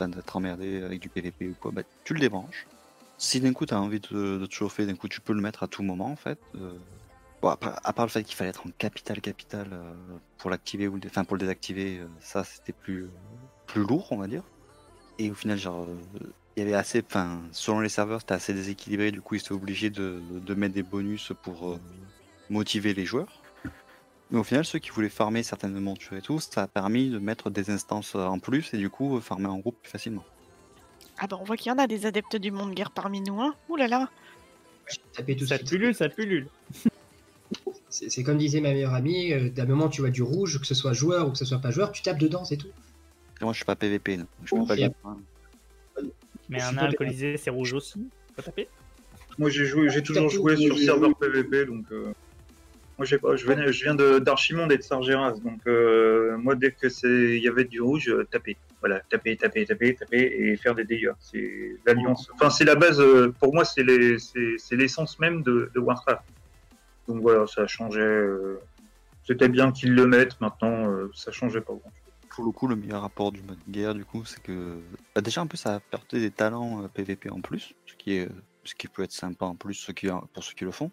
d'être emmerdé avec du PVP ou quoi, bah, tu le débranches. Si d'un coup, t'as envie de, te chauffer, d'un coup, tu peux le mettre à tout moment, en fait. Euh, Bon, à, part, le fait qu'il fallait être en capital capital euh, pour l'activer ou le, enfin, pour le désactiver, ça c'était plus, plus lourd, on va dire. Et au final, genre, il y avait assez, enfin, selon les serveurs, c'était assez déséquilibré, du coup, ils étaient obligés de, de mettre des bonus pour motiver les joueurs. Mais au final, ceux qui voulaient farmer certaines montures et tout, ça a permis de mettre des instances en plus et du coup, euh, farmer en groupe plus facilement. Ah bah on voit qu'il y en a des adeptes du monde guerre parmi nous, hein. Ouh là là. J'ai tapé tout Ça pullule, ça pullule. (laughs) C'est c'est comme disait ma meilleure amie, euh, d'un moment tu vois du rouge, que ce soit joueur ou que ce soit pas joueur, tu tapes dedans, c'est tout. Et moi, je suis pas PVP, non. Je peux Ouf, pas et dire. hein. Mais un pas alcoolisé, c'est rouge aussi. Faut taper. Moi, j'ai joué, j'ai toujours joué sur serveur PVP, donc euh, moi, je sais pas. Je viens, je viens de- d'Archimonde et de Sargeras, donc euh, moi, dès que c'est, il y avait du rouge, euh, taper. Voilà, taper, taper, taper, taper et faire des dégâts. C'est l'alliance. Enfin, c'est la base. euh, pour moi, c'est les, c'est c'est l'essence même de, de Warcraft. Donc voilà, ça a changé. euh, C'était bien qu'ils le mettent. Maintenant, euh, ça changeait pas grand. Pour le coup, le meilleur rapport du mode guerre, du coup, c'est que bah, déjà un peu ça a apporté des talents euh, PVP en plus, ce qui est ce qui peut être sympa en plus ceux qui, pour ceux qui le font.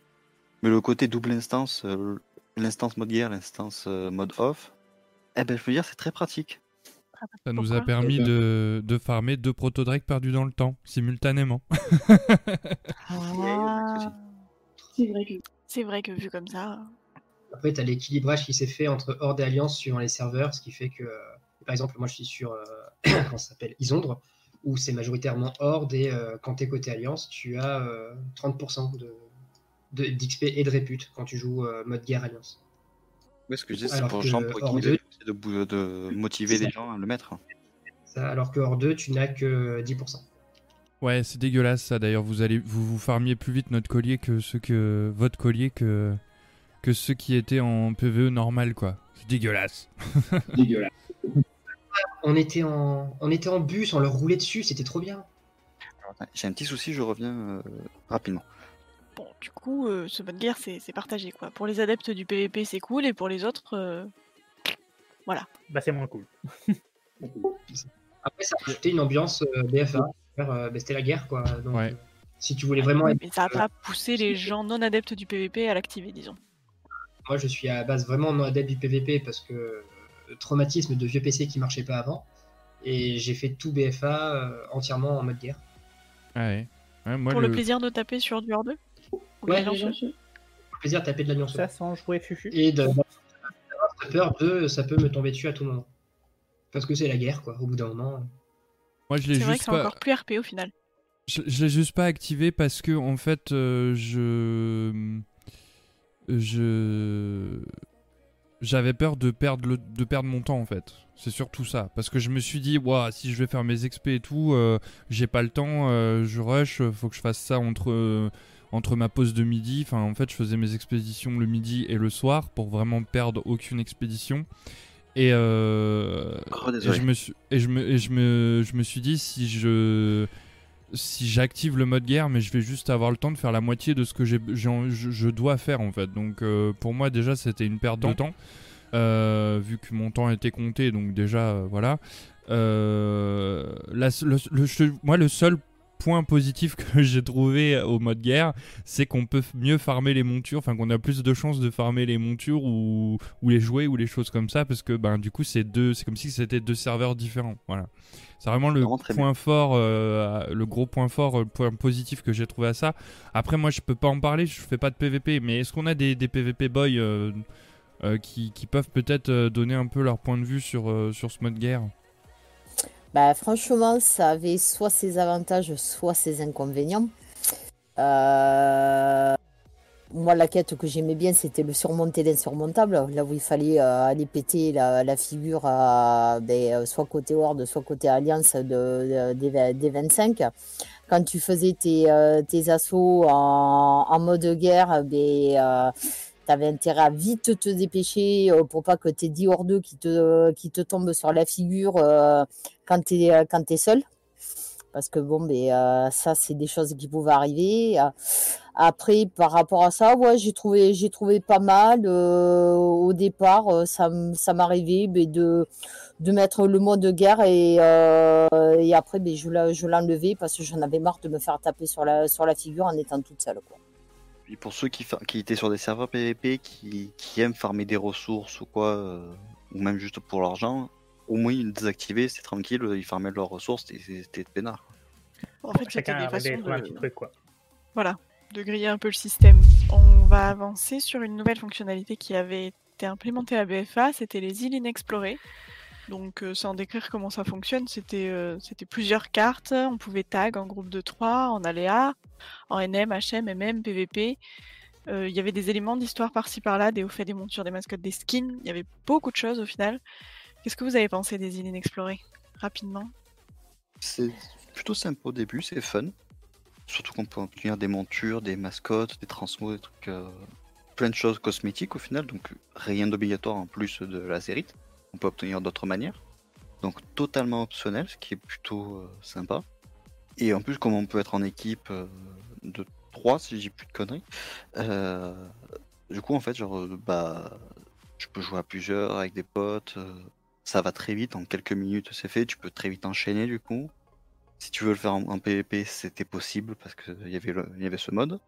Mais le côté double instance, euh, l'instance mode guerre, l'instance euh, mode off, eh ben je veux dire c'est très pratique. Ça nous a permis de, de farmer deux protodrakes perdus dans le temps, simultanément. (laughs) Ah. C'est vrai que C'est vrai que vu comme ça. Après, tu as l'équilibrage qui s'est fait entre Horde et Alliance suivant les serveurs, ce qui fait que, euh, par exemple, moi je suis sur, euh, (coughs) comment ça s'appelle, Isondre, où c'est majoritairement Horde, et euh, quand tu es côté Alliance, tu as euh, 30% de de- d'XP et de répute quand tu joues euh, mode guerre Alliance. Oui, ce que je dis, c'est Alors pour gens pour de, de motiver les ça. gens à le mettre. Ça, alors que hors 2, tu n'as que 10%. Ouais, c'est dégueulasse ça. D'ailleurs, vous allez vous vous farmiez plus vite notre collier que ceux que votre collier que que ceux qui étaient en PVE normal quoi. C'est dégueulasse. (laughs) dégueulasse. On était, en, on était en bus, on leur roulait dessus, c'était trop bien. J'ai un petit souci, je reviens euh, rapidement. Bon, du coup, euh, ce mode guerre, c'est partagé quoi. Pour les adeptes du PVP, c'est cool, et pour les autres, euh, Bah, c'est moins cool. (laughs) Après, ça a rajouté une ambiance euh, BFA. Euh, bah, C'était la guerre, quoi. Donc, Ouais. si tu voulais vraiment être mais ça a pas poussé les gens non adeptes du PVP à l'activer, disons. Moi, je suis à la base vraiment non adepte du PVP parce que euh, traumatisme de vieux PC qui marchait pas avant. Et j'ai fait tout BFA euh, entièrement en mode guerre. Ah ouais. Ouais, moi Pour le, le plaisir de taper sur du hors 2 Ouais. Plaisir de taper de l'alliance. Ça sans jouer fufu. Et de d'avoir peur de ça peut me tomber dessus à tout moment. Parce que c'est la guerre, quoi. Au bout d'un moment. moi je l'ai C'est vrai que juste c'est pas encore plus RP au final. je, je l'ai juste pas activé parce que en fait euh, je je j'avais peur de perdre le, de perdre mon temps en fait. C'est surtout ça parce que je me suis dit ouah, si je vais faire mes XP et tout, euh, j'ai pas le temps, euh, je rush, faut que je fasse ça entre euh, entre ma pause de midi. Enfin en fait, je faisais mes expéditions le midi et le soir pour vraiment perdre aucune expédition. Et, euh, Oh, et je me suis et je me et je me je me suis dit si je si j'active le mode guerre mais je vais juste avoir le temps de faire la moitié de ce que j'ai je, dois faire en fait donc euh, pour moi déjà c'était une perte de temps euh, vu que mon temps était compté donc déjà euh, voilà Euh, la- le- le- je- moi le seul point positif que (laughs) j'ai trouvé au mode guerre c'est qu'on peut mieux farmer les montures enfin qu'on a plus de chances de farmer les montures ou, ou les jouets ou les choses comme ça parce que ben du coup c'est deux c'est comme si c'était deux serveurs différents voilà. C'est vraiment le Vraiment point fort euh, le gros point fort le point positif que j'ai trouvé à ça. Après moi je peux pas en parler je fais pas de PVP mais est-ce qu'on a des, des PVP boys euh, euh, qui, qui peuvent peut-être euh, donner un peu leur point de vue sur, euh, sur ce mode guerre? Bah, franchement, ça avait soit ses avantages, soit ses inconvénients. Euh, moi, la quête que j'aimais bien, c'était le surmonter l'insurmontable, là où il fallait euh, aller péter la, figure, ben, euh, soit côté Horde, soit côté Alliance de, de- des, vingt- des 25. Quand tu faisais tes, tes assauts en, en mode guerre, ben, tu avais intérêt à vite te dépêcher euh, pour pas que tes 10 hordeux qui te, qui te tombent sur la figure euh, quand tu es, t'es seul. Parce que bon, ben, euh, ça, c'est des choses qui pouvaient arriver. Euh, Après, par rapport à ça, ouais, j'ai trouvé, trouvé pas mal. euh, au départ, euh, ça, ça m'arrivait ben, de, de mettre le mode guerre et, euh, et après, ben, je je enlevé parce que j'en avais marre de me faire taper sur la, sur la figure en étant toute seule. Et pour ceux qui, qui étaient sur des serveurs PvP, qui, qui aiment farmer des ressources ou quoi, euh, ou même juste pour l'argent, au moins ils désactivaient, c'était tranquille, ils farmaient leurs ressources et c'était peinard. En fait, c'était Chacun des avait façons de... petit truc, quoi. Voilà, de griller un peu le système. On va avancer sur une nouvelle fonctionnalité qui avait été implémentée à BFA, c'était les îles inexplorées. Donc, euh, sans décrire comment ça fonctionne, c'était euh, c'était plusieurs cartes, on pouvait tag en groupe de 3, en aléa, en NM, HM, MM, PVP. Euh, Il y avait des éléments d'histoire par-ci par-là, des hauts faits, des montures, des mascottes, des skins, il y avait beaucoup de choses au final. Qu'est-ce que vous avez pensé des îles inexplorées Rapidement? C'est plutôt sympa au début, c'est fun. Surtout qu'on peut obtenir des montures, des mascottes, des transmos, des trucs. plein de choses cosmétiques au final, donc rien d'obligatoire en plus de la série. On peut obtenir d'autres manières. Donc totalement optionnel, ce qui est plutôt euh, sympa. Et en plus, comme on peut être en équipe euh, de 3, si dis plus de conneries, euh, du coup, en fait, genre, bah, je peux jouer à plusieurs avec des potes. ça va très vite, en quelques minutes c'est fait, tu peux très vite enchaîner du coup. Si tu veux le faire en, PvP, c'était possible parce qu'il y, y avait ce mode.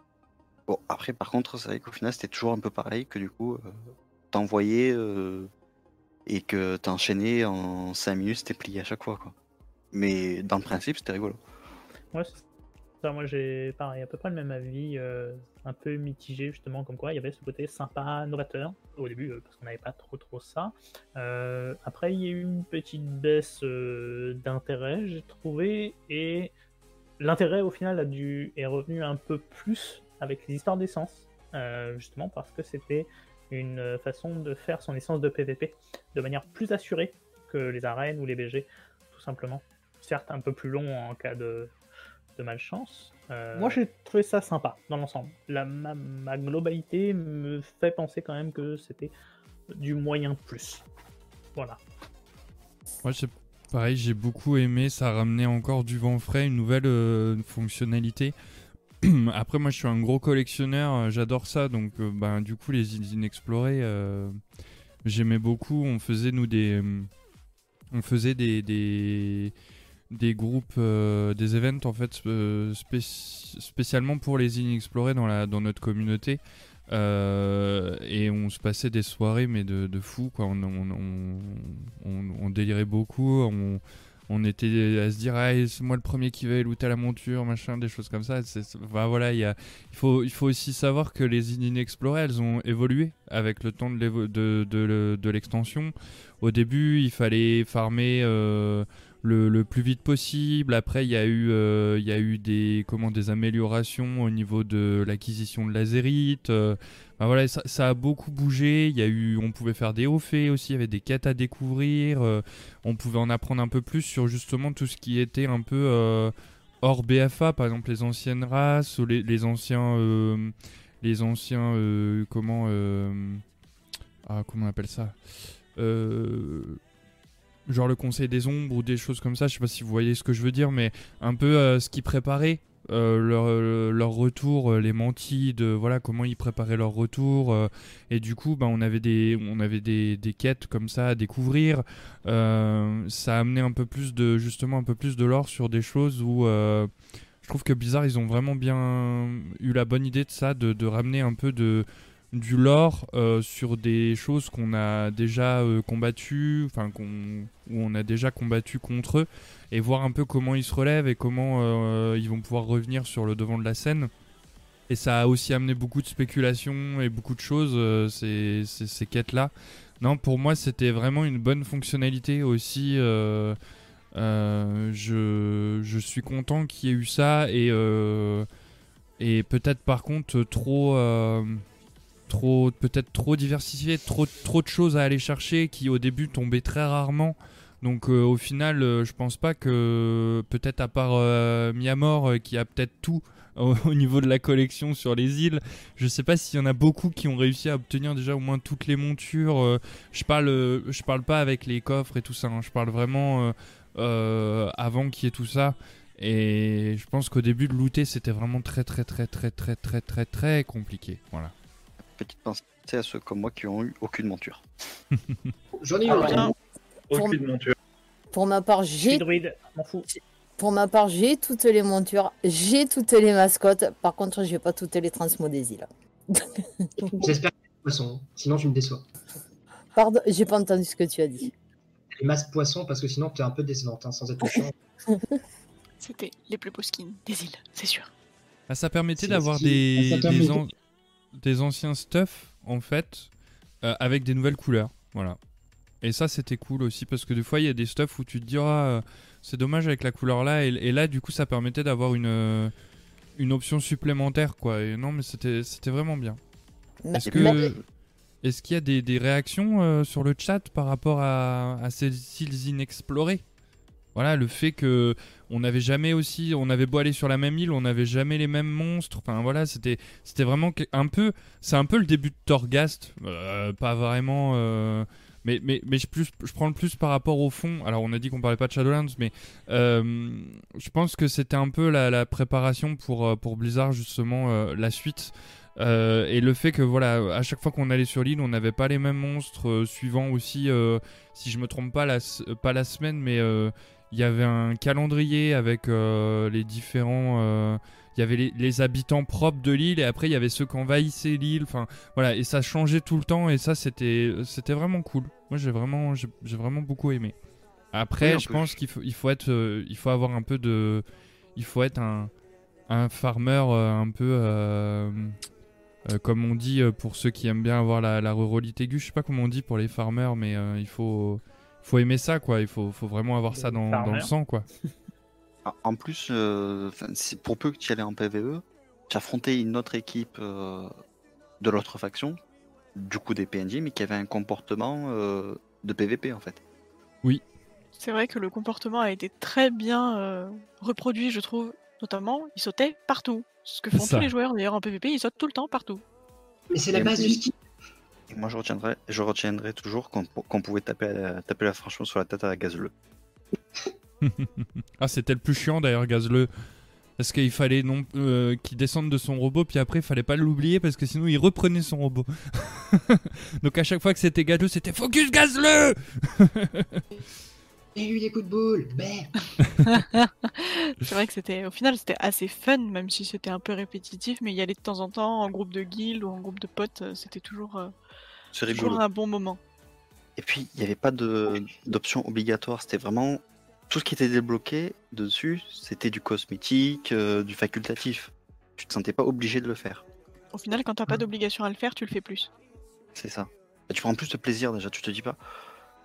Bon, après, par contre, c'est vrai qu'au final, c'était toujours un peu pareil que du coup, t'envoyais et que t'enchaînais en 5 minutes, c'était plié à chaque fois. quoi. Mais dans le principe, c'était rigolo. Ouais, ça. Moi, j'ai à peu près le même avis, euh, un peu mitigé, justement, comme quoi il y avait ce côté sympa, novateur, au début, euh, parce qu'on n'avait pas trop trop ça. Euh, après, il y a eu une petite baisse d'intérêt, j'ai trouvé, et l'intérêt, au final, a dû, est revenu un peu plus avec les histoires d'essence, justement, parce que c'était une façon de faire son essence de PVP de manière plus assurée que les arènes ou les BG, tout simplement. Certes, un peu plus long en cas de, de malchance. Euh, Moi, j'ai trouvé ça sympa dans l'ensemble. La, ma, ma globalité me fait penser quand même que c'était du moyen plus. Voilà. Moi, c'est pareil, j'ai beaucoup aimé. Ça ramenait encore du vent frais, une nouvelle euh, fonctionnalité. (clears throat) Après, moi, je suis un gros collectionneur, euh, j'adore ça. Donc, ben, du coup, les îles inexplorées, euh, j'aimais beaucoup. On faisait, nous, des. on faisait des. des des groupes, des events en fait spéci- spécialement pour les îles inexplorées dans, la, dans notre communauté. Et on se passait des soirées mais de, de fou quoi. On, on- on délirait beaucoup. On, on était à se dire ah, c'est moi le premier qui va looter la monture machin des choses comme ça. C'est- enfin, voilà il faut il faut aussi savoir que les îles inexplorées elles ont évolué avec le temps de l'extension. Au début il fallait farmer euh, le, plus vite possible. Après, il y a eu, euh, y a eu des, comment, des améliorations au niveau de l'acquisition de lazérites. euh, ben voilà, ça, a beaucoup bougé. Il y a eu, on pouvait faire des hauts faits aussi. Il y avait des quêtes à découvrir. euh, on pouvait en apprendre un peu plus sur justement tout ce qui était un peu euh, hors BFA, par exemple les anciennes races les, les anciens, euh, les anciens, comment, ah, comment on appelle ça genre le conseil des ombres ou des choses comme ça. Je sais pas si vous voyez ce que je veux dire, mais un peu ce qui préparait euh, leur, euh, leur retour, euh, les mantis, de voilà comment ils préparaient leur retour. euh, et du coup, bah, on avait des, on avait des, des quêtes comme ça à découvrir. Ça a amené un peu plus de, justement un peu plus de l'or sur des choses où je trouve que Blizzard ils ont vraiment bien eu la bonne idée de ça, de, ramener un peu de du lore sur des choses qu'on a déjà combattues, enfin qu'on où on a déjà combattu contre eux, et voir un peu comment ils se relèvent et comment euh, ils vont pouvoir revenir sur le devant de la scène. Et ça a aussi amené beaucoup de spéculations et beaucoup de choses, euh, ces, ces, quêtes-là. Non, pour moi, c'était vraiment une bonne fonctionnalité aussi. euh, je, je suis content qu'il y ait eu ça et, et peut-être par contre trop trop peut-être trop diversifié, trop trop de choses à aller chercher qui au début tombaient très rarement. Donc euh, au final, euh, je pense pas que peut-être à part euh, Miamor euh, qui a peut-être tout (laughs) au, au niveau de la collection sur les îles, je sais pas s'il y en a beaucoup qui ont réussi à obtenir déjà au moins toutes les montures. euh, je parle euh, je parle pas avec les coffres et tout ça, hein, je parle vraiment euh, euh, avant qu'il y ait tout ça. Et je pense qu'au début de looter, c'était vraiment très très très très très très très très compliqué. Voilà. Petite pensée à ceux comme moi qui ont eu aucune monture. (laughs) J'en ai eu Ah. Aucune monture. Pour ma part, j'ai druide, m'en fous. pour ma part, j'ai toutes les montures, j'ai toutes les mascottes. Par contre, j'ai pas toutes les îles. (laughs) J'espère que c'est poisson. Sinon, tu me déçois. Pardon, j'ai pas entendu ce que tu as dit. Les masques poissons, parce que sinon, tu es un peu décevante, hein, sans être méchant. (laughs) C'était les plus beaux skins des îles, c'est sûr. Ah, ça permettait d'avoir des, an- des anciens stuff en fait euh, avec des nouvelles couleurs. Voilà. Et ça c'était cool aussi parce que des fois il y a des stuff où tu te dis ah, c'est dommage avec la couleur là et, et là du coup ça permettait d'avoir une une option supplémentaire quoi. Et non mais c'était vraiment bien. Est-ce mais- que est-ce qu'il y a des, des réactions euh, sur le chat par rapport à, à ces îles inexplorées Voilà, le fait que on n'avait jamais aussi, on avait beau aller sur la même île, on n'avait jamais les mêmes monstres. Enfin voilà, c'était c'était vraiment un peu, c'est un peu le début de Torghast, Euh, pas vraiment. euh, mais, mais, mais je, prends le plus par rapport au fond. Alors, on a dit qu'on parlait pas de Shadowlands, mais euh, je pense que c'était un peu la, préparation pour, euh, pour Blizzard, justement, euh, la suite. Et le fait que voilà, à chaque fois qu'on allait sur l'île, on n'avait pas les mêmes monstres, suivant aussi, si je me trompe pas, la, pas la semaine, mais il y avait un calendrier avec les différents. Il y avait les, les habitants propres de l'île et après il y avait ceux qui envahissaient l'île. Enfin voilà, et ça changeait tout le temps et ça c'était c'était vraiment cool. Moi j'ai vraiment j'ai j'ai vraiment beaucoup aimé. Après, Oui, je pense qu'il faut il faut être euh, il faut avoir un peu de il faut être un un farmer euh, un peu euh, euh, comme on dit euh, pour ceux qui aiment bien avoir la, la ruralité aiguë, je sais pas comment on dit pour les farmers, mais euh, il faut, faut aimer ça, quoi. Il faut, faut vraiment avoir ça dans, dans le sang, quoi. (laughs) En- plus, euh, pour peu que tu y allais en PVE, tu affrontais une autre équipe euh, de l'autre faction, du coup des PNJ, mais qui avait un comportement euh, de PVP en fait. C'est vrai que le comportement a été très bien euh, reproduit, je trouve. Notamment, ils sautaient partout. Ce que font Ça. tous les joueurs d'ailleurs en PvP, ils sautent tout le temps partout. Mais c'est la base du ski. Et moi, je retiendrai, je retiendrai toujours qu'on pouvait taper, la- taper la franchement sur la tête à la gazele. (laughs) (laughs) Ah, c'était le plus chiant d'ailleurs, Gazle. Parce qu'il fallait non euh, qu'il descende de son robot, puis après il fallait pas l'oublier parce que sinon il reprenait son robot. (laughs) Donc à chaque fois que c'était Gazle, c'était Focus Gazle (laughs) Et lui, des coups de boule. Merde. C'est vrai que c'était, au final, c'était assez fun, même si c'était un peu répétitif, mais y aller de temps en temps en groupe de guild ou en groupe de potes, euh, c'était toujours, euh, toujours un bon moment. Et puis, il n'y avait pas de- d'option obligatoire. C'était vraiment tout ce qui était débloqué dessus, c'était du cosmétique, euh, du facultatif. Tu te sentais pas obligé de le faire. Au final, quand t'as pas d'obligation à le faire, tu le fais plus. C'est ça. Et tu prends plus de plaisir déjà. Tu te dis pas,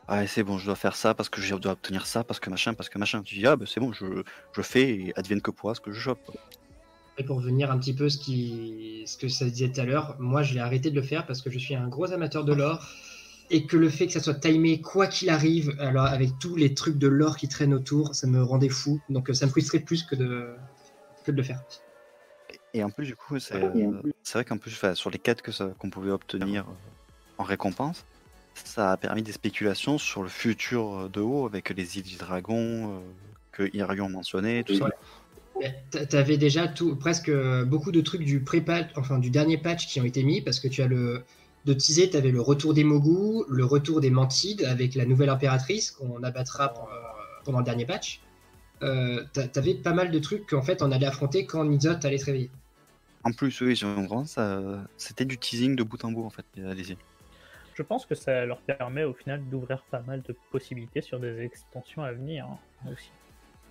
ah c'est bon, je dois faire ça parce que je dois obtenir ça, parce que machin, parce que machin. Tu dis, ah bah c'est bon, je, je fais et advienne que pourra ce que je chope. Et pour revenir un petit peu ce, qui... ce que ça disait tout à l'heure, moi je l'ai arrêté de le faire parce que je suis un gros amateur de l'or et que le fait que ça soit timé quoi qu'il arrive, alors avec tous les trucs de l'or qui traînent autour, ça me rendait fou. Donc euh, ça me frustrait plus que de, que de le faire. Et en plus, du coup, c'est euh, vrai qu'en plus, enfin, sur les quêtes que ça- qu'on pouvait obtenir euh, en récompense, ça a permis des spéculations sur le futur de haut avec les îles du dragon euh, que Irion mentionnait, tout ça. Ouais. T'a- T'avais déjà tout, presque beaucoup de trucs du pré-patch, enfin du dernier patch qui ont été mis parce que tu as le de teaser, t'avais le retour des Mogu, le retour des Mantides avec la nouvelle impératrice qu'on abattra euh, pendant le dernier patch. Euh, t'a- T'avais pas mal de trucs qu'en fait on allait affronter quand Nizot allait se réveiller. En plus, oui, vraiment, ça, c'était du teasing de bout en bout, en fait, euh, les îles. Je pense que ça leur permet au final d'ouvrir pas mal de possibilités sur des extensions à venir hein, aussi.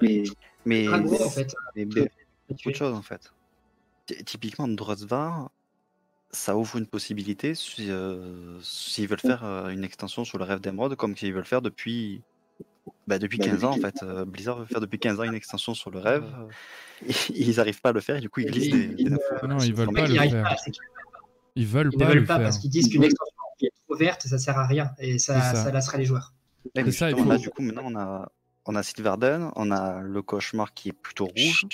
Mais Mais, gros, en fait. mais- mais beaucoup de choses, en fait. Ty- Typiquement, Drosvar, ça ouvre une possibilité si, euh, s'ils veulent faire euh, une extension sur le rêve d'Emeraude, comme s'ils veulent faire depuis Bah, depuis Bah, 15 depuis ans, en 15 fait. euh, Blizzard veut faire depuis 15 ans une extension sur le rêve. euh, (laughs) et ils n'arrivent pas à le faire et du coup, ils glissent Ils- des, des ils- infos. Non, ils veulent En pas le ils faire. pas, Ils veulent ils pas ne veulent le pas faire. parce qu'ils disent qu'une extension qui est trop verte, ça sert à rien et ça, ça. ça lasserait les joueurs. Mais ça, là, faut- du coup, maintenant, on a, on a Sylvarden, on a le cauchemar qui est plutôt rouge.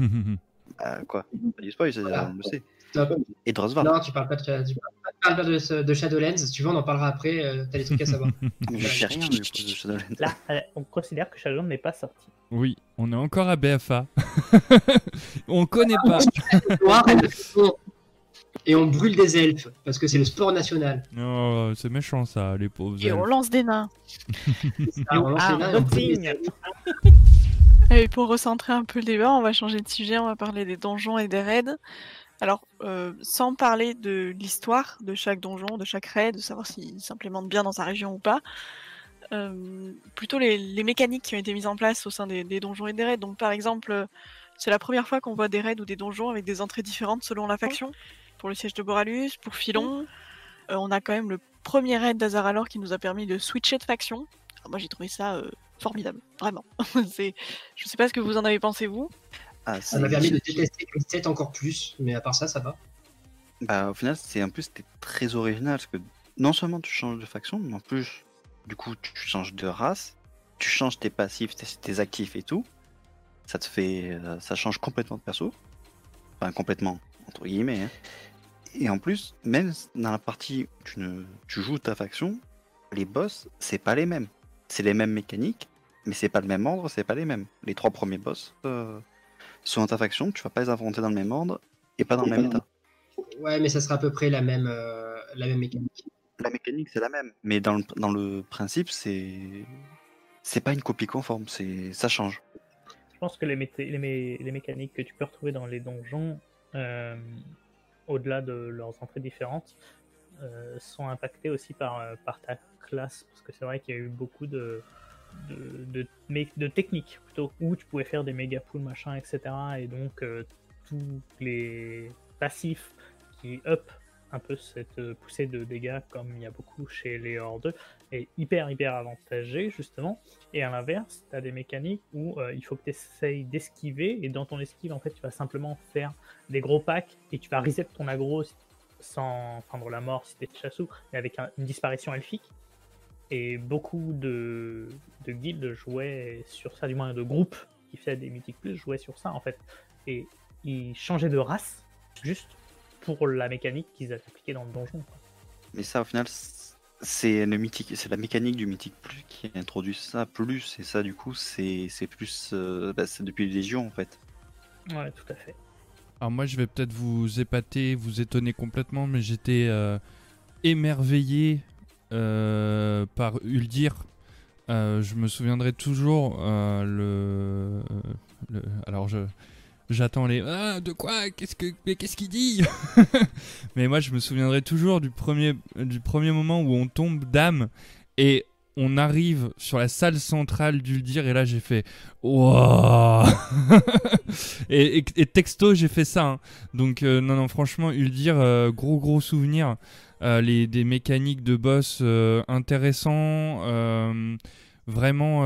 Euh, (laughs) quoi? Pas du spoil, on le sait. Stop. Et Drosvar. Non, tu parles pas de, tu parles pas de, de Shadowlands. Tu veux, on en parlera après. euh, T'as des trucs à savoir. (laughs) Mais j'ai rien de Shadowlands. Là, euh, on considère que Shadowlands n'est pas sorti. oui, on est encore à BFA. (laughs) on connaît pas. (laughs) Et, on- brûle des elfes parce que c'est le sport national. Oh, c'est méchant ça, les pauvres. Et on elfes. lance des nains. Ah, on lance Ah, nains des. Et pour recentrer un peu le débat, on va changer de sujet, on va parler des donjons et des raids. Alors, euh, sans parler de l'histoire de chaque donjon, de chaque raid, de savoir s'il s'implémente bien dans sa région ou pas, euh, plutôt les, les mécaniques qui ont été mises en place au sein des, des donjons et des raids. Donc, par exemple, c'est la première fois qu'on voit des raids ou des donjons avec des entrées différentes selon la faction. Pour le siège de Boralus, pour Philon, euh, on a quand même le premier raid d'Azaralor qui nous a permis de switcher de faction. Alors moi, j'ai trouvé ça formidable, vraiment. (laughs) c'est, je sais pas ce que vous en avez pensé vous. Ah, Ça m'a permis de détester Chris 7 encore plus, mais à part ça, ça va. Bah, au final, c'est en plus c'était très original parce que non seulement tu changes de faction, mais en plus, du coup, tu changes de race, tu changes tes passifs, tes, tes actifs et tout. Ça te fait, euh, ça change complètement de perso. Enfin, complètement entre guillemets. hein. Et en plus, même dans la partie où tu, ne, tu joues ta faction, les boss, c'est pas les mêmes. C'est les mêmes mécaniques, mais c'est pas le même ordre, c'est pas les mêmes. Les trois premiers boss euh, sont dans ta faction, tu vas pas les affronter dans le même ordre et pas dans le même état. Ouais, mais ça sera à peu près la même, euh, la même mécanique. La mécanique, c'est la même. Mais dans le, dans le principe, c'est. C'est pas une copie conforme, c'est ça change. Je pense que les, mété- les, mé- les mécaniques que tu peux retrouver dans les donjons, euh, au-delà de leurs entrées différentes, euh, sont impactées aussi par, euh, par ta classe. Parce que c'est vrai qu'il y a eu beaucoup de, de, de, techniques plutôt, où tu pouvais faire des méga pools, machin, etc. Et donc, euh, tous les passifs qui up un peu cette euh, poussée de dégâts, comme il y a beaucoup chez les Horde, est hyper, hyper avantagé, justement. Et à l'inverse, tu as des mécaniques où euh, il faut que tu essayes d'esquiver, et dans ton esquive, en fait, tu vas simplement faire des gros packs, et tu vas reset ton aggro sans feindre la mort si t'es chassou, mais avec un- une disparition elfique. Et beaucoup de, de guildes jouaient sur ça, du moins de groupes qui faisaient des mythiques plus jouaient sur ça, en fait. Et ils changeaient de race, juste pour la mécanique qu'ils avaient appliquée dans le donjon. quoi. Mais ça, au final, c'est le mythique, c'est la mécanique du mythique plus qui introduit ça plus. Et ça, du coup, c'est c'est plus. euh, bah, c'est depuis Légion, en fait. Ouais, tout à fait. Alors moi je vais peut-être vous épater, vous étonner complètement, mais j'étais euh, émerveillé par Uldir. Euh, je me souviendrai toujours euh, le, le- Alors je j'attends les ah de quoi? Qu'est-ce que mais qu'est-ce qu'il dit? (laughs) Mais moi je me souviendrai toujours du premier du premier moment où on tombe d'âme et on arrive sur la salle centrale d'Uldir et là j'ai fait Wouah (laughs) et, texto j'ai fait ça. hein. Donc euh, non non franchement Uldir euh, gros gros souvenir. Euh, les des mécaniques de boss intéressants. Vraiment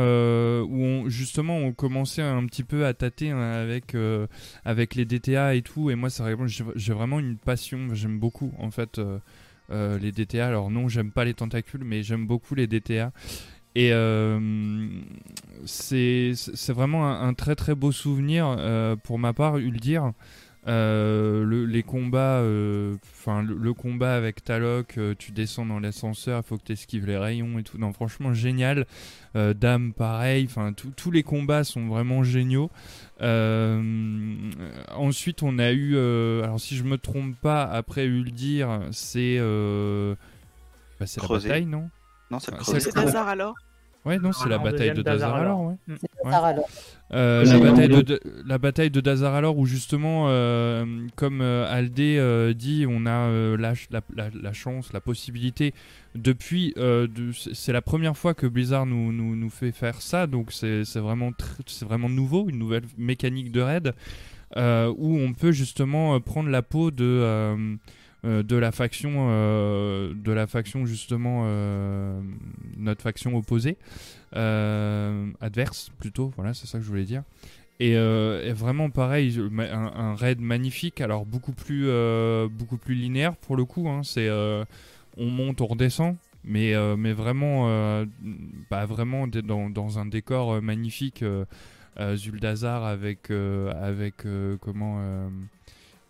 où justement on commençait un petit peu à tâter hein, avec avec les DTA et tout et moi c'est j'ai vraiment une passion j'aime beaucoup en fait euh, les DTA alors non j'aime pas les tentacules mais j'aime beaucoup les DTA et euh, c'est vraiment un, très très beau souvenir euh, pour ma part, Uldir. Le, les combats, enfin le, combat avec Talok, tu descends dans l'ascenseur, il faut que tu esquives les rayons et tout. Non, franchement génial. Dame, pareil. Enfin, tous les combats sont vraiment géniaux. Euh, ensuite, on a eu, euh, alors si je me trompe pas, après Uldir, c'est euh, bah, c'est la bataille, non? Non, c'est le creuset. c'est C'est Hazard alors? Ouais, non, c'est la bataille de Dazaralor, ouais. Ouais. Euh, Oui, la, bataille de, de- la bataille de Dazaralor où justement, euh, comme euh, Aldé euh, dit, on a euh, la, ch- la, la- la chance, la possibilité. Depuis, euh, de- c'est la première fois que Blizzard nous, nous, nous fait faire ça, donc c'est c'est vraiment, tr- c'est vraiment nouveau, une nouvelle mécanique de raid euh, où on peut justement euh, prendre la peau de, euh, euh, de la faction, euh, de la faction justement, euh, notre faction opposée, euh, adverse plutôt. Voilà, c'est ça que je voulais dire. Et, euh, vraiment pareil, un, raid magnifique. Alors beaucoup plus, euh, beaucoup plus linéaire pour le coup. hein. c'est, euh, on monte, on redescend. Mais, euh, mais vraiment, euh, bah, vraiment dans, un décor euh, magnifique. euh, euh, Zuldazar avec, euh, avec euh, comment euh, euh,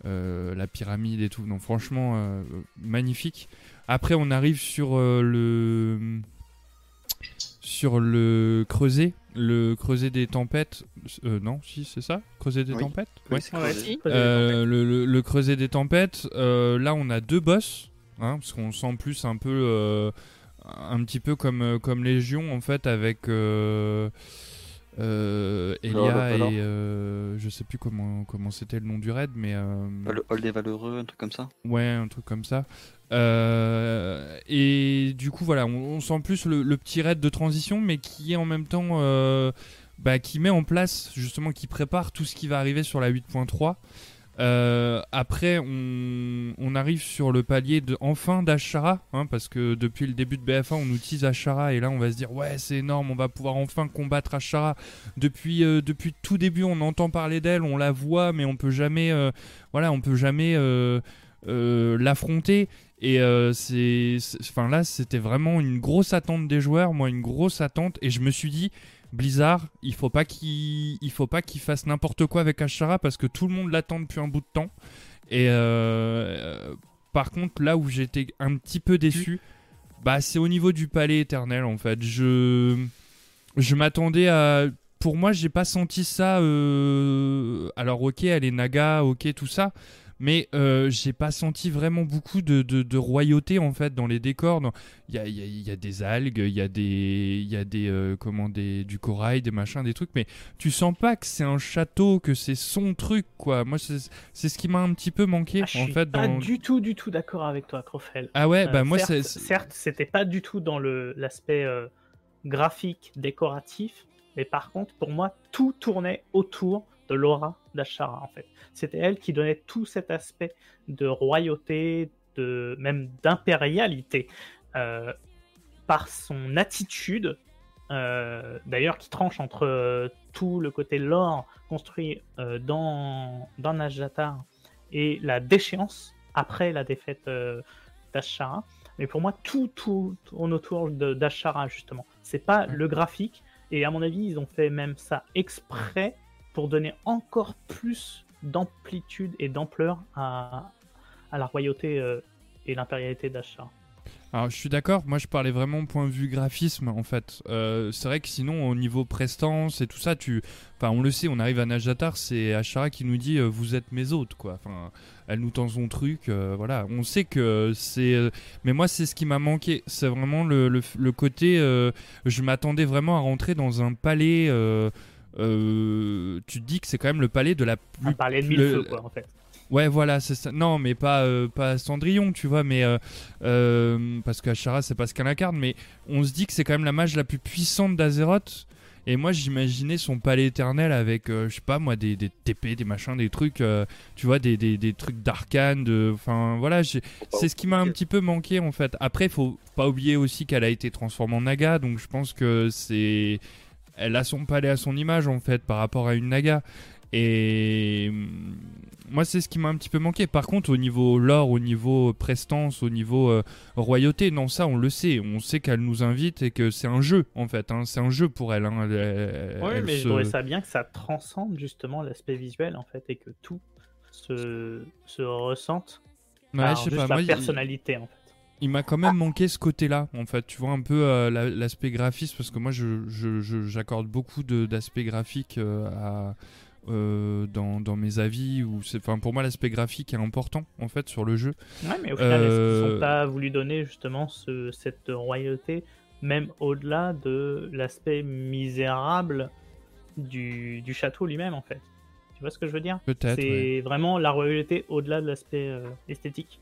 la pyramide et tout. Non, franchement, euh, magnifique. Après, on arrive sur euh, le sur le creuset, le creuset des tempêtes. Euh, non, si c'est ça, creuset des Oui. tempêtes? Oui, Ouais. Euh, le, le- le creuset des tempêtes. euh, là, on a deux boss, hein, parce qu'on sent plus un peu, euh, un petit peu comme euh, comme Légion en fait, avec euh, Elia et euh, je sais plus comment comment c'était le nom du raid, mais euh, Le hall des valeureux, un truc comme ça. Ouais, un truc comme ça. Euh, et du coup, voilà, on, on sent plus le, le petit raid de transition, mais qui est en même temps, euh, bah, qui met en place, justement, qui prépare tout ce qui va arriver sur la 8.3. Euh, après, on, arrive sur le palier de enfin d'Ashara, hein, parce que depuis le début de BFA, on utilise Ashara, et là, on va se dire, ouais, c'est énorme, on va pouvoir enfin combattre Ashara. Depuis, euh, depuis tout début, on entend parler d'elle, on la voit, mais on peut jamais, euh, voilà, on peut jamais l'affronter. Et c'est- enfin là, c'était vraiment une grosse attente des joueurs, moi une grosse attente, et je me suis dit, Blizzard, il faut pas qu'il, il faut pas qu'il fasse n'importe quoi avec Ashara parce que tout le monde l'attend depuis un bout de temps. Et euh, euh, par contre, là où j'étais un petit peu déçu, bah c'est au niveau du palais éternel en fait. Je, je m'attendais à, pour moi, j'ai pas senti ça. euh, Alors ok, elle est Naga, ok tout ça, mais euh, j'ai pas senti vraiment beaucoup de, de, de royauté en fait dans les décors. Il y a, y a- il y a des algues, il y a des, y a des, euh, comment des, du corail, des machins, des trucs, mais tu sens pas que c'est un château, que c'est son truc quoi. Moi c'est ce qui m'a un petit peu manqué Ah, je en suis fait pas dans. du tout, du tout d'accord avec toi, Crofel. Ah ouais, Euh, bah moi certes, certes, c'était pas du tout dans le l'aspect graphique, décoratif, mais par contre, pour moi, tout tournait autour de l'aura d'Ashara, en fait. C'était elle qui donnait tout cet aspect de royauté, de même d'impérialité, euh, par son attitude, euh, d'ailleurs, qui tranche entre euh, tout le côté lore construit dans, dans Najatar et la déchéance après la défaite d'Ashara. Mais pour moi, tout, tout tourne autour d'Ashara, justement. C'est pas le graphique. Et à mon avis, ils ont fait même ça exprès pour donner encore plus d'amplitude et d'ampleur à, à la royauté euh, et l'impérialité d'Ashara. Alors je suis d'accord, moi je parlais vraiment point de vue graphisme en fait. Euh, c'est vrai que sinon au niveau prestance et tout ça, tu, enfin on le sait, on arrive à Najatar, c'est Ashara qui nous dit euh, vous êtes mes hôtes quoi. Enfin, elle nous tend son truc, voilà. On sait que c'est, mais moi c'est ce qui m'a manqué, c'est vraiment le, le, côté, je m'attendais vraiment à rentrer dans un palais. Euh, tu te dis que c'est quand même le palais de la plus parlait de le- mille feux, quoi, en fait. Ouais, voilà, c'est ça. Non, mais pas, euh, pas Cendrillon, tu vois, mais. euh, parce qu'Ashara, c'est pas ce qu'elle incarne, mais on se dit que c'est quand même la mage la plus puissante d'Azeroth. Et moi, j'imaginais son palais éternel avec, je sais pas moi, des, des TP, des machins, des trucs, tu vois, des, des, des trucs d'arcane. de- Enfin, voilà, c'est ce qui m'a un petit peu manqué en fait. Après, faut pas oublier aussi qu'elle a été transformée en Naga, donc je pense que c'est. Elle a son palais à son image en fait par rapport à une Naga. Et hum, moi, c'est ce qui m'a un petit peu manqué. Par contre, au niveau lore, au niveau prestance, au niveau euh, royauté, non, ça, on le sait. On sait qu'elle nous invite et que c'est un jeu, en fait. hein. C'est un jeu pour elle. hein. Elle- Oui, elle mais se- je trouvais ça bien que ça transcende justement l'aspect visuel en fait et que tout se, se ressente Ouais, par je sais juste pas. la Moi, il- personnalité en fait. Il m'a quand même manqué ce côté-là, en fait. Tu vois un peu euh, la- l'aspect graphisme, parce que moi, je- je- je- j'accorde beaucoup d'aspects graphiques euh, à, euh, dans, dans mes avis. Ou enfin, pour moi, l'aspect graphique est important, en fait, sur le jeu. Ouais, mais au final, est-ce qu'ils Euh, n'ont pas voulu donner justement ce- cette royauté, même au-delà de l'aspect misérable du, du château lui-même en fait? Tu vois ce que je veux dire? Peut-être. C'est ouais. vraiment la royauté au-delà de l'aspect esthétique.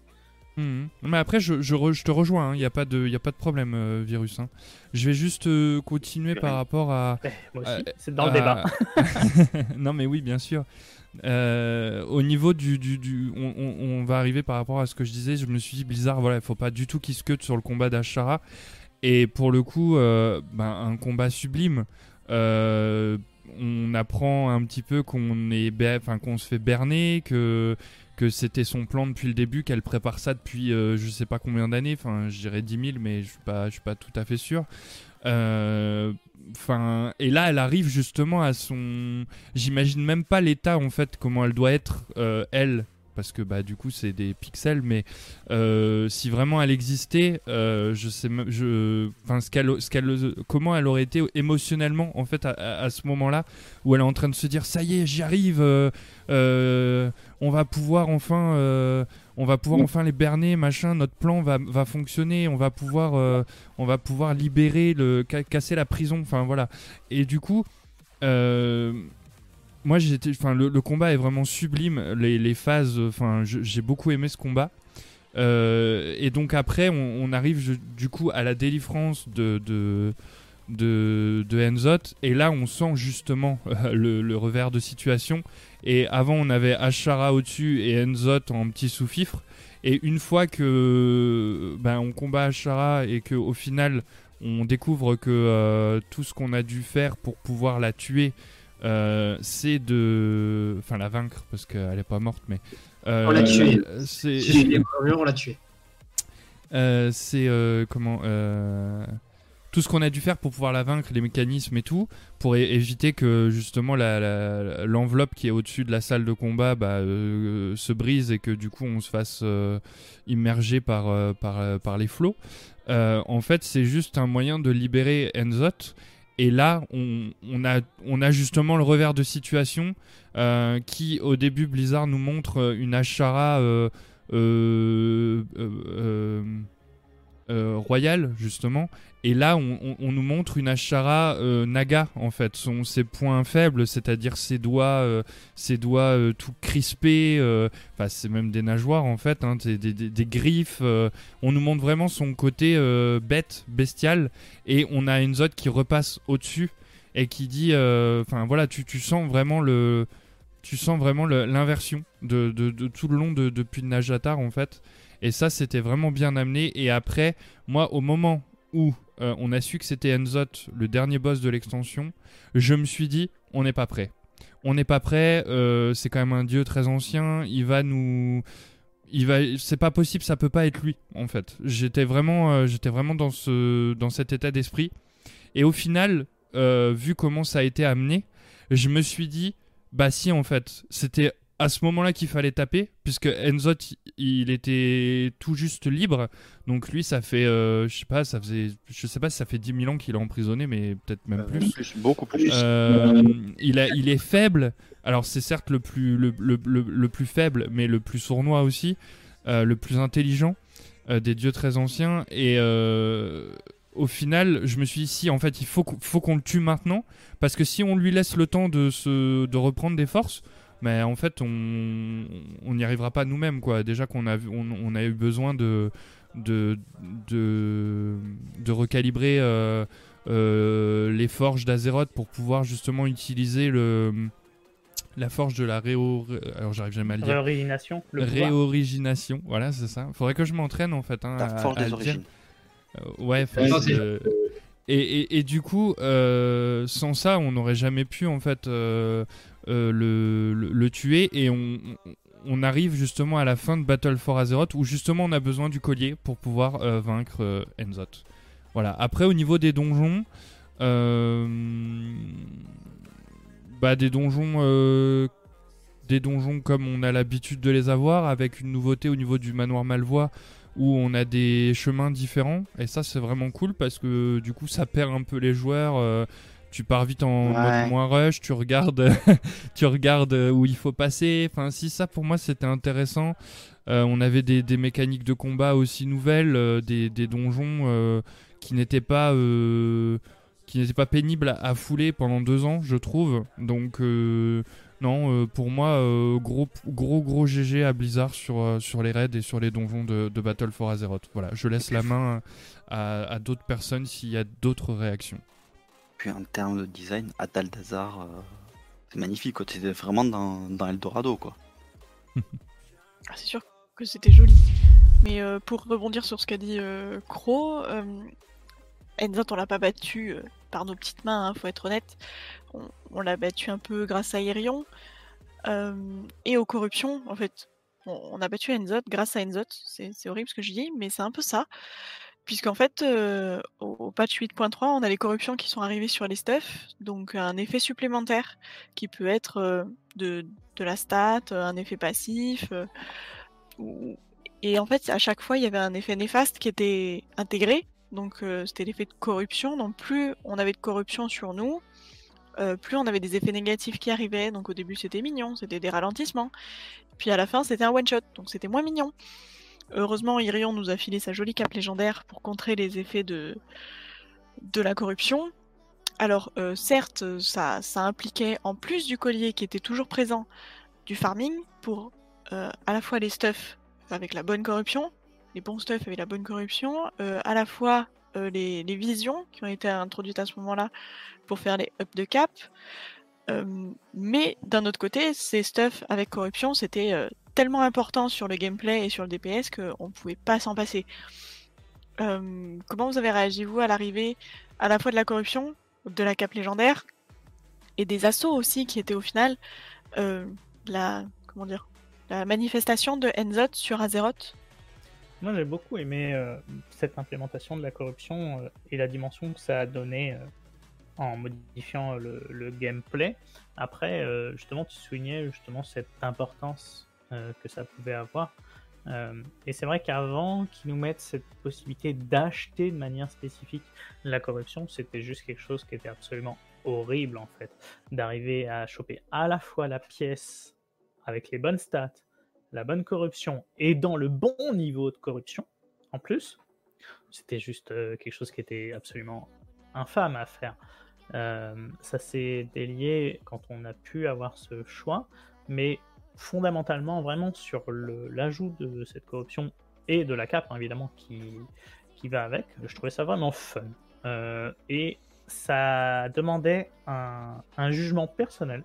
Mhm. Mais après, je, je, re- je te rejoins, il n'y a, pas de- y a pas de problème, euh, Virus. hein. Je vais juste euh, continuer par rapport à. Eh, moi aussi, c'est dans le débat. (laughs) non, mais oui, bien sûr. Euh, au niveau du. du, du- on, on- on va arriver par rapport à ce que je disais. Je me suis dit, Blizzard, voilà, il faut pas du tout qu'il se sur le combat d'Ashara. Et pour le coup, ben, un combat sublime. On apprend un petit peu qu'on est, enfin qu'on se fait berner, que que c'était son plan depuis le début, qu'elle prépare ça depuis euh, je sais pas combien d'années, enfin je dirais 10 000, mais je suis pas, je suis pas tout à fait sûr. Euh, Enfin, et là, elle arrive justement à son. J'imagine même pas l'état en fait, comment elle doit être euh, elle, parce que bah du coup c'est des pixels, mais euh, si vraiment elle existait, euh, je sais, je, enfin ce qu'elle, ce qu'elle, comment elle aurait été émotionnellement en fait à, à- à ce moment-là où elle est en train de se dire ça y est, j'y arrive, euh, on va pouvoir enfin, on va pouvoir enfin les berner, machin, notre plan va, va fonctionner, on va pouvoir, on va pouvoir libérer le, ca- casser la prison, enfin voilà. Et du coup, moi j'étais, enfin le, combat est vraiment sublime, les, les phases, enfin j'ai beaucoup aimé ce combat. Euh, et donc après, on, arrive du coup à la délivrance de, de, de, de Enzot. Et là, on sent justement euh, le, le revers de situation. Et avant, on avait Ashara au-dessus et Enzot en petit sous-fifre. Et une fois que ben, on combat Ashara et que au final, on découvre que euh, tout ce qu'on a dû faire pour pouvoir la tuer, euh, c'est de. Enfin, la vaincre, parce qu'elle est pas morte, mais. euh, On l'a tuée. C'est. On l'a. Euh, c'est comment tout ce qu'on a dû faire pour pouvoir la vaincre, les mécanismes et tout, pour é- éviter que justement la- la- l'enveloppe qui est au-dessus de la salle de combat bah, se brise et que du coup on se fasse immerger par, par, par les flots. En fait, c'est juste un moyen de libérer Enzot. Et là, on, a, justement le revers de situation euh, qui, au début, Blizzard nous montre euh, une Ashara euh, royale, justement. Et là, on, nous montre une Ashara euh, Naga, en fait. Son, ses points faibles, c'est-à-dire ses doigts, euh, ses doigts euh, tout crispés. Enfin, c'est même des nageoires, en fait. hein, des, des- des- griffes. on nous montre vraiment son côté bête, bestial. Et on a Enzot qui repasse au-dessus et qui dit... Enfin, voilà, tu, tu sens vraiment le... Tu sens vraiment l'inversion de, de- de tout le long de, depuis Najatar, en fait. Et ça, c'était vraiment bien amené. Et après, moi, au moment où euh, on a su que c'était Enzot, le dernier boss de l'extension, je me suis dit, on n'est pas prêt. On n'est pas prêt. euh, c'est quand même un dieu très ancien. Il va nous, il va, c'est pas possible. Ça peut pas être lui, en fait. J'étais vraiment, euh, j'étais vraiment dans ce, dans cet état d'esprit. Et au final, vu comment ça a été amené, je me suis dit, bah si, en fait, c'était à ce moment-là qu'il fallait taper, puisque Enzot, il était tout juste libre. Donc lui, ça fait, euh, je sais pas, ça faisait, je sais pas si ça fait 10 000 ans qu'il est emprisonné, mais peut-être même plus. Plus, beaucoup plus. Euh, il, a, il est faible. Alors c'est certes le plus, le, le- le- le plus faible, mais le plus sournois aussi, euh, le plus intelligent euh, des dieux très anciens. Et euh, au final, je me suis dit si en fait il faut qu'on faut qu'on le tue maintenant, parce que si on lui laisse le temps de se, de reprendre des forces. Mais en fait, on n'y arrivera pas nous-mêmes quoi. Déjà qu'on a vu, on, on a eu besoin de de de, de recalibrer euh, euh, les forges d'Azeroth pour pouvoir justement utiliser le la forge de la réo alors j'arrive jamais à le dire Réorigination, le réorigination voilà c'est ça faudrait que je m'entraîne en fait hein, La à- force à des origines. Euh, ouais euh, et, et, et du coup euh, sans ça on n'aurait jamais pu en fait le, le, le tuer et on, on arrive justement à la fin de Battle for Azeroth où justement on a besoin du collier pour pouvoir euh, vaincre euh, Enzot voilà. Après au niveau des donjons euh, bah des donjons euh, des donjons comme on a l'habitude de les avoir avec une nouveauté au niveau du manoir Malvois où on a des chemins différents. Et ça c'est vraiment cool parce que du coup ça perd un peu les joueurs euh, tu pars vite en Ouais. mode moins rush tu regardes (laughs) tu regardes où il faut passer enfin si ça pour moi c'était intéressant Euh, on avait des, des mécaniques de combat aussi nouvelles euh, des, des donjons euh, qui n'étaient pas qui n'étaient pas pénibles à, à fouler pendant deux ans je trouve donc Non, pour moi, gros, gros, gros GG à Blizzard sur, sur les raids et sur les donjons de, de Battle for Azeroth. Voilà, je laisse la main à, à d'autres personnes s'il y a d'autres réactions. Puis en termes de design, Atal d'Azar, euh, c'est magnifique. quoi. Vraiment dans, dans Eldorado, quoi. (laughs) Ah, c'est sûr que c'était joli. Mais euh, pour rebondir sur ce qu'a dit euh, Crow, euh, Enzot, on l'a pas battu euh, par nos petites mains, hein, faut être honnête. On, l'a battu un peu grâce à Irion euh, et aux corruptions, en fait. On, on a battu Enzot grâce à Enzot. C'est horrible ce que je dis, mais c'est un peu ça. Puisqu'en fait, au, patch 8.3, on a les corruptions qui sont arrivées sur les stuffs, donc un effet supplémentaire qui peut être de, la stat, un effet passif. et en fait, à chaque fois, il y avait un effet néfaste qui était intégré. Donc, c'était l'effet de corruption. Donc, plus on avait de corruption sur nous, plus on avait des effets négatifs qui arrivaient. Donc, au début, c'était mignon, c'était des ralentissements. Puis à la fin, c'était un one-shot, donc c'était moins mignon. Heureusement, Irion nous a filé sa jolie cape légendaire pour contrer les effets de, de la corruption. Alors, euh, certes, ça, ça impliquait, en plus du collier qui était toujours présent, du farming pour euh, à la fois les stuffs avec la bonne corruption, les bons stuffs avec la bonne corruption, euh, à la fois les, les visions qui ont été introduites à ce moment-là pour faire les up de cap. Mais d'un autre côté, ces stuffs avec corruption, c'était tellement important sur le gameplay et sur le DPS qu'on ne pouvait pas s'en passer. Euh, comment vous avez réagi, vous, à l'arrivée à la fois de la corruption, de la cape légendaire, et des assauts aussi, qui étaient au final euh, la, comment dire, la manifestation de Enzot sur Azeroth? Moi, j'ai beaucoup aimé euh, cette implémentation de la corruption euh, et la dimension que ça a donné euh, en modifiant le, le gameplay. Après, justement, tu soulignais justement cette importance que ça pouvait avoir. Euh, et c'est vrai qu'avant qu'ils nous mettent cette possibilité d'acheter de manière spécifique la corruption, c'était juste quelque chose qui était absolument horrible en fait. D'arriver à choper à la fois la pièce avec les bonnes stats, la bonne corruption et dans le bon niveau de corruption en plus. C'était juste euh, quelque chose qui était absolument infâme à faire. Euh, ça s'est délié quand on a pu avoir ce choix, mais fondamentalement vraiment sur l'ajout de cette corruption et de la cape hein, évidemment qui, qui va avec, je trouvais ça vraiment fun. Euh, et ça demandait un, un jugement personnel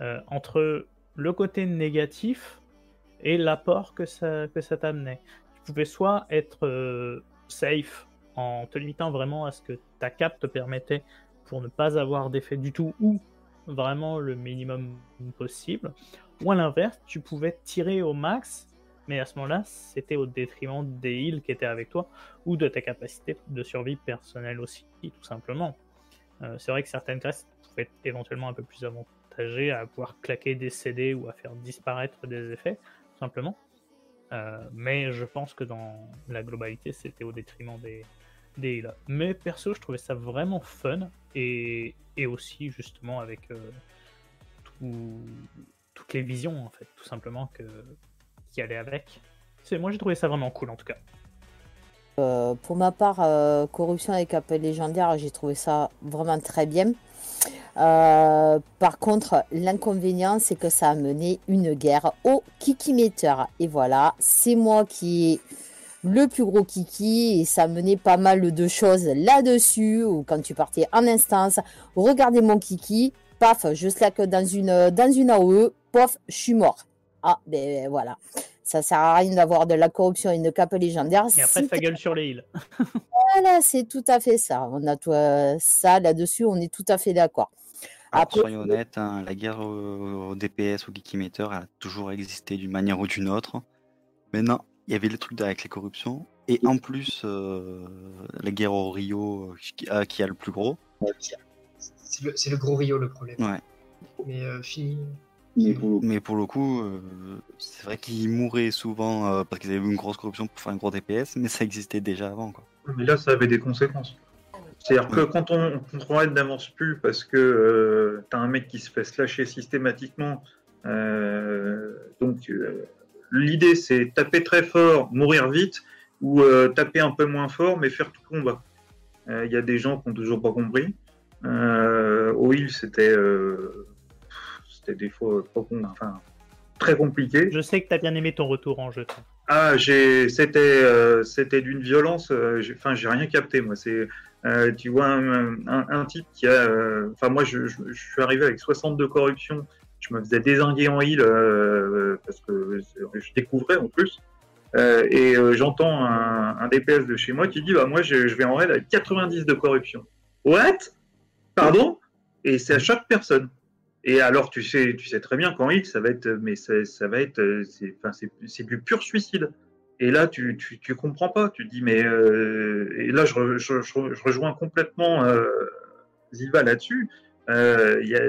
euh, entre le côté négatif et l'apport que ça, que ça t'amenait. Tu pouvais soit être euh, safe en te limitant vraiment à ce que ta cape te permettait pour ne pas avoir d'effet du tout ou vraiment le minimum possible, ou à l'inverse, tu pouvais tirer au max, mais à ce moment-là, c'était au détriment des heals qui étaient avec toi ou de ta capacité de survie personnelle aussi, tout simplement. Euh, c'est vrai que certaines classes pouvaient être éventuellement un peu plus avantagées à pouvoir claquer des CD ou à faire disparaître des effets, tout simplement. Euh, mais je pense que dans la globalité, c'était au détriment des, des heals. Mais perso, je trouvais ça vraiment fun et, et aussi justement avec euh, tout- toutes les visions en fait, tout simplement qui allaient avec. Moi j'ai trouvé ça vraiment cool en tout cas. Euh, pour ma part, euh, corruption avec appel légendaire, j'ai trouvé ça vraiment très bien. Euh, par contre, l'inconvénient, c'est que ça a mené une guerre au Kikimeter. Et voilà, c'est moi qui ai le plus gros kiki et ça a mené pas mal de choses là-dessus. Ou quand tu partais en instance, regardez mon kiki, paf, je slack dans une, dans une AOE, pof, je suis mort. Ah, ben voilà. Ça sert à rien d'avoir de la corruption et une cape légendaire. Et après ça gueule sur les heals. (laughs) voilà, c'est tout à fait ça. On a tout, euh, ça là-dessus, on est tout à fait d'accord. Après, soyons honnêtes, hein, la guerre au, au DPS, au Geekymeter, elle a toujours existé d'une manière ou d'une autre. Maintenant, il y avait les trucs avec les corruptions. Et en plus, euh, la guerre au Rio euh, qui, a, qui a le plus gros. C'est le, gros Rio le problème. Ouais. Mais euh, fini. Mais pour le coup, Mais pour le coup, euh, c'est vrai qu'ils mouraient souvent euh, parce qu'ils avaient une grosse corruption pour faire un gros DPS, mais ça existait déjà avant. Quoi. Mais là, ça avait des conséquences. C'est-à-dire que quand on contrôle n'avance plus parce que euh, t'as un mec qui se fait slasher systématiquement, euh, donc euh, l'idée c'est taper très fort, mourir vite, ou euh, taper un peu moins fort mais faire tout le combat. Il y a des gens qui n'ont toujours pas compris. Euh, au heal, c'était euh, c'était des fois trop con- enfin, très compliqué. Je sais que t'as bien aimé ton retour en jeu. Ah, j'ai, c'était, euh, c'était d'une violence. euh, j'ai- Enfin, j'ai rien capté moi. C'est, euh, tu vois, un, un, un type qui a, euh, enfin, moi, je, je, je suis arrivé avec 62 corruptions. Je me faisais désinguer en heal euh, parce que je découvrais en plus. Euh, et euh, j'entends un, un DPS de chez moi qui dit, bah moi, je, je vais en raid avec 90 de corruption. What? Pardon? Et c'est à chaque personne. Et alors, tu sais, tu sais très bien qu'en heal, ça va être, mais ça, va être, euh, c'est, enfin, c'est, du pur suicide. Et là, tu, tu, tu comprends pas. Tu dis, mais euh, et là, je, je, rejoins complètement euh, Ziva là-dessus. Euh, y a,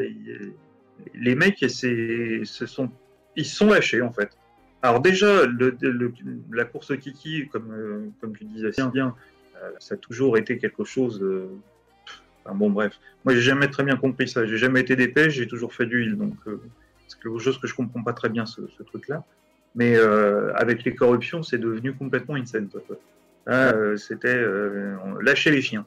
les mecs, c'est, ce sont, ils se sont lâchés en fait. Alors déjà, la course kiki, comme, euh, comme tu disais bien, bien ça a toujours été quelque chose. Enfin, bon, bref. Moi, j'ai jamais très bien compris ça. J'ai jamais été DPS, j'ai toujours fait du heal. Donc, euh, c'est quelque chose que je comprends pas très bien, ce, ce truc-là. Mais euh, avec les corruptions, c'est devenu complètement insane. Là, euh, c'était lâcher les chiens.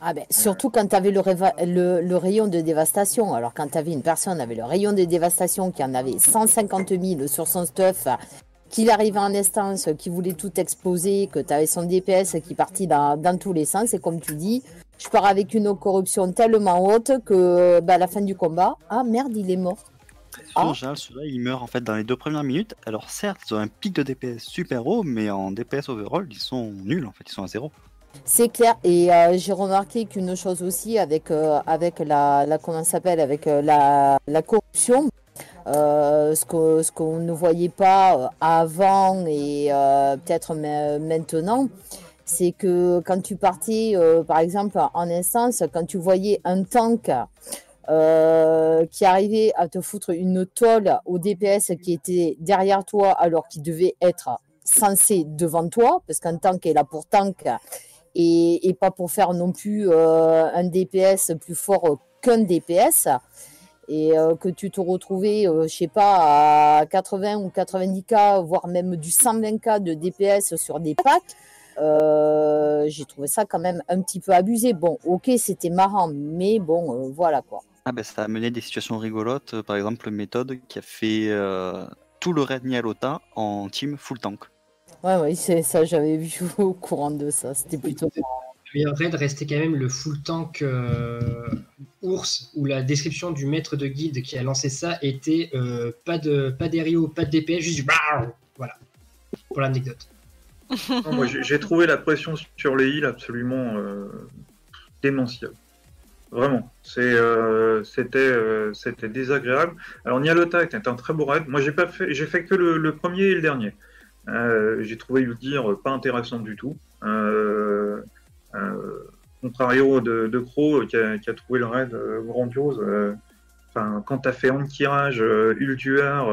Ah ben, surtout quand tu avais le, réva- le, le rayon de dévastation. Alors quand tu avais une personne avec le rayon de dévastation qui en avait 150 000 sur son stuff, qu'il arrivait en instance, qui voulait tout exploser, que tu avais son DPS qui partit dans, dans tous les sens, et comme tu dis, je pars avec une corruption tellement haute que bah, à la fin du combat, ah merde, il est mort. En Ah. général, ceux-là, ils meurent en fait dans les deux premières minutes. Alors certes, ils ont un pic de DPS super haut, mais en DPS overall, ils sont nuls en fait, ils sont à zéro. C'est clair. Et euh, j'ai remarqué qu'une chose aussi avec, euh, avec la, la comment s'appelle avec euh, la, la corruption, ce que ce qu'on ne voyait pas avant et peut-être ma- maintenant, c'est que quand tu partais, euh, par exemple, en instance, quand tu voyais un tank euh, qui arrivait à te foutre une tôle au DPS qui était derrière toi alors qu'il devait être censé devant toi, parce qu'un tank est là pour tank et, pas pour faire non plus euh, un DPS plus fort qu'un DPS et que tu te retrouvais, euh, je sais pas, à 80 ou 90K, voire même du 120K de DPS sur des packs, euh, j'ai trouvé ça quand même un petit peu abusé. Bon, ok, c'était marrant, mais bon, euh, voilà quoi. Ah ben ça a amené des situations rigolotes, euh, par exemple méthode qui a fait euh, tout le raid Nialota en team full tank. Ouais, ouais, c'est ça, j'avais vu (laughs) au courant de ça, c'était plutôt. Le meilleur raid restait quand même le full tank euh, ours, où la description du maître de guilde qui a lancé ça était euh, pas de pas pas de DPS, juste du Voilà, pour l'anecdote. J'ai trouvé la pression sur les îles absolument euh, démentielle. Vraiment. Euh, c'était, euh, c'était désagréable. Alors, Nialota était un très beau raid. Moi, j'ai fait, que le, premier et le dernier. J'ai trouvé le dire pas intéressant du tout. Euh, contrario de, Crow qui a, trouvé le raid grandiose. Enfin, quand t'as fait Ankirage, euh, Ultuar,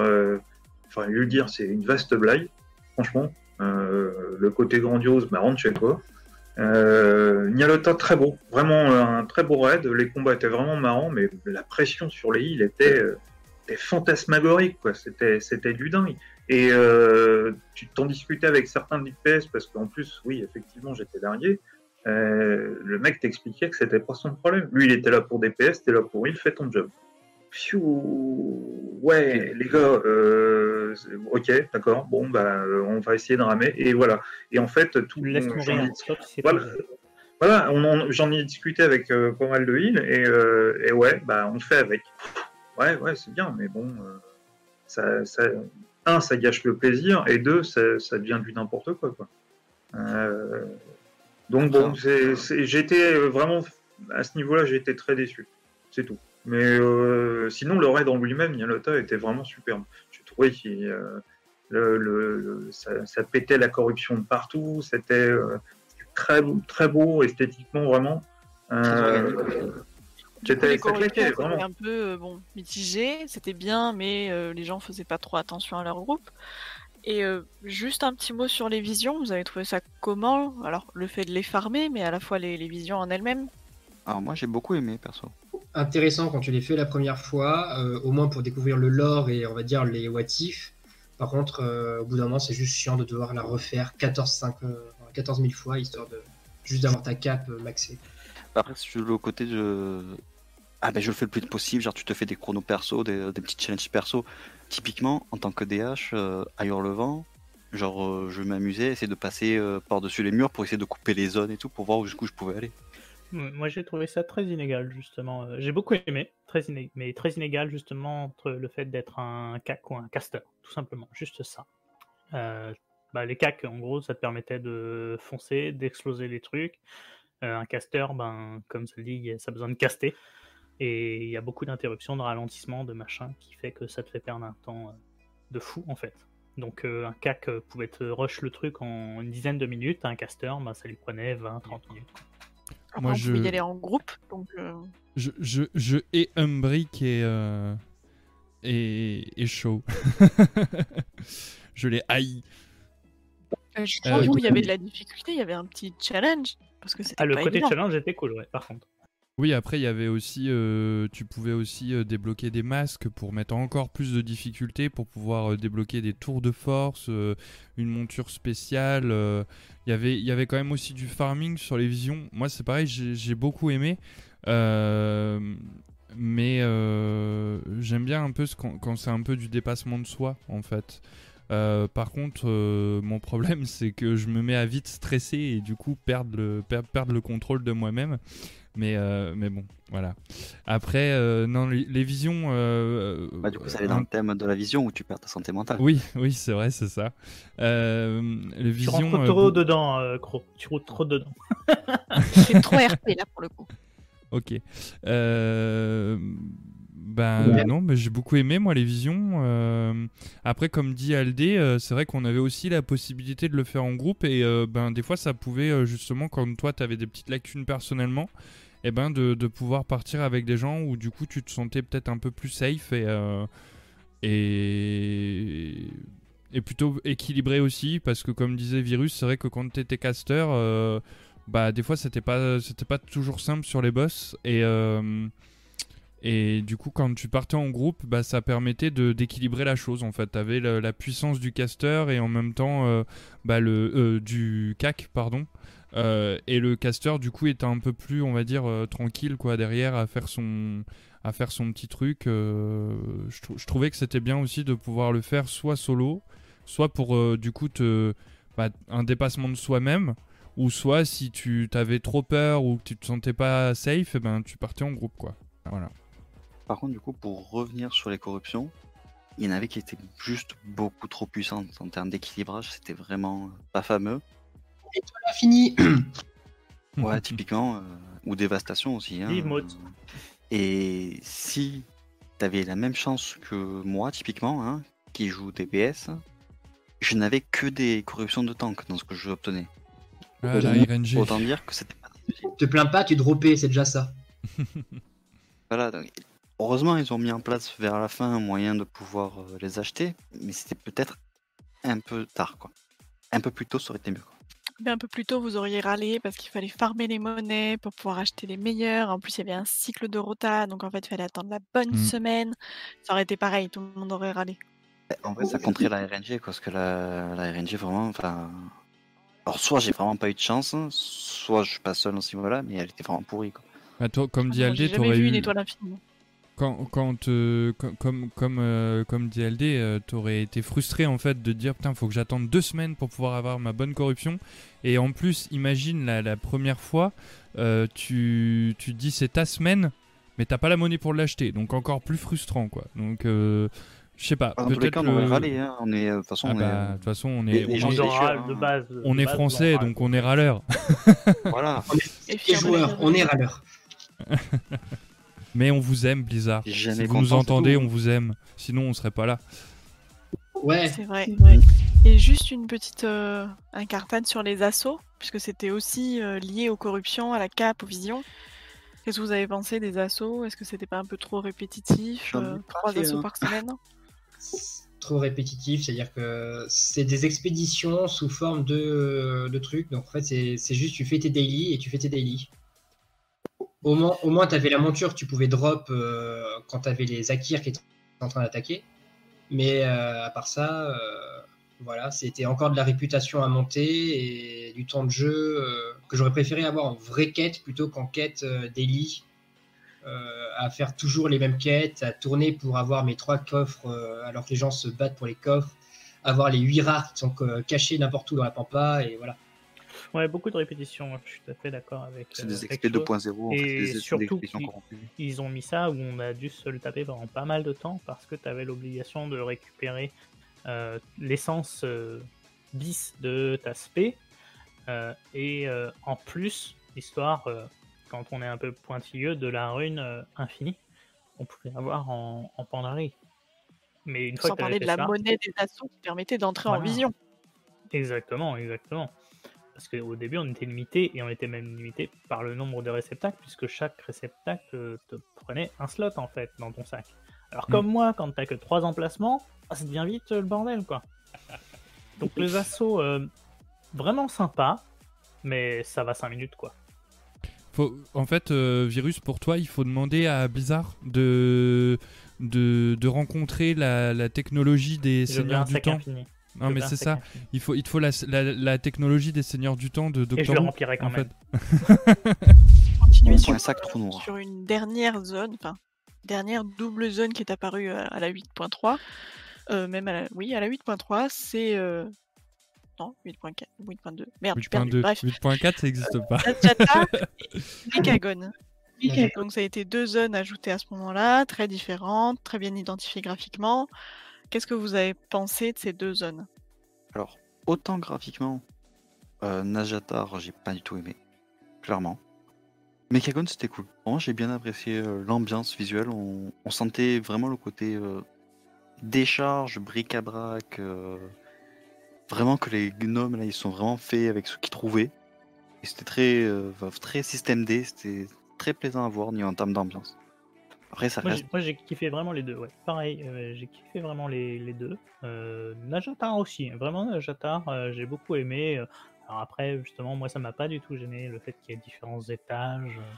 enfin, Uldir, c'est une vaste blague, franchement. Euh, le côté grandiose me rentre chez. Euh, Nialota très beau, vraiment un très beau raid. Les combats étaient vraiment marrants, mais la pression sur les îles était, euh, fantasmagorique, quoi. C'était, c'était du dingue. Et euh, tu t'en discutais avec certains DPS parce qu'en plus, oui, effectivement, j'étais dernier. Le mec t'expliquait que c'était pas son problème. Lui, il était là pour DPS, t'es là pour il, fais ton job. Pfiou, ouais, les gars, euh, ok, d'accord, bon, bah, euh, on va essayer de ramer, et voilà. Et en fait, tout stop, c'est voilà, j'en ai discuté avec euh, pas mal de heal, et, euh, et ouais, bah, on fait avec. Ouais, ouais, c'est bien, mais bon, euh, ça, ça, un, ça gâche le plaisir, et deux, ça, ça devient du n'importe quoi, quoi. Euh, donc bon, j'étais vraiment, à ce niveau-là, j'ai été très déçu, c'est tout. Mais euh, sinon, le raid en lui-même, Yalota était vraiment superbe. J'ai trouvé qu'il euh, le, le- le- ça, ça pétait la corruption de partout. C'était euh, très, beau- très beau esthétiquement, vraiment. Euh, c'était- un peu bon, mitigé, c'était bien, mais euh, les gens faisaient pas trop attention à leur groupe. Et euh, juste un petit mot sur les visions, vous avez trouvé ça comment? Alors, le fait de les farmer, mais à la fois les, les visions en elles-mêmes Alors moi j'ai beaucoup aimé perso. Intéressant quand tu les fais la première fois, euh, au moins pour découvrir le lore et on va dire les what if. Par contre, euh, au bout d'un moment, c'est juste chiant de devoir la refaire 14, 5, euh, 14 000 fois, histoire de juste d'avoir ta cape euh, maxée. Après sur le côté de ah ben je le fais le plus possible, genre tu te fais des chronos perso, des, des petits challenges perso. Typiquement, en tant que DH, euh, à Hurlevent, genre je m'amusais, essayer de passer par-dessus les murs pour essayer de couper les zones et tout, pour voir jusqu'où je pouvais aller. Moi, j'ai trouvé ça très inégal, justement. Euh, J'ai beaucoup aimé, mais très inégal, justement, entre le fait d'être un cac ou un caster, tout simplement, juste ça. Euh, bah, les cacs, en gros, ça te permettait de foncer, d'exploser les trucs. Euh, un caster, ben, comme ça le dit, ça a besoin de caster. Et il y a beaucoup d'interruptions, de ralentissements, de machin, qui fait que ça te fait perdre un temps de fou, en fait. Donc, un cac pouvait te rush le truc en une dizaine de minutes, un caster, ben, ça lui prenait 20-30 minutes. Après, Moi, on je- pouvait y aller en groupe, donc euh, Je, je, je hais Umbrick et, euh, et, et Shaw. (laughs) je les haïs. euh, je Euh, pense où il y avait de la difficulté, il y avait un petit challenge, parce que c'était Ah, le pas côté évident. challenge était cool, ouais, par contre. Oui, après, il y avait aussi. euh, tu pouvais aussi euh, débloquer des masques pour mettre encore plus de difficultés, pour pouvoir euh, débloquer des tours de force, une monture spéciale. Il y avait- y avait quand même aussi du farming sur les visions. Moi, c'est pareil, j'ai beaucoup aimé. Mais j'aime bien un peu ce quand, quand c'est un peu du dépassement de soi, en fait. Par contre, mon problème, (laughs) c'est que je me mets à vite stresser et du coup perdre le, per- perdre le contrôle de moi-même. Mais, euh, mais bon, voilà. Après, euh, non, les, visions. euh, Bah, du coup, ça allait euh, dans le thème de la vision où tu perds ta santé mentale. Oui, oui, c'est vrai, c'est ça. Euh, les Tu visions. rentres euh, trop dedans, euh, Cro. Tu rentres trop dedans. C'est trop RP là pour le coup. Ok. Euh, Ben non, mais j'ai beaucoup aimé moi les visions. Euh, après, comme dit Aldé, euh, c'est vrai qu'on avait aussi la possibilité de le faire en groupe et euh, ben des fois ça pouvait justement quand toi tu avais des petites lacunes personnellement, et ben de, de pouvoir partir avec des gens où du coup tu te sentais peut-être un peu plus safe et et et plutôt équilibré aussi parce que comme disait Virus, c'est vrai que quand t'étais caster, bah des fois c'était pas c'était pas toujours simple sur les boss et et du coup quand tu partais en groupe bah ça permettait d'équilibrer la chose en fait t'avais le- la puissance du caster et en même temps euh, bah le euh, du cac pardon Euh, et le caster du coup était un peu plus on va dire tranquille quoi derrière à faire son à faire son petit truc je, trou- je trouvais que c'était bien aussi de pouvoir le faire soit solo soit pour du coup te bah, un dépassement de soi-même ou soit si tu t'avais trop peur ou que tu te sentais pas safe, eh ben tu partais en groupe quoi. Voilà. Par contre, du coup, pour revenir sur les corruptions, il y en avait qui étaient juste beaucoup trop puissantes en termes d'équilibrage. C'était vraiment pas fameux. Voilà, fini. (clears throat) Ouais, typiquement. euh, ou dévastation aussi. Hein, euh, Et si t'avais la même chance que moi, typiquement, hein, qui joue DPS, je n'avais que des corruptions de tank dans ce que je obtenais. Ah. Autant dire que c'était pas. Te plains pas, tu droppais, c'est déjà ça. (laughs) Voilà, donc, heureusement, ils ont mis en place vers la fin un moyen de pouvoir euh, les acheter, mais c'était peut-être un peu tard, quoi. Un peu plus tôt, ça aurait été mieux. quoi. Mais un peu plus tôt, vous auriez râlé parce qu'il fallait farmer les monnaies pour pouvoir acheter les meilleurs. En plus, il y avait un cycle de rota, donc en fait, il fallait attendre la bonne Mm. semaine. Ça aurait été pareil, tout le monde aurait râlé. En vrai, ça compterait la RNG, quoi, parce que la, la RNG, vraiment, enfin. Alors, soit j'ai vraiment pas eu de chance, soit je suis pas seul dans ce niveau-là, mais elle était vraiment pourrie, quoi. Bah, toi, comme dit Aldé, J'ai jamais t'aurais vu eu une étoile infinie. Quand quand euh, com- comme comme euh, comme dit Aldé, euh, t'aurais été frustré en fait de dire putain faut que j'attende deux semaines pour pouvoir avoir ma bonne corruption et en plus imagine la, la première fois euh, tu tu te dis c'est ta semaine mais t'as pas la monnaie pour l'acheter donc encore plus frustrant quoi donc euh, je sais pas Dans tous les peut-être cas, on ralé, hein. On est, de toute façon, Ah on bah, est. de toute façon on est les on gens est- sont On déchus, râle de base. de on est base, français donc on est râleur Voilà. Ferme joueurs, les on est yeux. (laughs) mais on vous aime Blizzard. Si vous nous entendez on vous aime. Sinon on serait pas là. Ouais, C'est vrai. Et juste une petite euh, incartade sur les assauts, puisque c'était aussi euh, lié aux corruptions, à la cape, aux visions. Qu'est-ce que vous avez pensé des assauts? Est-ce que c'était pas un peu trop répétitif euh, Trois assauts par semaine? Trop répétitif, c'est-à-dire que c'est des expéditions sous forme de, de trucs. Donc en fait, c'est c'est juste tu fais tes daily et tu fais tes daily. Au moins, au tu avais la monture, tu pouvais drop euh, quand tu avais les Akirs qui étaient en train d'attaquer. Mais euh, à part ça, euh, voilà, c'était encore de la réputation à monter et du temps de jeu que j'aurais préféré avoir en vraie quête plutôt qu'en quête euh, à faire toujours les mêmes quêtes, à tourner pour avoir mes trois coffres alors que les gens se battent pour les coffres, avoir les huit rares qui sont cachés n'importe où dans la pampa, et voilà. Ouais, beaucoup de répétitions, je suis tout à fait d'accord avec. C'est euh, des avec XP Flo. 2.0, en fait, Et des surtout corrompues. Ils ont mis ça où on a dû se le taper pendant pas mal de temps parce que tu avais l'obligation de récupérer euh, l'essence euh, bis de ta spé. euh, et euh, en plus, histoire, euh, quand on est un peu pointilleux, de la rune euh, infinie qu'on pouvait avoir en, en Pandarie. Mais une fois Sans que t'avais parler de fait la ça- monnaie des assauts qui permettait d'entrer en vision. Exactement, exactement. Parce qu'au début, on était limité, et on était même limité par le nombre de réceptacles, puisque chaque réceptacle te prenait un slot, en fait, dans ton sac. Alors, Mm. comme moi, quand t'as que trois emplacements, ah, ça devient vite euh, le bordel, quoi. (laughs) Donc, les assauts, euh, vraiment sympa, mais ça va 5 minutes, quoi. Faut, en fait, euh, Virus, pour toi, il faut demander à Blizzard de, de, de rencontrer la, la technologie des Je Seigneurs du Temps. infini. Non, mais c'est ça. Il, faut, il te faut la, la, la technologie des Seigneurs du Temps de Et je Doctor le Who, remplirai quand en même. (laughs) fait. Continuer On sur, un sac trou noir. sur une dernière zone, enfin, dernière double zone qui est apparue à, à la 8.3. euh, même à la, oui, à la 8.3, c'est. euh, Non, 8.4, 8.2. Merde, je suis perdue. 8.2. Bref, 8.4, ça n'existe pas. (laughs) Ok. Donc ça a été deux zones ajoutées à ce moment-là, très différentes, très bien identifiées graphiquement. Qu'est-ce que vous avez pensé de ces deux zones? Alors, autant graphiquement, euh, Najatar, j'ai pas du tout aimé, clairement. Mechagon, c'était cool. Moi, j'ai bien apprécié euh, l'ambiance visuelle. On, sentait vraiment le côté euh, décharge, bric-à-brac. vraiment que les gnomes, là, ils sont vraiment faits avec ce qu'ils trouvaient. Et c'était très, très système D. C'était très plaisant à voir ni en termes d'ambiance. Après, ça Moi, reste. j'ai- kiffé vraiment les deux, ouais. Pareil, euh, j'ai kiffé vraiment les, les deux. Euh, Najatar aussi, vraiment Najatar, euh, j'ai beaucoup aimé. Euh, Alors après, justement, moi, ça m'a pas du tout gêné le fait qu'il y ait différents étages. Euh,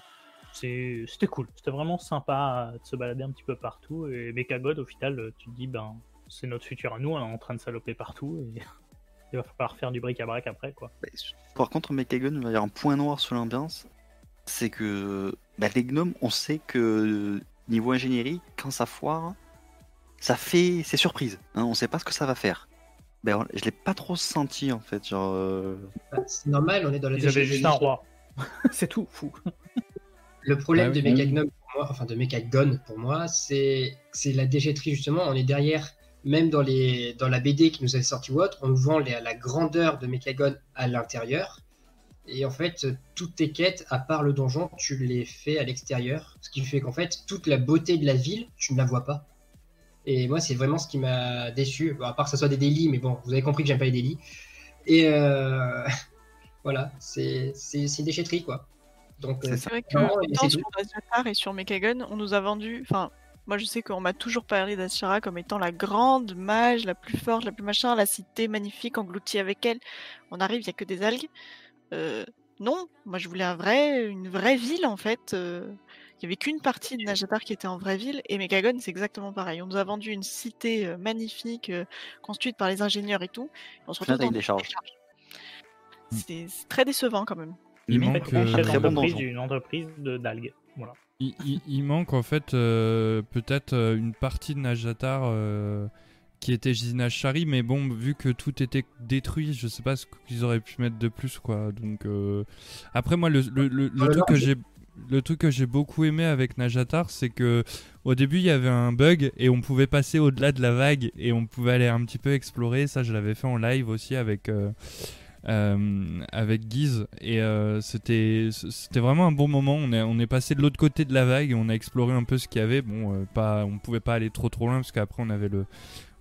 c'est- C'était cool, c'était vraiment sympa de se balader un petit peu partout. Et Mechagod, au final, tu te dis, ben, c'est notre futur à nous, on est en train de saloper partout. Et (laughs) il va falloir faire du bric-à-brac après, quoi. Par contre, Mechagon, il va y avoir un point noir sur l'ambiance. C'est que bah, les gnomes, on sait que niveau ingénierie, quand ça foire, ça fait. C'est surprise. Hein, on sait pas ce que ça va faire. Ben, je l'ai pas trop senti en fait. Genre, euh, Bah, C'est normal, on est dans la Ils avaient juste un roi. (laughs) c'est tout, fou. Le problème Ah oui. de pour moi, enfin de Mechagon pour moi, c'est c'est la déchetterie justement. On est derrière, même dans les dans la BD qui nous avait sorti ou autre, on nous vend les- la grandeur de Mechagon à l'intérieur. Et en fait, toutes tes quêtes, à part le donjon, tu les fais à l'extérieur. Ce qui fait qu'en fait, toute la beauté de la ville, tu ne la vois pas. Et moi, c'est vraiment ce qui m'a déçu. Bon, à part que ce soit des délits, mais bon, vous avez compris que j'aime pas les délits. Et euh, (laughs) voilà, c'est c'est c'est une déchetterie quoi. Donc, euh, C'est C'est vrai que autant sur Nazjatar et sur Mekagon, on nous a vendu. Enfin, moi je sais qu'on m'a toujours parlé d'Ashara comme étant la grande mage, la plus forte, la plus machin, la cité magnifique engloutie avec elle. On arrive, il n'y a que des algues. Euh, non, moi je voulais un vrai, une vraie ville en fait. euh, Il n'y avait qu'une partie de Najatar qui était en vraie ville et Mekagon c'est exactement pareil. On nous a vendu une cité euh, magnifique euh, construite par les ingénieurs et tout. Et on se retrouve dans il des décharges. C'est très décevant quand même. Il En manque, euh, Très bon d'une entreprise de- d'algues. Voilà. il, il- il manque en fait euh, peut-être une partie de Najatar euh, qui était Ginage Shari, mais bon, vu que tout était détruit, je sais pas ce qu'ils auraient pu mettre de plus quoi. Donc euh, après moi le, le, le- le truc que j'ai le truc que j'ai beaucoup aimé avec Najatar, c'est que au début il y avait un bug et on pouvait passer au-delà de la vague et on pouvait aller un petit peu explorer. Ça, je l'avais fait en live aussi avec euh, euh, avec Guise et euh, c'était c'était vraiment un bon moment. On est on est passé de l'autre côté de la vague et on a exploré un peu ce qu'il y avait. Bon, euh, pas on pouvait pas aller trop trop loin parce qu'après on avait le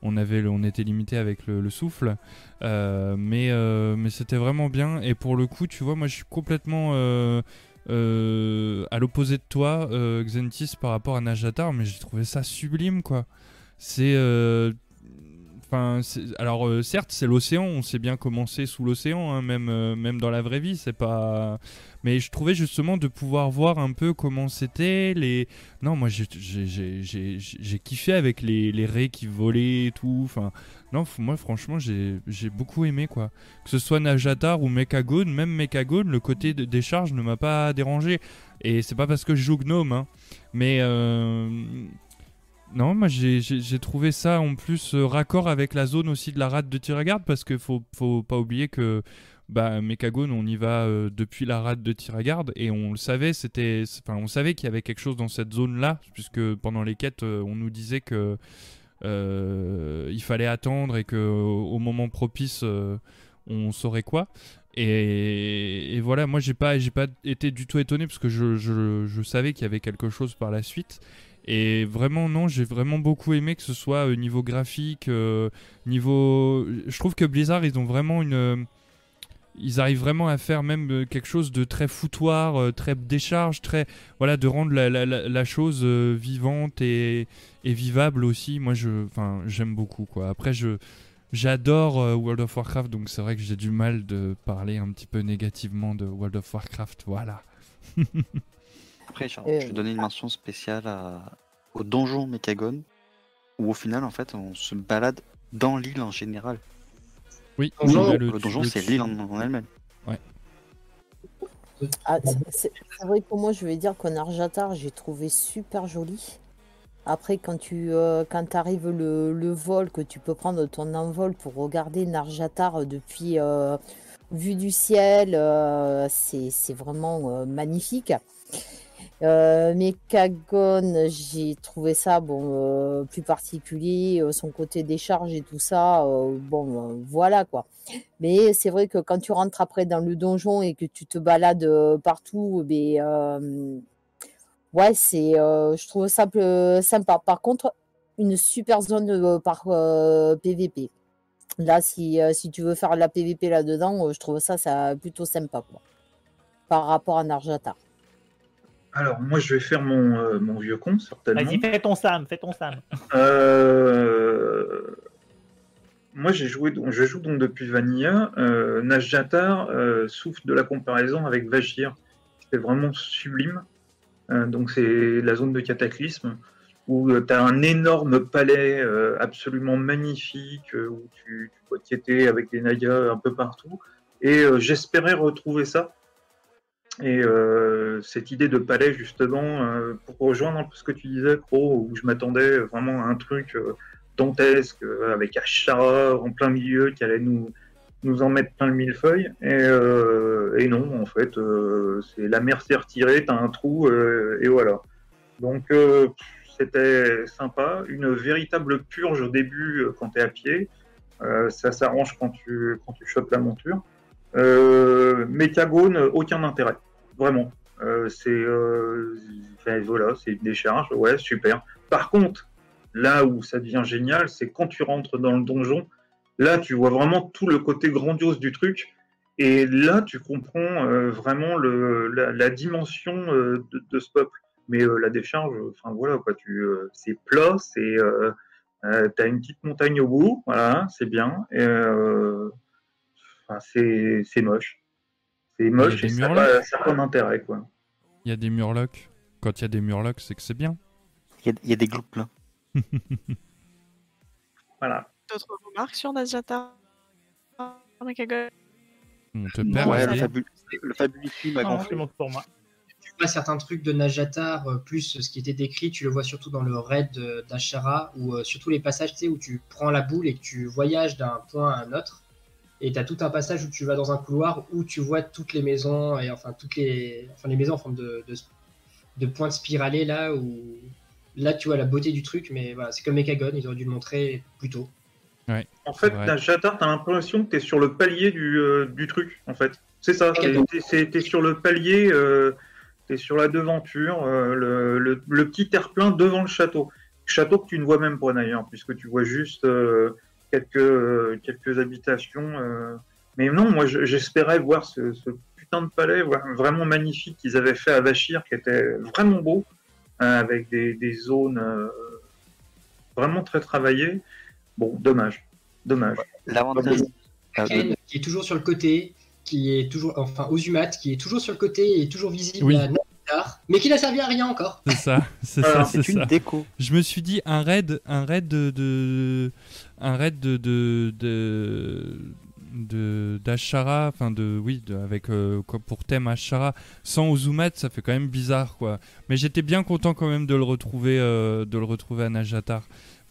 on était limité avec le, le souffle, Euh, mais euh, mais c'était vraiment bien. Et pour le coup, tu vois, moi je suis complètement euh, à l'opposé de toi, Xentis, par rapport à Najatar, mais j'ai trouvé ça sublime, quoi. C'est. Alors euh, certes, c'est l'océan, on sait bien comment c'est sous l'océan, hein, même, euh, même dans la vraie vie, c'est pas. Mais je trouvais justement de pouvoir voir un peu comment c'était les. Non, moi j'ai kiffé avec les, les raies qui volaient et tout. Enfin, non, moi franchement j'ai beaucoup aimé quoi. Que ce soit Najatar ou Mechagone, même Mechagone, le côté de décharge ne m'a pas dérangé. Et c'est pas parce que je joue Gnome, hein. Mais euh, non, moi j'ai- trouvé ça en plus euh, raccord avec la zone aussi de la rade de Tiragarde parce que faut, faut pas oublier que bah, Mechagone on y va euh, depuis la rade de Tiragarde et on le savait, c'était, enfin on savait qu'il y avait quelque chose dans cette zone là puisque pendant les quêtes euh, on nous disait que il fallait attendre et que au moment propice on saurait quoi. Et, et voilà, moi j'ai pas, pas été du tout étonné parce que je, je, je savais qu'il y avait quelque chose par la suite. Et vraiment, non, j'ai vraiment beaucoup aimé que ce soit euh, niveau graphique, euh, niveau. Je trouve que Blizzard, ils ont vraiment une. euh, Ils arrivent vraiment à faire même quelque chose de très foutoir, très décharge, très. Voilà, de rendre la, la- la- chose vivante et, et vivable aussi. Moi, je. Enfin, j'aime beaucoup, quoi. Après, je. J'adore World of Warcraft, donc c'est vrai que j'ai du mal de parler un petit peu négativement de World of Warcraft. Voilà. (laughs) Après, je vais donner une mention spéciale à... au donjon Mechagone, où au final, en fait, on se balade dans l'île en général. Oui, Le, donjon, c'est l'île en, en elle-même. Ah, c'est- vrai que moi, je vais dire qu'un Arjatar, j'ai trouvé super joli. Après, quand tu euh, quand arrives le, le vol, que tu peux prendre ton envol pour regarder Narjatar depuis euh, vue du ciel, euh, c'est c'est vraiment euh, magnifique. Euh, Mechagone, j'ai trouvé ça bon euh, plus particulier, euh, son côté décharge et tout ça, euh, bon voilà quoi. Mais c'est vrai que quand tu rentres après dans le donjon et que tu te balades partout, ben, euh, ouais, c'est, je trouve ça sympa. Par contre, une super zone par PVP. Là, si, si tu veux faire la PVP là-dedans, je trouve ça, ça plutôt sympa quoi. Par rapport à Narjata. Alors, moi, je vais faire mon, euh, mon vieux con, certainement. Vas-y, fais ton Sam, fais ton Sam. Euh, Moi, j'ai joué, donc- je joue donc depuis Vanilla. Euh, Najjatar euh, souffre de la comparaison avec Vashir. C'est vraiment sublime. Donc, c'est la zone de cataclysme où tu as un énorme palais absolument magnifique où tu, tu peux avec des Nayas un peu partout. Et j'espérais retrouver ça. Et euh, cette idée de palais, justement, euh, pour rejoindre un ce que tu disais, où je m'attendais vraiment à un truc euh, dantesque, avec Ashara en plein milieu, qui allait nous, nous en mettre plein le millefeuille. Et, et non, en fait, c'est la mer s'est retirée, t'as un trou, et voilà. Donc, c'était sympa. Une véritable purge au début, quand t'es à pied. Ça s'arrange quand tu, quand tu chopes la monture. Euh, Mechagone, aucun intérêt, vraiment. Euh, c'est euh, voilà, c'est une décharge, ouais, super. Par contre, là où ça devient génial, c'est quand tu rentres dans le donjon. Là, tu vois vraiment tout le côté grandiose du truc, et là, tu comprends vraiment la, dimension de, ce peuple. Mais la décharge, enfin voilà, quoi, tu, c'est plat, c'est, t'as une petite montagne au bout, voilà, c'est bien. Enfin, c'est c'est moche. C'est moche et ça n'a pas, a d'intérêt, quoi. Il y a des murlocs. Quand il y a des murlocs, c'est que c'est bien. Il y a, y a des gloups là. (laughs) Voilà. D'autres remarques sur Nazjata? On te perd. Ouais, le, fabu le Fabulity m'a Non, gonflé. c'est bon pour moi. tu vois certains trucs de Najatar, euh, plus ce qui était décrit, tu le vois surtout dans le raid euh, d'Ashara, ou euh, surtout les passages tu sais, où tu prends la boule et que tu voyages d'un point à un autre. Et tu as tout un passage où tu vas dans un couloir où tu vois toutes les maisons, et enfin toutes les, enfin, les maisons en forme de, de, de pointe spiralée là, où là tu vois la beauté du truc, mais voilà, c'est comme Mechagone, ils auraient dû le montrer plus tôt. En fait, vrai. t'as l'impression que t'es sur le palier du, euh, du truc, en fait. C'est ça, t'es- t'es sur le palier, euh, t'es sur la devanture, euh, le, le, le petit terre-plein devant le château. Château que tu ne vois même pas d'ailleurs, puisque tu vois juste euh, quelques, quelques habitations. euh. Mais non, moi je- j'espérais voir ce, ce putain de palais vraiment magnifique qu'ils avaient fait à Vachir, qui était vraiment beau, euh, avec des, des zones euh, vraiment très travaillées. Bon, dommage. Dommage. L'avantage. Ah, qui est toujours sur le côté, qui est toujours, enfin, Ozumat, qui est toujours sur le côté et toujours visible Oui. à Mais qui n'a servi à rien encore. C'est ça, (laughs) c'est ça, c'est C'est une ça. déco. Je me suis dit un raid, un raid de, de un raid de de de de- d'Ashara, enfin de oui, de- avec euh, quoi, pour thème Ashara sans Ozumat, ça fait quand même bizarre quoi. Mais j'étais bien content quand même de le retrouver de le retrouver à Najatar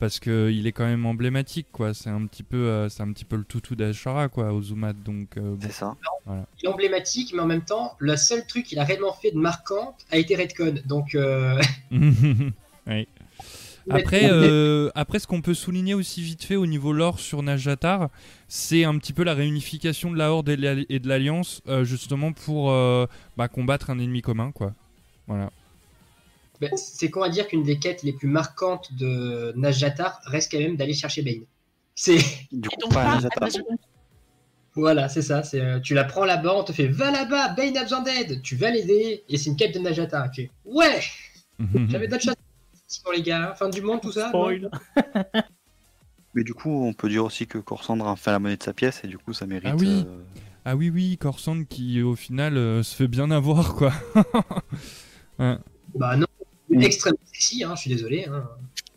parce que il est quand même emblématique quoi. C'est un petit peu euh, c'est un petit peu le toutou d'Ashara quoi, Ozumat donc euh, bon. C'est ça. Il est emblématique, mais en même temps, le seul truc qu'il a réellement fait de marquant a été Redcon. Donc, euh, (laughs) Oui. Après, euh, après, ce qu'on peut souligner aussi vite fait au niveau lore sur Najatar, c'est un petit peu la réunification de la Horde et de l'Alli- et de l'Alliance, euh, justement pour euh, bah, combattre un ennemi commun, quoi. Voilà. Ben, c'est con à dire qu'une des quêtes les plus marquantes de Najatar reste quand même d'aller chercher Bane. C'est (laughs) Du coup, pas Najatar. voilà, c'est ça. C'est euh, tu la prends là-bas, on te fait va là-bas, Bane a besoin d'aide. Tu vas l'aider et c'est une quête de Najatar. Tu fais ouais, j'avais d'autres choses. Sinon les gars, fin du monde tout ça. Spoil. (laughs) Mais du coup, on peut dire aussi que Corsandre a fait la monnaie de sa pièce et du coup, ça mérite. Ah oui. euh, ah oui, oui, Corsan qui au final euh, se fait bien avoir, quoi. (laughs) Bah non, extrêmement sexy. Hein, je suis désolé. Hein.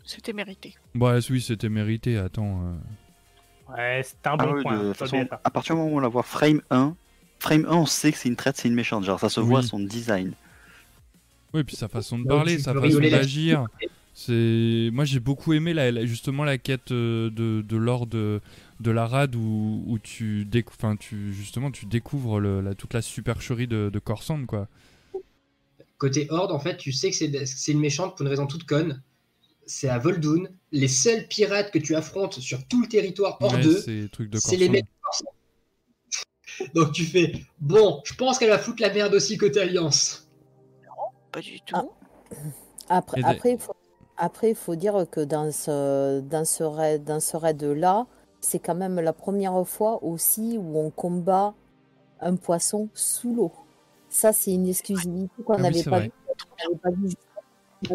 C'était mérité. Bah oui, c'était mérité, attends. euh. Ouais, c'est un Ah bon point. de, toute le façon, à partir du moment où on la voit frame 1, frame 1, on sait que c'est une traite, c'est une méchante. Genre, ça se voit Oui. son design. Oui, puis sa façon de Donc, parler, tu sa peux façon rigoler d'agir. C'est moi j'ai beaucoup aimé la, la- justement la quête euh, de, de l'or de, de la rade où, où tu, décou- enfin, tu justement tu découvres le, la, toute la supercherie de, de Corsan quoi. Côté Horde, en fait, tu sais que c'est une méchante pour une raison toute conne. C'est à Voldoon. Les seuls pirates que tu affrontes sur tout le territoire hors Ouais, d'eux, c'est les mecs. (laughs) Donc tu fais bon, je pense qu'elle va foutre la merde aussi côté Alliance. Pas du tout. Ah. Après, après, il faut, après, il faut dire que dans ce, dans ce raid, dans ce raid-là, c'est quand même la première fois aussi où on combat un poisson sous l'eau. Ça, c'est une exclusivité qu'on Ah oui, n'avait c'est pas, vu- pas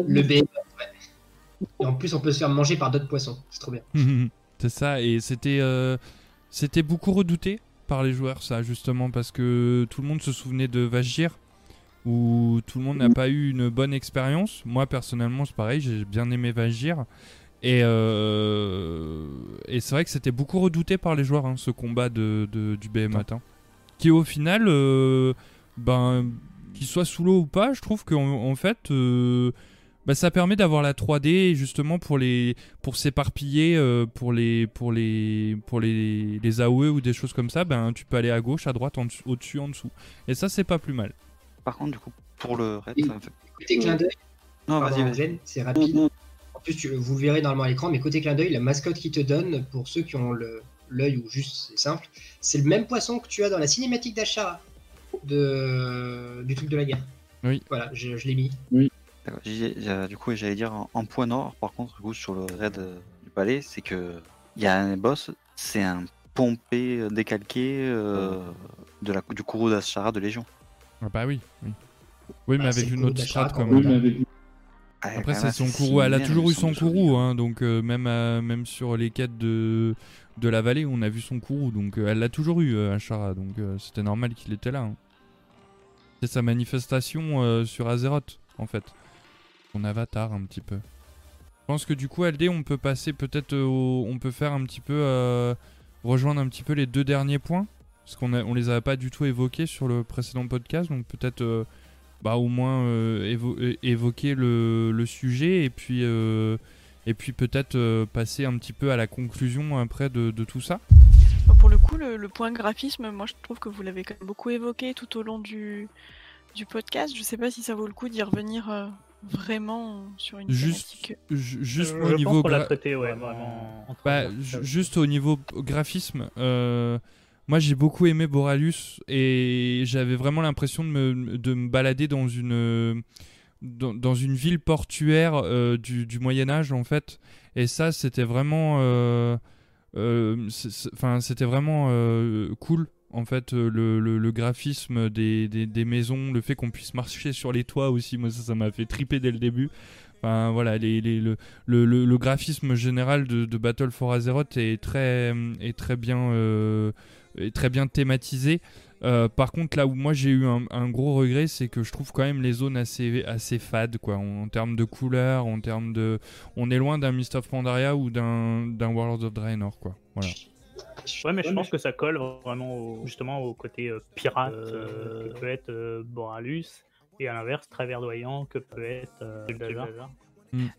Le behemoth, ouais. Et en plus, on peut se faire manger par d'autres poissons. C'est trop bien. c'est ça et c'était euh, c'était beaucoup redouté par les joueurs ça justement parce que tout le monde se souvenait de Vagir où tout le monde n'a pas eu une bonne expérience. Moi personnellement c'est pareil, j'ai bien aimé Vagir. Et, euh, et c'est vrai que c'était beaucoup redouté par les joueurs, hein, ce combat de, de- du Behemoth. hein. Qui au final, euh, ben, qu'il soit sous l'eau ou pas, je trouve qu'en en fait, euh, bah, ça permet d'avoir la 3D justement pour les pour s'éparpiller euh, pour les pour les pour les, les AOE ou des choses comme ça. Ben, tu peux aller à gauche, à droite, en dessous- au-dessus, en dessous. Et ça, c'est pas plus mal. Par contre, du coup, pour le raid, Oui. ça me fait. Côté clin d'œil, Non, pardon, vas-y, vas-y. Jen, c'est rapide. En plus, tu- vous le verrez normalement à l'écran, mais côté clin d'œil, la mascotte qui te donne, pour ceux qui ont le- l'œil ou juste c'est simple, c'est le même poisson que tu as dans la cinématique d'Ashara de... du truc de la guerre. Oui. Voilà, je, je l'ai mis. J'ai- Du coup, j'allais dire en, en point nord, par contre, du coup, sur le raid euh, du palais, c'est que il y a un boss, c'est un pompé euh, décalqué euh, de la, du courroux d'Ashara de Légion. Ah bah oui. Oui, oui mais Ah, c'est avec une autre d'Ashara strat quand Oui, même. Ah, Après, c'est son courroux. Elle a toujours eu son souvenir. hein, donc euh, même, à- même sur les quêtes de, de la vallée, on a vu son courroux. Donc euh, elle l'a toujours eu, euh, Ashara. Donc euh, c'était normal qu'il était là. hein. C'est sa manifestation sur Azeroth, en fait. Son avatar, un petit peu. Je pense que du coup, LD, on peut passer peut-être au... On peut faire un petit peu. rejoindre un petit peu les deux derniers points. Parce qu'on a- on les avait pas du tout évoqués sur le précédent podcast. Donc peut-être. bah, au moins évoquer le, le sujet et puis, et puis peut-être euh, passer un petit peu à la conclusion après de, de tout ça. Bon, Pour le coup, le, le point graphisme, moi je trouve que vous l'avez quand même beaucoup évoqué tout au long du, du podcast. Je sais pas si ça vaut le coup d'y revenir euh, vraiment sur une Juste, thématique. juste je au pense niveau qu'on l'a gra- traité, ouais, vraiment. en Bah, juste au niveau graphisme, euh, moi j'ai beaucoup aimé Boralus et j'avais vraiment l'impression de me, de me balader dans une, euh, dans, une ville portuaire euh, du, du Moyen-Âge en fait. Et ça, c'était vraiment. euh, euh, Enfin, c'était vraiment cool. En fait, le, le- graphisme des, des- maisons, le fait qu'on puisse marcher sur les toits aussi, moi ça m'a fait triper dès le début. Enfin voilà, les, les- le, le, graphisme général de, Battle for Azeroth est très, est très bien, est très bien thématisé. Euh, par contre, là où moi j'ai eu un, un gros regret, c'est que je trouve quand même les zones assez, assez fades, quoi, en, en termes de couleurs, en termes de, on est loin d'un Mist of Pandaria ou d'un d'un Warlords of Draenor, quoi. Voilà. Ouais, mais je pense que ça colle vraiment au- justement au côté euh, pirate euh, que peut être euh, Boralus et à l'inverse très verdoyant que peut être euh, Dazar.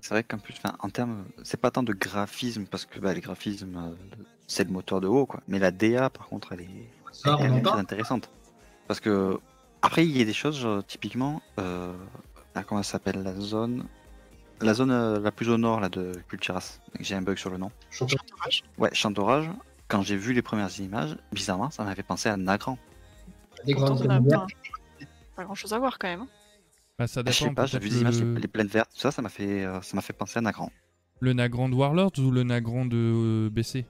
C'est vrai qu'en plus, en termes, c'est pas tant de graphisme parce que bah, les graphismes, euh, c'est le moteur de haut, quoi. Mais la DA, par contre, elle est, Ça, elle on intéressante. Parce que après, il y a des choses, genre, typiquement, euh, ah, comment ça s'appelle la zone, la zone euh, la plus au nord là de Culturas. J'ai un bug sur le nom. Chantorage. Ouais, Chantorage. Quand j'ai vu les premières images, bizarrement, ça m'avait pensé à Nagran. Des Pourtant, grandes on a pas, pas grand chose à voir quand même. hein. Bah, ça Je sais dépend. pas, j'ai vu des images, le, les, plaines vertes, tout ça, ça m'a fait, euh, ça m'a fait penser à Nagran. le Nagrand de Warlords ou le Nagrand de euh, BC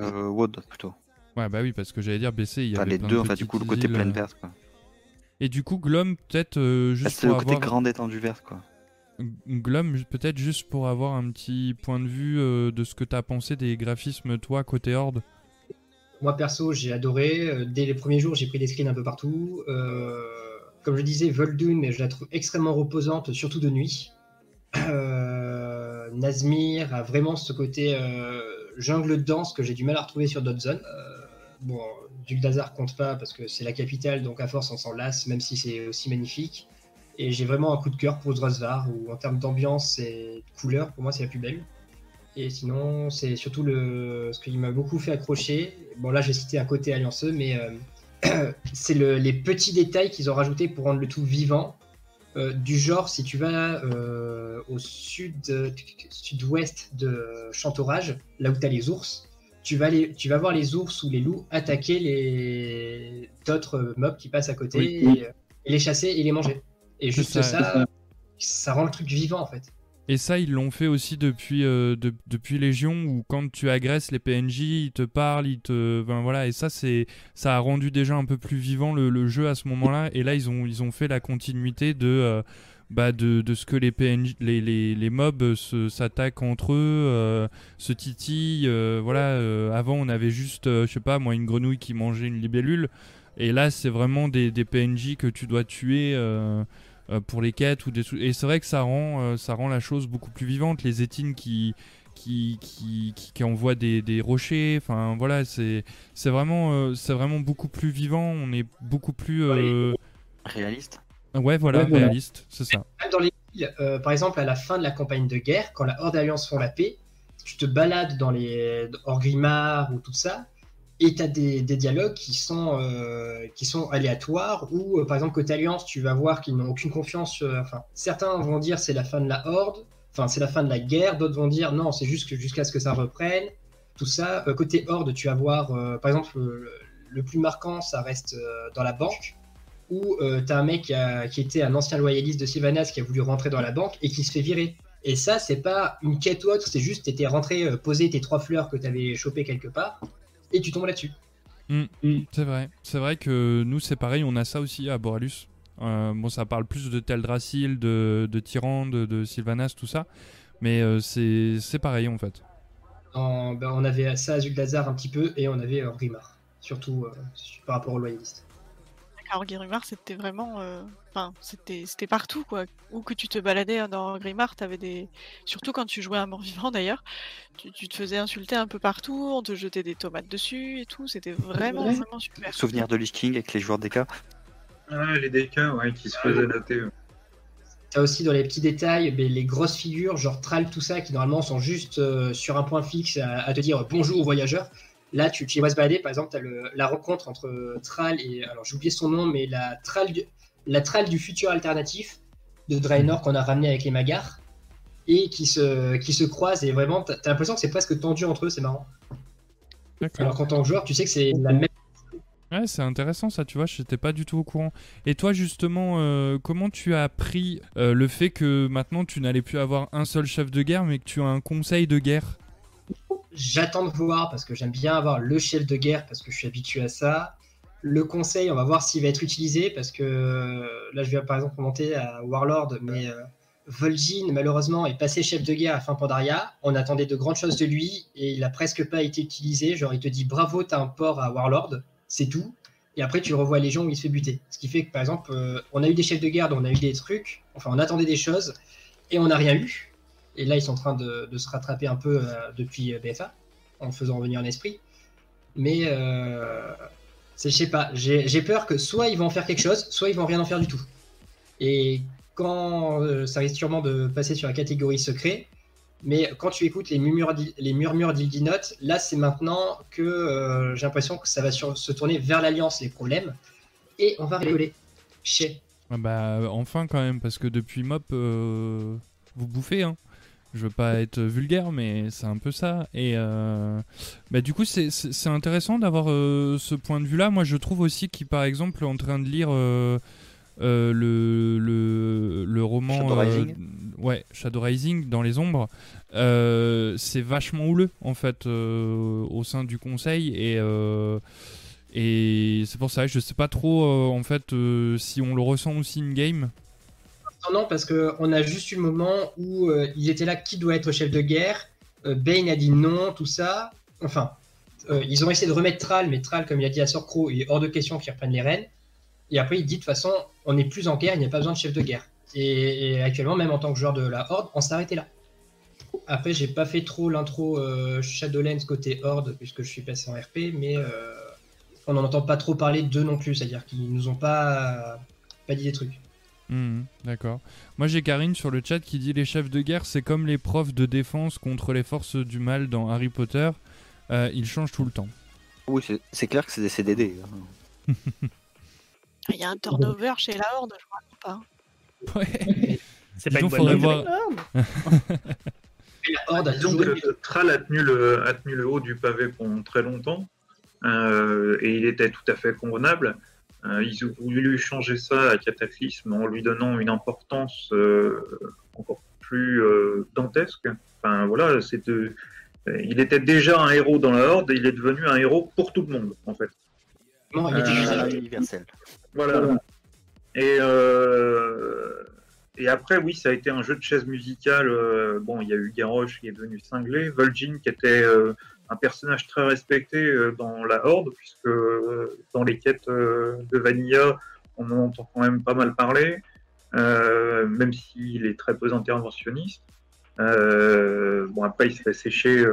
Euh, Wood plutôt. Ouais, bah oui, parce que j'allais dire BC, il y Enfin, avait les plein deux, de enfin, du coup, le côté îles, plaine euh, verte, quoi. Et du coup, Glom, peut-être euh, Ah, juste C'est le pour côté avoir... grande étendue verte, quoi. Glom, peut-être juste pour avoir un petit point de vue euh, de ce que t'as pensé des graphismes, toi, côté Horde. Moi perso, j'ai adoré. Dès les premiers jours, j'ai pris des screens un peu partout. Euh, comme je disais, Vol'dun, je la trouve extrêmement reposante, surtout de nuit. Euh, Nazmir a vraiment ce côté euh, jungle dense que j'ai du mal à retrouver sur d'autres zones. Bon, Duldazar compte pas parce que c'est la capitale, donc à force on s'en lasse, même si c'est aussi magnifique. Et j'ai vraiment un coup de cœur pour Drosvar, où en termes d'ambiance et de couleur, pour moi c'est la plus belle. Et sinon, c'est surtout le, ce qui m'a beaucoup fait accrocher. Bon, là, j'ai cité un côté allianceux, mais euh, (clears throat) c'est le- les petits détails qu'ils ont rajoutés pour rendre le tout vivant. Euh, du genre, si tu vas euh, au sud, sud-ouest de Chantorage, là où tu as les ours, tu vas, les, tu vas voir les ours ou les loups attaquer les d'autres mobs qui passent à côté Oui, et, oui. euh, et les chasser et les manger. Et juste ça, ça, ça, rend le truc vivant en fait. Et ça, ils l'ont fait aussi depuis, euh, de- depuis Légion, où quand tu agresses les PNJ, ils te parlent, ils te... Ben voilà, et ça, c'est, ça a rendu déjà un peu plus vivant le, le jeu à ce moment-là. Et là, ils ont, ils ont fait la continuité de, euh, bah, de, de ce que les PNJ, les, les, les mobs s'attaquent entre eux, euh, se titillent. euh, voilà, euh, avant, on avait juste, euh, je sais pas, moi, une grenouille qui mangeait une libellule. Et là, c'est vraiment des, des PNJ que tu dois tuer. pour les quêtes ou des. Et c'est vrai que ça rend, ça rend la chose beaucoup plus vivante. Les étines qui, qui, qui, qui, envoient des, des rochers, enfin voilà, c'est, vraiment, c'est vraiment beaucoup plus vivant. On est beaucoup plus, Réaliste. Ouais, voilà, Ouais, voilà. réaliste, c'est ça. Dans les villes, euh, par exemple, à la fin de la campagne de guerre, quand la Horde et Alliance font la paix, tu te balades dans les Orgrimmar ou tout ça, et tu as des, des dialogues qui sont, euh, qui sont aléatoires, ou euh, par exemple, côté Alliance, tu vas voir qu'ils n'ont aucune confiance. euh, enfin, certains vont dire c'est la fin de la Horde, enfin, c'est la fin de la guerre, d'autres vont dire non, c'est juste jusqu'à ce que ça reprenne. Tout ça. Euh, côté Horde, tu vas voir, euh, par exemple, le, le plus marquant, ça reste euh, dans la banque où euh, t'as un mec qui, a- qui était un ancien loyaliste de Sylvanas qui a voulu rentrer dans la banque et qui se fait virer. Et ça, c'est pas une quête ou autre, c'est juste t'étais rentré euh, poser tes trois fleurs que t'avais chopées quelque part et tu tombes là-dessus. C'est vrai. C'est vrai que nous, c'est pareil, on a ça aussi à Boralus. Euh, bon, ça parle plus de Teldrassil, de, de Tyrande, de, de Sylvanas, tout ça. Mais euh, c'est c'est pareil en fait. En- ben, on avait ça à Zuldazar un petit peu et on avait euh, Grimar, surtout euh, par rapport aux loyalistes. Alors Grimard, c'était vraiment, euh, enfin, c'était, c'était partout quoi. Où que tu te baladais hein, dans Grimard, t'avais des, surtout quand tu jouais à mort-vivant d'ailleurs, tu, tu te faisais insulter un peu partout, on te jetait des tomates dessus et tout. C'était vraiment, Ouais. vraiment super. Souvenir de Lich King avec les joueurs DK. Ah, les DK, ouais, qui se faisaient noter. ouais. T'as aussi dans les petits détails ben, les grosses figures, genre Thrall, tout ça, qui normalement sont juste euh, sur un point fixe à, à te dire bonjour voyageurs. Là, tu, tu y vas se balader, par exemple, t'as le- la rencontre entre Thrall et. Alors, j'ai oublié son nom, mais la Thrall du, la Thrall du futur alternatif de Draenor qu'on a ramené avec les Magars et qui se, qui se croisent. Et vraiment, t'as t'as l'impression que c'est presque tendu entre eux, c'est marrant. D'accord. Alors qu'en tant que joueur, tu sais que c'est la même. Ouais, c'est intéressant ça, tu vois, j'étais pas du tout au courant. Et toi, justement, euh, comment tu as appris euh, le fait que maintenant tu n'allais plus avoir un seul chef de guerre, mais que tu as un conseil de guerre? J'attends de voir parce que j'aime bien avoir le chef de guerre parce que je suis habitué à ça. Le conseil, on va voir s'il va être utilisé parce que euh, là, je viens par exemple monter à Warlord, mais euh, Vol'jin, malheureusement, est passé chef de guerre à fin Pandaria. On attendait de grandes choses de lui et il a presque pas été utilisé. Genre, il te dit bravo, t'as un port à Warlord, c'est tout. Et après, tu revois les gens où il se fait buter. Ce qui fait que, par exemple, euh, on a eu des chefs de guerre on a eu des trucs, enfin, on attendait des choses et on n'a rien eu. Et là, ils sont en train de, se rattraper un peu euh, depuis euh, BFA en le faisant revenir en esprit. Mais euh, je sais pas, j'ai peur que soit ils vont en faire quelque chose, soit ils vont rien en faire du tout. Et quand euh, ça risque sûrement de passer sur la catégorie secret, mais quand tu écoutes les murmures, les murmures là c'est maintenant que j'ai l'impression que ça va se tourner vers l'Alliance les problèmes, et on va rigoler. Chez. Ah Bah enfin quand même parce que depuis Mop vous bouffez hein. Je veux pas être vulgaire mais c'est un peu ça et euh, bah du coup c'est- intéressant d'avoir euh, ce point de vue là. Moi je trouve aussi qu'il par exemple en train de lire euh, le, le le roman Shadow Rising ouais Shadow Rising dans les ombres. C'est vachement houleux en fait au sein du conseil et et c'est pour ça je sais pas trop en fait si on le ressent aussi in game. Non, parce qu'on a juste eu le moment où euh, il était là, qui doit être chef de guerre Euh, Bane a dit non, tout ça. Enfin, euh, ils ont essayé de remettre Thrall, mais Thrall, comme il a dit à Sorcro, il est hors de question qu'il reprenne les rênes. Et après, il dit de toute façon, on n'est plus en guerre, il n'y a pas besoin de chef de guerre. Et, actuellement, même en tant que joueur de la Horde, on s'est arrêté là. Après, j'ai pas fait trop l'intro Shadowlands côté Horde, puisque je suis passé en RP, mais on n'en entend pas trop parler d'eux non plus, c'est-à-dire qu'ils nous ont pas, pas dit des trucs. Mhm, D'accord. Moi j'ai Karine sur le chat qui dit les chefs de guerre c'est comme les profs de défense contre les forces du mal dans Harry Potter. Euh, ils changent tout le temps. Oui, c'est- clair que c'est des CDD. hein. Il y a un turnover chez la Horde, je crois pas. Ouais. (laughs) C'est pas une bonne voir- (laughs) la Horde que Thrall a tenu, le, a tenu le haut du pavé pendant très longtemps euh, et il était tout à fait convenable. Euh, ils ont voulu changer ça à Cataclysme en lui donnant une importance euh, encore plus euh, dantesque. Enfin voilà, c'est de- il était déjà un héros dans la Horde et il est devenu un héros pour tout le monde en fait. Non, il était Euh, juste là. universel. Voilà. Et, euh, et après, oui, ça a été un jeu de chaise musicale. bon, il y a eu Garrosh qui est devenu cinglé, Vol'jin qui était euh, un personnage très respecté euh, dans la Horde, puisque euh, dans les quêtes euh, de Vanilla, on en entend quand même pas mal parler, même s'il est très peu interventionniste. Bon, après, il se fait sécher.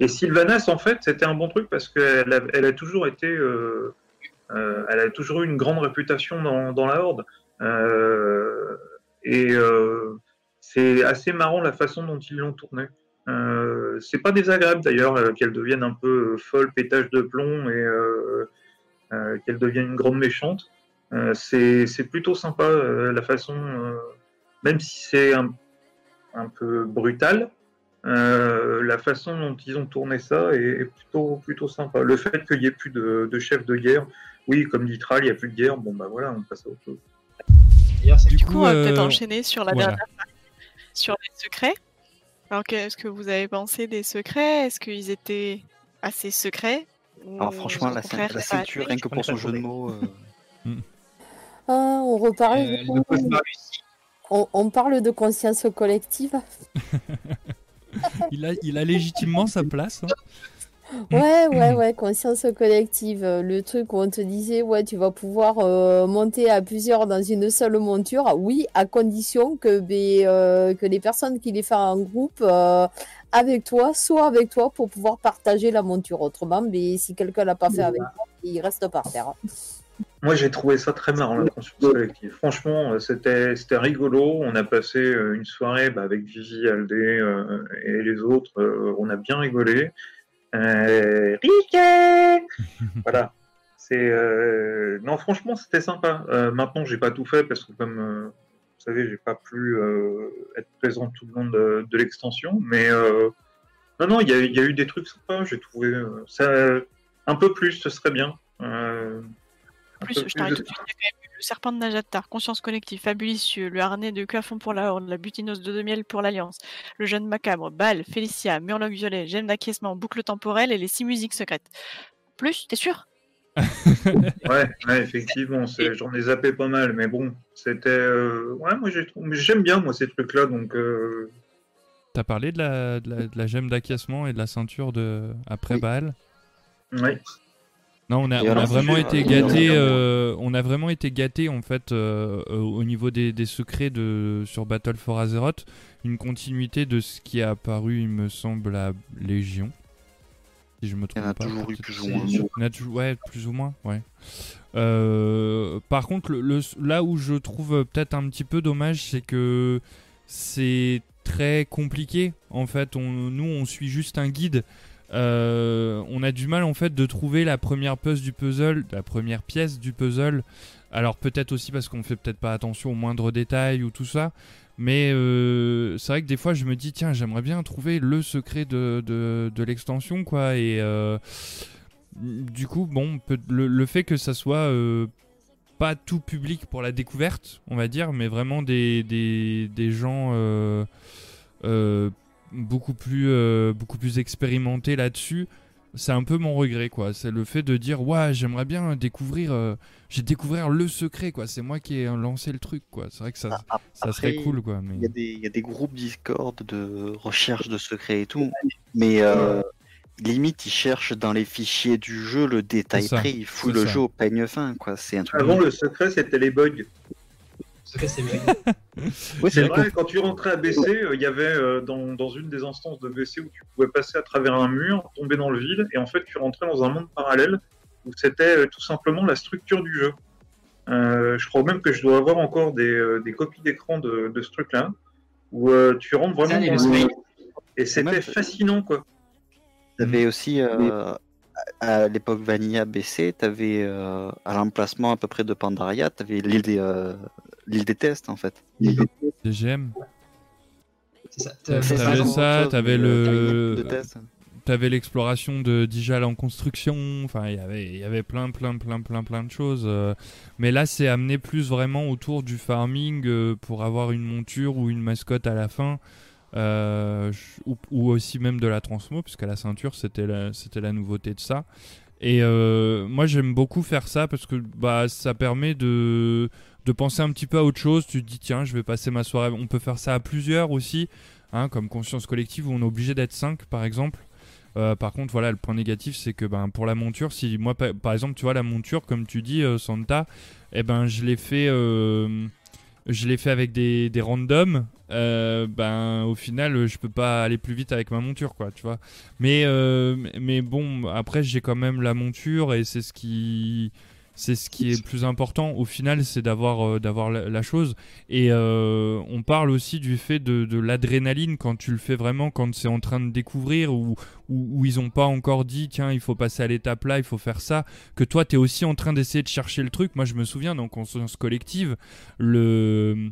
Et Sylvanas, en fait, c'était un bon truc parce qu'elle a, toujours été. elle a toujours eu une grande réputation dans, la Horde. Et c'est assez marrant la façon dont ils l'ont tournée. Euh, c'est pas désagréable d'ailleurs euh, qu'elle devienne un peu euh, folle, pétage de plomb et euh, euh, qu'elle devienne une grande méchante. Euh, c'est plutôt sympa euh, la façon, euh, même si c'est un, un peu brutal, euh, la façon dont ils ont tourné ça est, est plutôt, plutôt sympa. Le fait qu'il n'y ait plus de, de chef de guerre, oui, comme dit Thrall, il n'y a plus de guerre, bon bah voilà, on passe à autre chose. D'ailleurs, c'est Du, Du coup, coup, on va peut-être enchaîner sur la voilà. dernière partie, sur les secrets. Alors, qu'est-ce que vous avez pensé des secrets? Est-ce qu'ils étaient assez secrets? Alors franchement, la, contraire, ceinture, rien que pour son jeu de mots. euh, Ah, on reparle euh, on, on parle de conscience collective. (laughs) Il a, il a légitimement sa place. hein. (laughs) Ouais, ouais, ouais, conscience collective. Euh, Le truc où on te disait, ouais, tu vas pouvoir euh, monter à plusieurs dans une seule monture. Oui, à condition que, ben, euh, que les personnes qui les font en groupe euh, avec toi soient avec toi pour pouvoir partager la monture. Autrement, ben, si quelqu'un l'a pas fait avec toi, il reste par terre. Moi, j'ai trouvé ça très marrant, la conscience collective. Franchement, c'était rigolo. On a passé une soirée bah, avec Vivi, Aldé euh, et les autres. euh, on a bien rigolé. Euh, Riquet (laughs) Voilà. C'est euh, non, franchement, c'était sympa. Euh, maintenant, j'ai pas tout fait parce que, comme euh, vous savez, j'ai pas pu euh, être présent tout le long de, de l'extension. Mais euh, non, non, il y, a- il y a eu des trucs sympas. J'ai trouvé euh, ça un peu plus, ce serait bien. Euh, plus, je t'arrête de- tout de suite. Il y a quand même eu le serpent de Najatar, conscience collective, fabulicieux, le harnais de Cafon pour la Horde, la butineuse de Demiel pour l'Alliance, le jeune macabre, Bal, Félicia, Murloc violet, gemme d'acquiescement, boucle temporelle et les six musiques secrètes. Plus, t'es sûr? (laughs) Ouais, ouais, effectivement, j'en ai zappé pas mal, mais bon, c'était. euh, Ouais, moi j'ai trouvé- mais j'aime bien moi ces trucs-là, donc. euh, T'as parlé de la, de la, de la gemme d'acquiescement et de la ceinture de après Oui. Baal? Ouais. Non, on a, Et on a vraiment été euh, gâté. euh, on a vraiment été gâté en fait euh, euh, au niveau des, des secrets de sur Battle for Azeroth, une continuité de ce qui est apparu, il me semble, à Légion. Si je me Il y en a trompe pas. toujours eu plus ou moins. ouais, plus ou moins, ouais. Euh, par contre, le, le- là où je trouve peut-être un petit peu dommage, c'est que c'est très compliqué. En fait, on, nous, on suit juste un guide. Euh, on a du mal en fait de trouver la première pièce du puzzle, la première pièce du puzzle. Alors peut-être aussi parce qu'on fait peut-être pas attention aux moindres détails ou tout ça. Mais euh, c'est vrai que des fois je me dis tiens j'aimerais bien trouver le secret de, l'extension quoi et euh, du coup bon le, fait que ça soit pas tout public pour la découverte on va dire mais vraiment des, gens beaucoup plus euh, beaucoup plus expérimentés là-dessus c'est un peu mon regret quoi c'est le fait de dire ouais j'aimerais bien découvrir euh, j'ai découvert le secret quoi c'est moi qui ai lancé le truc quoi c'est vrai que ça Ah, ça serait cool quoi mais Il y, a des, il y a des groupes Discord de recherche de secrets et tout, mais euh, limite ils cherchent dans les fichiers du jeu le détail près, ils fouillent le ça. jeu au peigne fin, quoi. C'est un truc. Avant le secret c'était les bugs. C'est. (laughs) Oui, C'est vrai, quand tu rentrais à BC, euh, il y avait euh, dans, dans une des instances de BC où tu pouvais passer à travers un mur, tomber dans le vide, et en fait tu rentrais dans un monde parallèle où c'était euh, tout simplement la structure du jeu. Euh, je crois même que je dois avoir encore des, euh, des copies d'écran de, de ce truc-là, où euh, tu rentres vraiment dans le monde. Et c'était fascinant, quoi. T'avais aussi, euh, à à l'époque Vanilla BC, t'avais euh, à l'emplacement à peu près de Pandaria, t'avais l'île des, euh, l'île des tests en fait. DGM C'est ça. T'avais ça, t'avais le- euh. T'avais l'exploration de Dijal en construction, enfin il y avait- il y avait plein plein plein plein plein de choses. euh, mais là c'est amené plus vraiment autour du farming euh, pour avoir une monture ou une mascotte à la fin. euh, ou, ou aussi même de la transmo, puisqu'à la ceinture c'était la, c'était la nouveauté de ça. Et euh, moi j'aime beaucoup faire ça parce que bah, ça permet de, de penser un petit peu à autre chose. Tu te dis tiens je vais passer ma soirée. On peut faire ça à plusieurs aussi, hein, comme conscience collective où on est obligé d'être 5 par exemple. Euh, par contre, voilà, le point négatif, c'est que ben, pour la monture, si moi, pa- par exemple, tu vois, la monture, comme tu dis, euh, Santa, eh ben, je l'ai fait, euh, fait avec des, des randoms. ben, au final, je peux pas aller plus vite avec ma monture, quoi, tu vois. Mais bon, après, j'ai quand même la monture et c'est ce qui, c'est ce qui est le plus important. Au final, c'est d'avoir, euh, d'avoir la, la chose. Et euh, on parle aussi du fait de, de l'adrénaline quand tu le fais vraiment, quand c'est en train de découvrir ou où, où ils ont pas encore dit tiens il faut passer à l'étape là il faut faire ça que toi tu es aussi en train d'essayer de chercher le truc moi je me souviens dans conscience collective le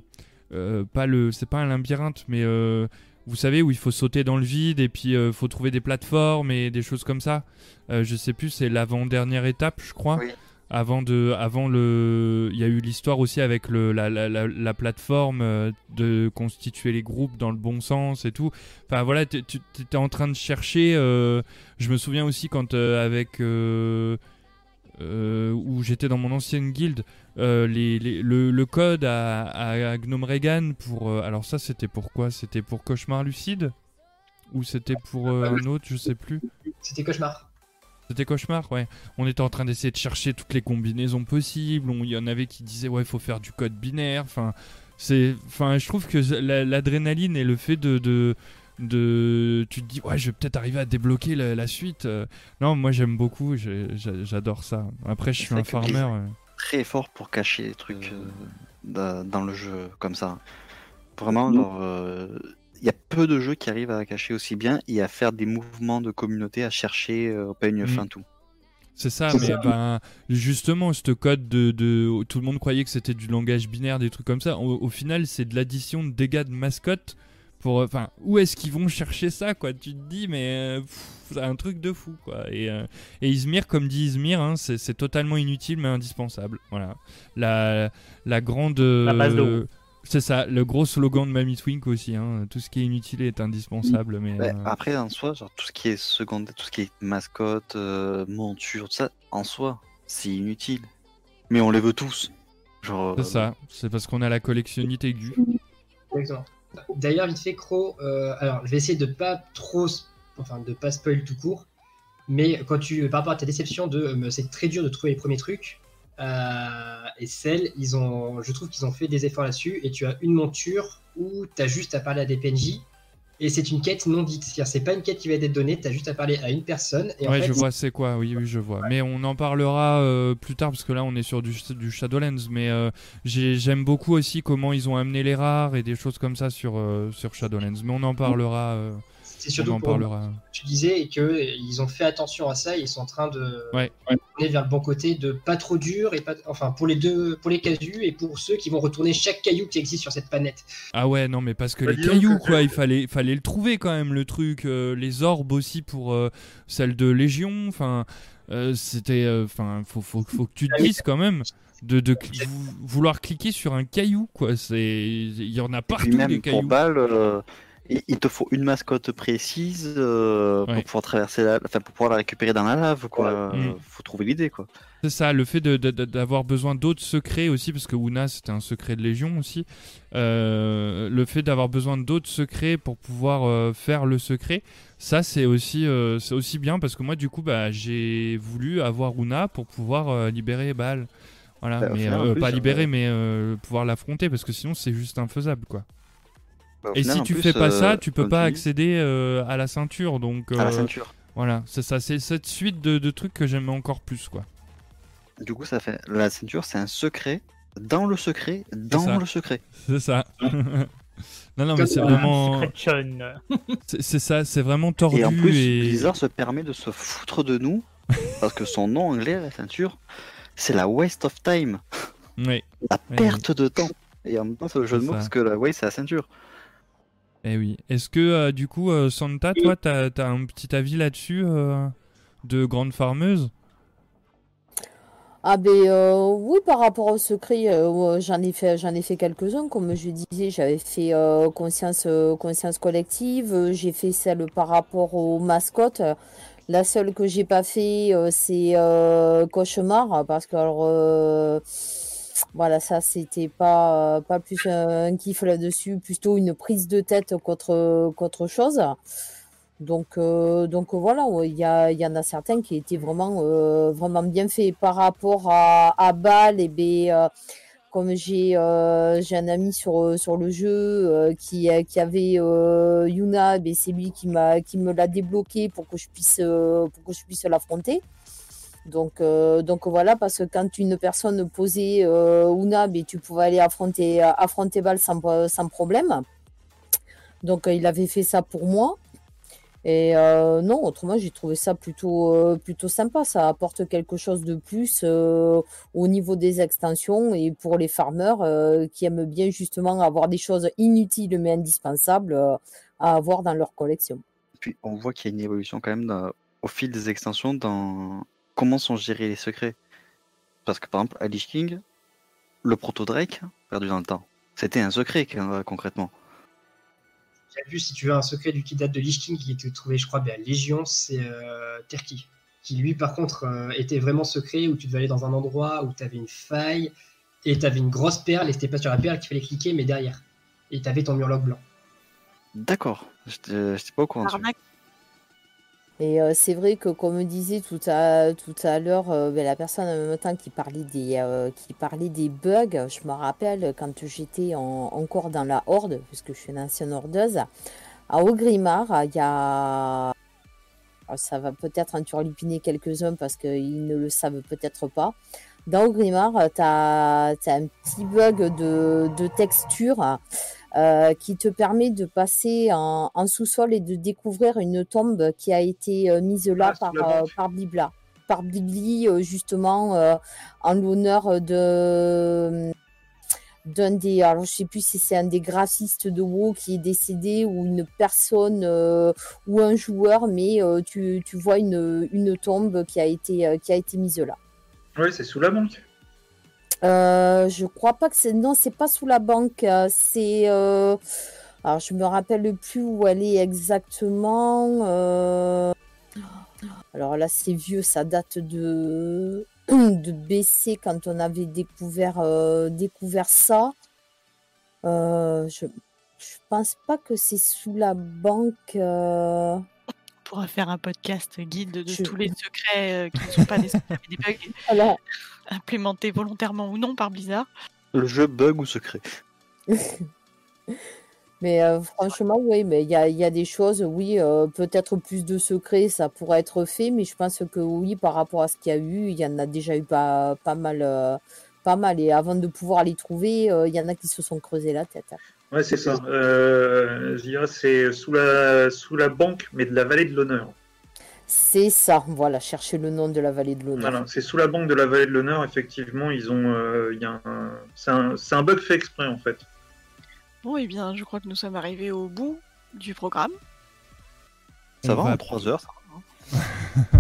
euh, pas le c'est pas un labyrinthe mais euh, vous savez où il faut sauter dans le vide et puis euh, faut trouver des plateformes et des choses comme ça Euh, je sais plus c'est l'avant dernière étape je crois Oui. Avant de avant le il y a eu l'histoire aussi avec le la, la, la, la plateforme euh, de constituer les groupes dans le bon sens et tout. Enfin voilà tu t'étais en train de chercher euh, je me souviens aussi quand euh, avec euh, où j'étais dans mon ancienne guilde les, les- le, le code à, à, Gnome Regan pour alors ça c'était pour quoi? C'était pour cauchemar lucide? Ou c'était pour un autre je sais plus? C'était cauchemar. C'était cauchemar, ouais. On était en train d'essayer de chercher toutes les combinaisons possibles. Il y en avait qui disaient ouais, il faut faire du code binaire. Enfin, c'est, enfin, je trouve que la- l'adrénaline et le fait de, de, de, tu te dis ouais, je vais peut-être arriver à débloquer la, la suite. Euh, Non, moi j'aime beaucoup. J'adore ça. Après, je suis un farmer. Euh. Très fort pour cacher les trucs euh, da- dans le jeu comme ça. Vraiment, genre, euh, il y a peu de jeux qui arrivent à cacher aussi bien et à faire des mouvements de communauté, à chercher euh, au peigne Mm. fin tout. C'est ça, mais ça. ben justement, ce code de, de- tout le monde croyait que c'était du langage binaire, des trucs comme ça. Au, au final, c'est de l'addition de dégâts de mascotte. Pour, enfin, où est-ce qu'ils vont chercher ça, quoi? Tu te dis, mais euh, c'est un truc de fou, quoi. Et, euh, et Izmir, comme dit Izmir, hein, c'est c'est totalement inutile mais indispensable. Voilà, la, la grande. La base de euh, c'est ça, le gros slogan de Mamie Twink aussi. Hein, tout ce qui est inutile est indispensable. Mais Ouais, euh, Après, en soi, genre, tout ce qui est secondaire, tout ce qui est mascotte, euh, monture, tout ça, en soi, c'est inutile. Mais on les veut tous. Genre. C'est euh, ça, c'est parce qu'on a la collectionnite aiguë. Exactement. D'ailleurs, vite fait, Cro, euh, alors je vais essayer de pas trop, enfin de pas spoil tout court, mais quand tu, par rapport à ta déception de, euh, c'est très dur de trouver les premiers trucs, et celle, ils ont, je trouve qu'ils ont fait des efforts là-dessus, et tu as une monture où tu as juste à parler à des PNJ, et c'est une quête non dite, c'est-à-dire c'est pas une quête qui va être donnée, tu as juste à parler à une personne, et en ouais, fait, je vois c'est quoi, oui, oui, je vois. Mais on en parlera euh, plus tard parce que là on est sur du, du Shadowlands. Mais euh, j'ai- j'aime beaucoup aussi comment ils ont amené les rares et des choses comme ça sur, euh, sur Shadowlands. Mais on en parlera. Euh, c'est on surtout en pour parlera. tu disais et que ils ont fait attention à ça, ils sont en train de Ouais. tourner vers le bon côté, de pas trop dur et pas, enfin pour les deux, pour les casus et pour ceux qui vont retourner chaque caillou qui existe sur cette planète. Ah ouais, non, mais parce que Bah, les cailloux, que- quoi, il fallait, fallait le trouver quand même, le truc. euh, les orbes aussi pour euh, celle de Légion. Enfin, euh, c'était. euh, Enfin, faut, faut, faut que tu te dises quand même. De, de cl- vou- vouloir cliquer sur un caillou, quoi. C'est, il y en a Et partout puis même des pour cailloux. balle, euh, il te faut une mascotte précise euh, Ouais. pour pouvoir traverser la, enfin pour pouvoir la récupérer dans la lave quoi. Ouais. Euh, Mm. Faut trouver l'idée quoi. C'est ça, le fait de- de- de- d'avoir besoin d'autres secrets aussi, parce que Una c'était un secret de Légion aussi. Euh, le fait d'avoir besoin d'autres secrets pour pouvoir euh, faire le secret, ça c'est aussi, euh, c'est aussi bien parce que moi du coup bah, j'ai voulu avoir Una pour pouvoir euh, libérer Baal. Voilà, Bah, au mais final, en euh, plus, pas libérer, euh, mais euh, pouvoir l'affronter parce que sinon c'est juste infaisable quoi. Bah, Et final, si tu plus, fais pas euh, ça, tu peux pas accéder euh, à la ceinture. Donc à la euh, ceinture. voilà, c'est ça, c'est cette suite de, de trucs que j'aime encore plus quoi. Du coup ça fait la ceinture c'est un secret dans le secret dans le secret. C'est ça. (laughs) non, non, mais c'est un vraiment. (laughs) C'est ça, c'est vraiment tordu. Et en plus et- Blizzard se permet de se foutre de nous (laughs) parce que son nom anglais la ceinture c'est la waste of time, Ouais, la perte de temps. Et en même temps c'est le jeu de mots ça. parce que la waste c'est la ceinture. Eh oui. Est-ce que, euh, du coup, euh, Santa, toi, t'as as un petit avis là-dessus euh, de grande farmeuse? Ah ben oui, par rapport au secret, j'en ai fait, j'en ai fait quelques-uns. Comme je disais, j'avais fait conscience, conscience collective. J'ai fait celle par rapport aux mascottes. La seule que j'ai pas fait, c'est cauchemar, parce que alors, voilà, ça c'était pas pas plus un kiff là-dessus, plutôt une prise de tête qu'autre chose. Donc, euh, donc voilà, il y, a, il y en a certains qui étaient vraiment, euh, vraiment bien faits par rapport à, à. Et ben, euh, comme j'ai euh, un ami sur, sur le jeu euh, qui, qui avait euh, Yuna, ben, c'est lui qui qui me l'a débloqué pour que je puisse euh, pour que je puisse l'affronter. Donc, euh, donc voilà, parce que quand une personne posait euh, Una, tu pouvais aller affronter, affronter Bâle sans, problème. Donc, euh, il avait fait ça pour moi. Et euh, non, autrement, j'ai trouvé ça plutôt, plutôt sympa. Ça apporte quelque chose de plus au niveau des extensions et pour les farmers qui aiment bien justement avoir des choses inutiles mais indispensables à avoir dans leur collection. Puis on voit qu'il y a une évolution quand même au fil des extensions dans comment sont gérés les secrets. Parce que par exemple, à Lich King, le proto Drake, perdu dans le temps, c'était un secret euh, concrètement. J'ai vu si tu veux un secret du qui date de Lich King qui était trouvé, je crois, ben, à Légion, c'est euh, Terki. Qui lui, par contre, euh, était vraiment secret où tu devais aller dans un endroit où tu avais une faille et tu avais une grosse perle et c'était pas sur la perle qu'il fallait cliquer, mais derrière. Et tu avais ton murloc blanc. D'accord, j'étais j'étais pas au courant dessus. Arnaque. Et euh, c'est vrai que, comme disait tout à, tout à l'heure euh, ben, la personne en même temps qui parlait des, euh, qui parlait des bugs, je me rappelle quand j'étais en- encore dans la Horde, puisque je suis une ancienne hordeuse, à Ogrimar, il y a. Alors, Ça va peut-être en turlupiner quelques-uns parce qu'ils ne le savent peut-être pas. Dans Ogrimar, tu as, un petit bug de, de texture euh, qui te permet de passer en, en sous-sol et de découvrir une tombe qui a été euh, mise là Ah, par, euh, par Blibla. Par Blibli, euh, justement, en l'honneur de d'un des, alors je sais plus si c'est un des graphistes de WoW qui est décédé ou une personne euh, ou un joueur, mais euh, tu, tu vois une, une tombe qui a été, euh, qui a été mise là. Oui, c'est sous la banque. Euh, je crois pas que c'est. Non, c'est pas sous la banque. euh, C'est. euh, Alors, je me rappelle plus où elle est exactement. euh, Alors là, c'est vieux, ça date de. (clears throat) de baisser quand on avait découvert, euh, découvert ça. Je, je pense pas que c'est sous la banque. Pourra faire un podcast guide de Je- tous les secrets euh, qui ne sont pas des secrets, mais des bugs (laughs) voilà. implémentés volontairement ou non par Blizzard. Le jeu bug ou secret (laughs) Mais euh, franchement, oui, mais il y a, il y a des choses, oui, euh, peut-être plus de secrets, ça pourrait être fait, mais je pense que oui, par rapport à ce qu'il y a eu, il y en a déjà eu pas, pas mal. euh, pas mal. Et avant de pouvoir les trouver, euh, il y en a qui se sont creusés la tête. Ouais, c'est ça. Euh, je dirais c'est sous la, sous la banque, mais de la vallée de l'honneur. C'est ça, voilà, chercher le nom de la vallée de l'honneur. Voilà, c'est sous la banque de la vallée de l'honneur, effectivement, ils ont. euh, il y a un... C'est un, c'est un bug fait exprès, en fait. Bon, eh bien, je crois que nous sommes arrivés au bout du programme. Ça On va, va- en 3 heures ça va. (laughs)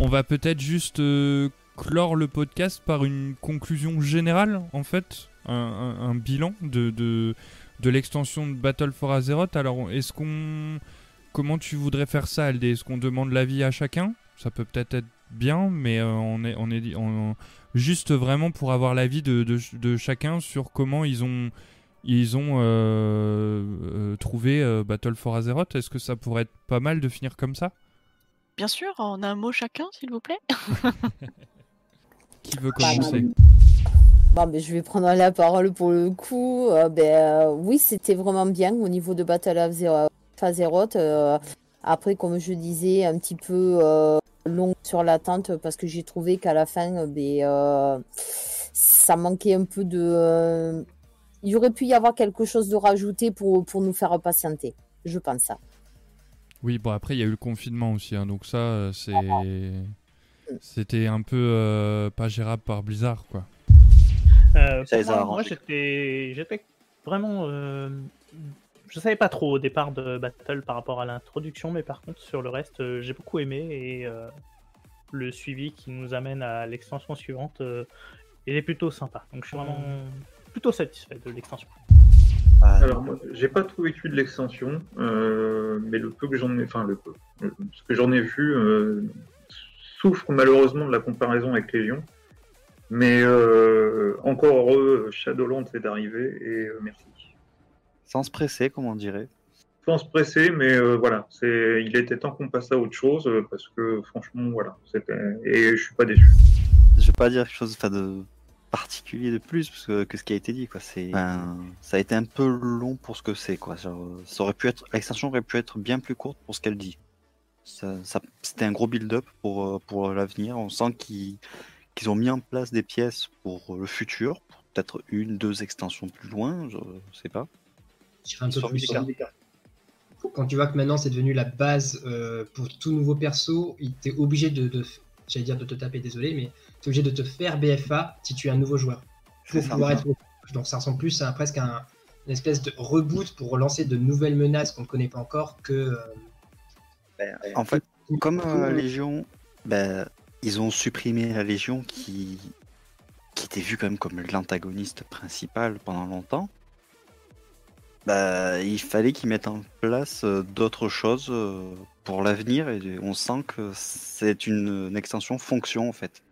On va peut-être juste euh, clore le podcast par une conclusion générale, en fait, un, un- un bilan de, de, de l'extension de Battle for Azeroth. Alors, est-ce qu'on. Comment tu voudrais faire ça, Aldé? Est-ce qu'on demande l'avis à chacun? Ça peut peut-être être bien, mais euh, on est, on est on- juste vraiment pour avoir l'avis de, de, de chacun sur comment ils ont. Ils ont euh, euh, trouvé euh, Battle for Azeroth. Est-ce que ça pourrait être pas mal de finir comme ça? Bien sûr, en un mot chacun, s'il vous plaît. (laughs) Qui veut Bah, commencer Bon, ben, je vais prendre la parole pour le coup. Euh, ben, euh, oui, c'était vraiment bien au niveau de Battle of Zero- Azeroth. Euh, après, comme je disais, un petit peu long sur l'attente parce que j'ai trouvé qu'à la fin, ben, ça manquait un peu de. Il y aurait pu y avoir quelque chose de rajouté pour, pour nous faire patienter. Je pense ça. Oui, bon après il y a eu le confinement aussi, hein, donc ça c'est c'était un peu pas gérable par Blizzard quoi. Euh, Ça pour les a moi, j'étais, j'étais vraiment, euh, je savais pas trop au départ de Battle par rapport à l'introduction, mais par contre sur le reste, euh, j'ai beaucoup aimé et euh, le suivi qui nous amène à l'extension suivante, euh, il est plutôt sympa. Donc je suis vraiment plutôt satisfait de l'extension. Alors, moi, j'ai pas tout vécu de l'extension, euh, mais le peu que j'en ai, enfin, le peu, ce que j'en ai vu euh, souffre malheureusement de la comparaison avec Légion. Mais euh, encore heureux, Shadowlands est arrivé et euh, merci. Sans se presser, comme on dirait. Sans se presser, mais euh, voilà, c'est, il était temps qu'on passe à autre chose euh, parce que franchement, voilà, c'était, et je suis pas déçu. Je vais pas dire quelque chose de particulier de plus parce que, que ce qui a été dit quoi. C'est, enfin, ça a été un peu long pour ce que c'est quoi. Genre, ça aurait pu être, l'extension aurait pu être bien plus courte pour ce qu'elle dit. Ça, ça- c'était un gros build-up pour euh, pour l'avenir. On sent qu'ils qu'ils ont mis en place des pièces pour le futur, pour peut-être une, deux extensions plus loin, je sais pas. Un peu plus. Quand tu vois que maintenant c'est devenu la base euh, pour tout nouveau perso, il t'es obligé de, de j'allais dire de te taper, désolé, mais t'es obligé de te faire BFA si tu es un nouveau joueur. Pour ça. pouvoir être... Donc ça ressemble plus à presque un, une espèce de reboot pour relancer de nouvelles menaces qu'on ne connaît pas encore que. euh, En fait, comme euh, Légion, ben, ils ont supprimé la Légion qui, qui était vue quand même comme l'antagoniste principal pendant longtemps. Bah, il fallait qu'ils mettent en place euh, d'autres choses euh, pour l'avenir et on sent que c'est une, extension fonction en fait.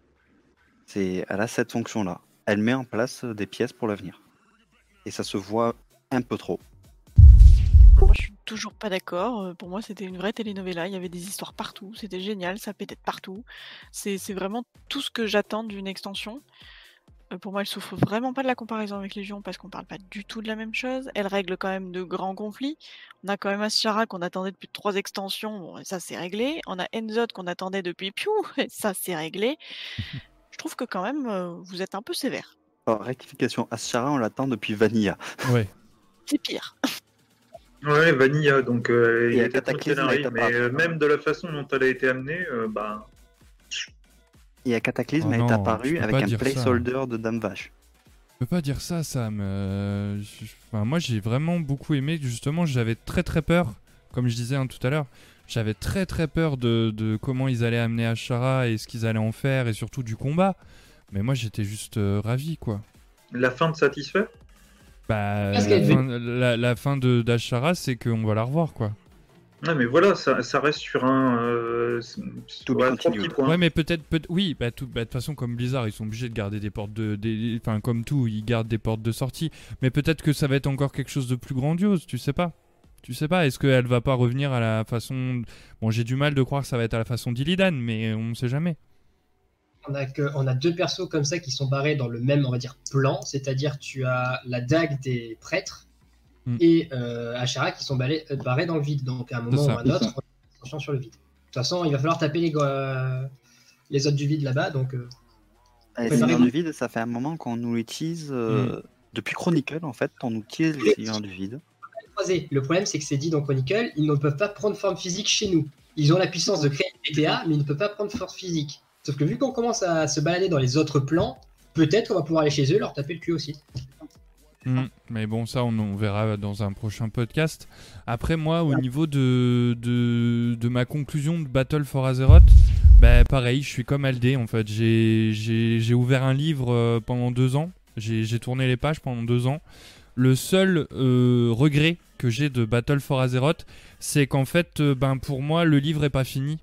C'est, elle a cette fonction-là. Elle met en place euh, des pièces pour l'avenir. Et ça se voit un peu trop. Moi, je suis toujours pas d'accord. Euh, Pour moi, c'était une vraie telenovela. Il y avait des histoires partout. C'était génial. Ça pétait partout. C'est vraiment tout ce que j'attends d'une extension. Euh, Pour moi, elle souffre vraiment pas de la comparaison avec Légion parce qu'on parle pas du tout de la même chose. Elle règle quand même de grands conflits. On a quand même Ashara qu'on attendait depuis trois extensions. Bon, et ça, c'est réglé. On a Enzod qu'on attendait depuis Piu. (laughs) Et ça, c'est réglé. (laughs) Je trouve que quand même, euh, vous êtes un peu sévère. Alors, rectification, Ashara, on l'attend depuis Vanilla. Ouais. C'est pire. (laughs) Ouais, Vanilla, donc euh, il Et était dans le Cataclysme est mais euh, même de la façon dont elle a été amenée, euh, bah, Et à Cataclysme Oh est non, apparu tu peux avec pas un dire ça. placeholder de Dame Vache. Je peux pas dire ça, Sam. Euh, enfin, moi, j'ai vraiment beaucoup aimé. Justement, j'avais très très peur, comme je disais hein, tout à l'heure, j'avais très très peur de, de comment ils allaient amener Ashara et ce qu'ils allaient en faire, et surtout du combat. Mais moi, j'étais juste euh, ravi, quoi. la fin de satisfait? Bah, la fin, la, la fin de d'Ashara, c'est qu'on va la revoir, quoi. Ouais, mais voilà, ça, ça reste sur un. Euh, To be ouais, mais peut-être, peut oui, bah, bah, de toute façon, comme Blizzard, ils sont obligés de garder des portes de, des- enfin, comme tout, ils gardent des portes de sortie. Mais peut-être que ça va être encore quelque chose de plus grandiose, tu sais pas. Tu sais pas, est-ce qu'elle va pas revenir à la façon. Bon, j'ai du mal de croire que ça va être à la façon d'Illidan, mais on ne sait jamais. On a, que, on a deux persos comme ça qui sont barrés dans le même, on va dire, plan, c'est-à-dire tu as la dague des prêtres Mm. et euh, Ashara qui sont barrés, euh, barrés dans le vide. Donc à un moment ou à un autre, on attention sur le vide. De toute façon, il va falloir taper les, euh, les autres du vide là-bas. Donc euh, Et Préparez-vous. Seigneur du Vide, ça fait un moment qu'on nous utilise. euh, Depuis Chronicle, en fait, on utilise les Seigneurs du Vide. Le problème, c'est que c'est dit dans Chronicle, ils ne peuvent pas prendre forme physique chez nous. Ils ont la puissance de créer une PTA, mais ils ne peuvent pas prendre forme physique. Sauf que vu qu'on commence à se balader dans les autres plans, peut-être qu'on va pouvoir aller chez eux, leur taper le cul aussi. Mm. Mais bon, ça, on, on verra dans un prochain podcast. Après, moi, au niveau de, de, de ma conclusion de Battle for Azeroth, bah, pareil, je suis comme Aldé, en fait. J'ai- J'ai j'ai ouvert un livre euh, pendant deux ans. J'ai j'ai tourné les pages pendant deux ans. Le seul euh, regret que j'ai de Battle for Azeroth, c'est qu'en fait, euh, ben, pour moi, le livre est pas fini.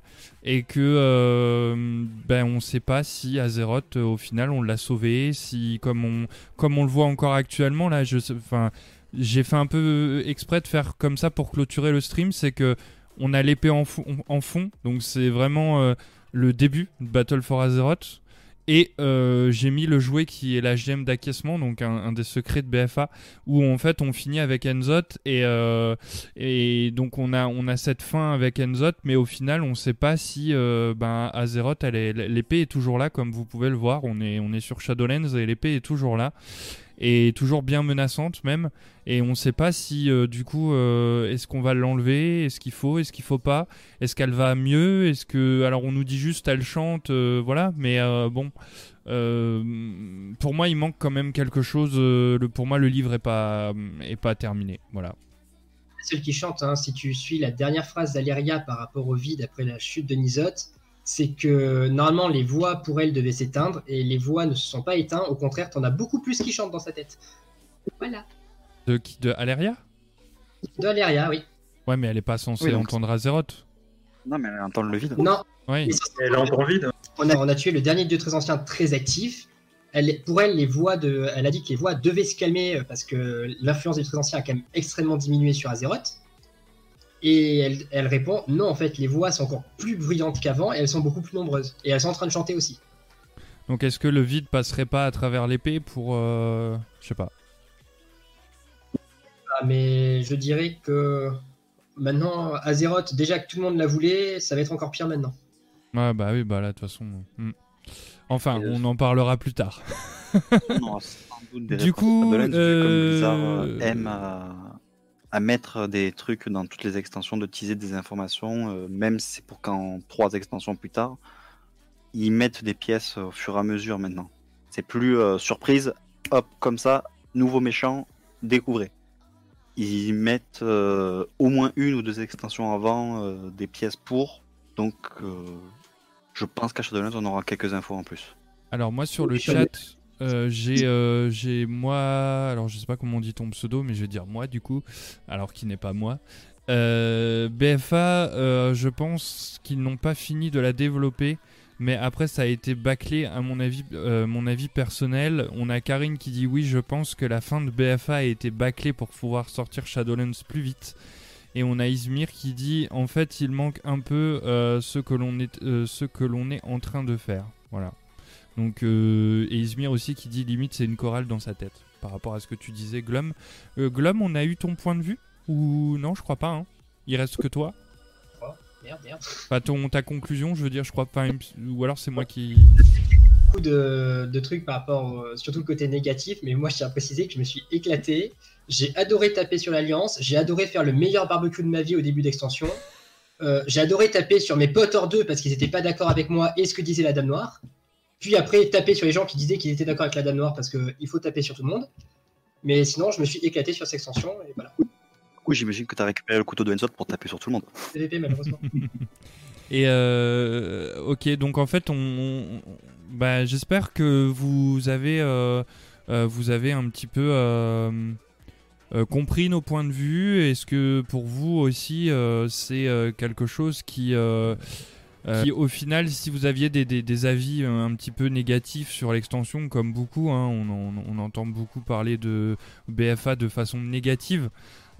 Et que euh, ben, on sait pas si Azeroth, euh, au final, on l'a sauvé, si, comme on, comme on le voit encore actuellement là je enfin j'ai fait un peu exprès de faire comme ça pour clôturer le stream c'est que on a l'épée en fond donc c'est vraiment euh, le début de Battle for Azeroth et euh, j'ai mis le jouet qui est la gemme d'acquiescement donc un, des secrets de BFA où en fait on finit avec Enzot et, euh, et donc on a, on a cette fin avec Enzot mais au final on sait pas si euh, ben, Azeroth l'épée est toujours là comme vous pouvez le voir. On est, on est sur Shadowlands et l'épée est toujours là et toujours bien menaçante même. Et on sait pas si euh, du coup euh, est-ce qu'on va l'enlever est-ce qu'il faut est-ce qu'il faut pas est-ce qu'elle va mieux est-ce que alors on nous dit juste elle chante euh, voilà mais bon pour moi il manque quand même quelque chose le, pour moi le livre est pas est pas terminé voilà. Celle qui chante, hein, si tu suis la dernière phrase d'Aleria par rapport au vide après la chute de Nizot, c'est que normalement les voix pour elle devaient s'éteindre et les voix ne se sont pas éteintes. Au contraire, t'en as beaucoup plus qui chantent dans sa tête. Voilà. de qui? De Aleria? De Aleria, oui. ouais mais elle est pas censée Oui, donc- entendre Azeroth Non, mais elle entend le vide. Non, oui Elle est encore vide. on a, on a tué le dernier dieu très ancien très actif. Elle, pour elle, les voix de, elle a dit que les voix devaient se calmer euh, parce que l'influence du très ancien a quand même extrêmement diminué sur Azeroth. Et elle, elle répond non, en fait, les voix sont encore plus bruyantes qu'avant et elles sont beaucoup plus nombreuses. Et elles sont en train de chanter aussi. donc est-ce que le vide passerait pas à travers l'épée pour euh, je sais pas Ah, mais je dirais que maintenant, Azeroth, déjà que tout le monde la voulait, ça va être encore pire maintenant. ouais bah oui bah là de toute façon hmm. enfin euh, on en parlera plus tard Non, sans doute des Du coup, euh, euh, aime à, à mettre des trucs dans toutes les extensions, de teaser des informations, euh, même si c'est pour qu'en trois extensions plus tard, ils mettent des pièces au fur et à mesure maintenant. C'est plus euh, surprise, hop, comme ça, nouveau méchant, découvrez. Ils mettent euh, au moins une ou deux extensions avant euh, des pièces pour, donc euh, je pense qu'à Shadowlands on aura quelques infos en plus. Alors moi sur le chat, euh, j'ai euh, j'ai moi, alors je sais pas comment on dit ton pseudo, mais je vais dire moi du coup, alors qui n'est pas moi. Euh, BFA, je pense qu'ils n'ont pas fini de la développer, mais après ça a été bâclé à mon avis, mon avis personnel. On a Karine qui dit oui, je pense que la fin de BFA a été bâclée pour pouvoir sortir Shadowlands plus vite. Et on a Izmir qui dit en fait il manque un peu ce que l'on est, ce que l'on est en train de faire. Voilà. Donc, euh, et Izmir aussi qui dit limite c'est une chorale dans sa tête par rapport à ce que tu disais, Glum. Euh, Glum, on a eu ton point de vue Ou non, je crois pas. Hein. Il reste que toi Merde, merde. Enfin, ton, ta conclusion, je veux dire, je crois pas. Ou alors c'est moi qui. beaucoup de, de trucs par rapport, euh, surtout le côté négatif, mais moi je tiens à préciser que je me suis éclaté. J'ai adoré taper sur l'Alliance, j'ai adoré faire le meilleur barbecue de ma vie au début d'extension. Euh, j'ai adoré taper sur mes potes hors d'eux parce qu'ils n'étaient pas d'accord avec moi et ce que disait la Dame Noire. Puis après, taper sur les gens qui disaient qu'ils étaient d'accord avec la Dame Noire parce qu'il faut taper sur tout le monde. Mais sinon, je me suis éclaté sur cette extension et voilà. Du coup, j'imagine que tu as récupéré le couteau de Ensot pour taper sur tout le monde. PVP malheureusement. (laughs) Et euh, ok, donc en fait, on, on- bah, j'espère que vous avez, euh, euh, vous avez un petit peu euh, euh, compris nos points de vue Est-ce que pour vous aussi, euh, c'est euh, quelque chose qui, qui, au final, si vous aviez des, des- avis euh, un petit peu négatifs sur l'extension, comme beaucoup, hein, on, on- entend beaucoup parler de BFA de façon négative.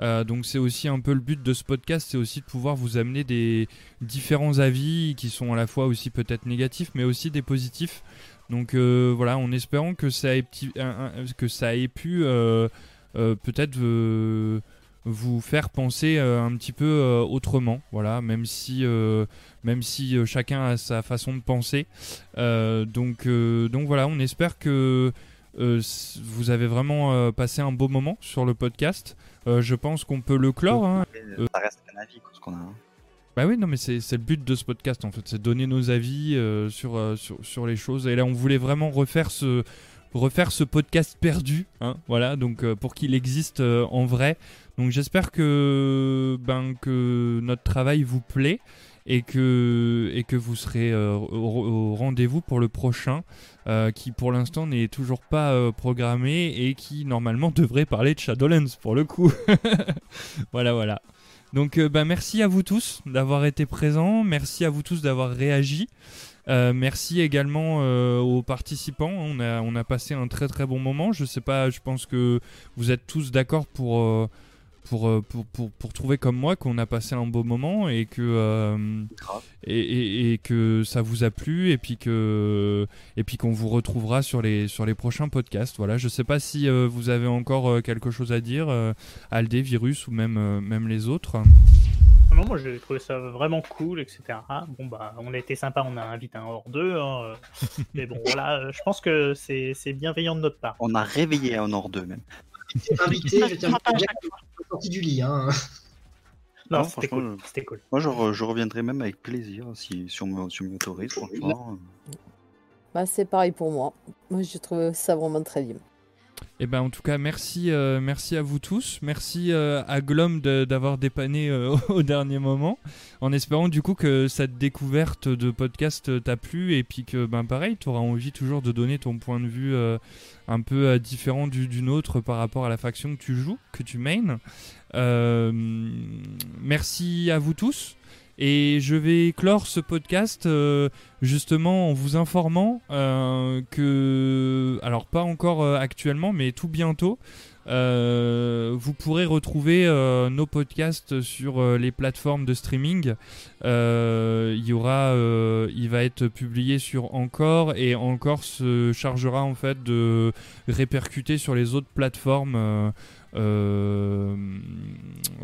Euh, donc c'est aussi un peu le but de ce podcast, c'est aussi de pouvoir vous amener des différents avis qui sont à la fois aussi peut-être négatifs, mais aussi des positifs. Donc euh, voilà, en espérant que ça ait, que ça ait pu euh, euh, peut-être euh, vous faire penser euh, un petit peu euh, autrement. Voilà, même si, euh, même si chacun a sa façon de penser. Donc, donc voilà, on espère que euh, vous avez vraiment euh, passé un beau moment sur le podcast. Euh, je pense qu'on peut le clore. hein. Ça reste un avis, quoi, ce qu'on a. hein. Bah oui, non, mais c'est le but de ce podcast en fait, c'est donner nos avis sur, sur, sur les choses. Et là, on voulait vraiment refaire ce, refaire ce podcast perdu, hein, voilà, donc pour qu'il existe en vrai. Donc j'espère que, ben, que notre travail vous plaît et que, et que vous serez euh, au, rendez-vous pour le prochain, euh, qui pour l'instant n'est toujours pas euh, programmé et qui normalement (laughs) devrait parler de Shadowlands pour le coup. (laughs) voilà, voilà. Donc bah, merci à vous tous d'avoir été présents, merci à vous tous d'avoir réagi. Merci également aux participants. On a, on a passé un très très bon moment. Je sais pas, je pense que vous êtes tous d'accord pour, pour, euh, pour, pour, pour trouver comme moi qu'on a passé un beau moment et que, euh, et, et- et que ça vous a plu et puis que et puis qu'on vous retrouvera sur les sur les prochains podcasts. Voilà, je sais pas si euh, vous avez encore euh, quelque chose à dire, euh, Aldé, Virus ou même euh, même les autres. Ah Non, moi j'ai trouvé ça vraiment cool, etc. Bon bah on a été sympa, on a invité un hors deux, hein, (laughs) mais bon voilà, je pense que c'est c'est bienveillant de notre part. On a réveillé un hors 2 même. Invité, je tiens à dire que je suis sorti du lit. Hein. Non, Non, c'était franchement, cool, c'était cool. Moi, je, re- je reviendrai même avec plaisir si, si on me- si on m'y autorise, franchement. Bah, c'est pareil pour moi. Moi, j'ai trouvé ça vraiment très bien. Et ben en tout cas merci euh, merci à vous tous, merci euh, à Glom d'avoir dépanné euh, (laughs) au dernier moment, en espérant du coup que cette découverte de podcast t'a plu et puis que ben pareil tu auras envie toujours de donner ton point de vue un peu différent du, du nôtre par rapport à la faction que tu joues, que tu main. Merci à vous tous. Et je vais clore ce podcast euh, justement en vous informant euh, que, alors pas encore euh, actuellement, mais tout bientôt, vous pourrez retrouver nos podcasts sur les plateformes de streaming. Il y aura, il va être publié sur Encore et Encore se chargera en fait de répercuter sur les autres plateformes. Euh,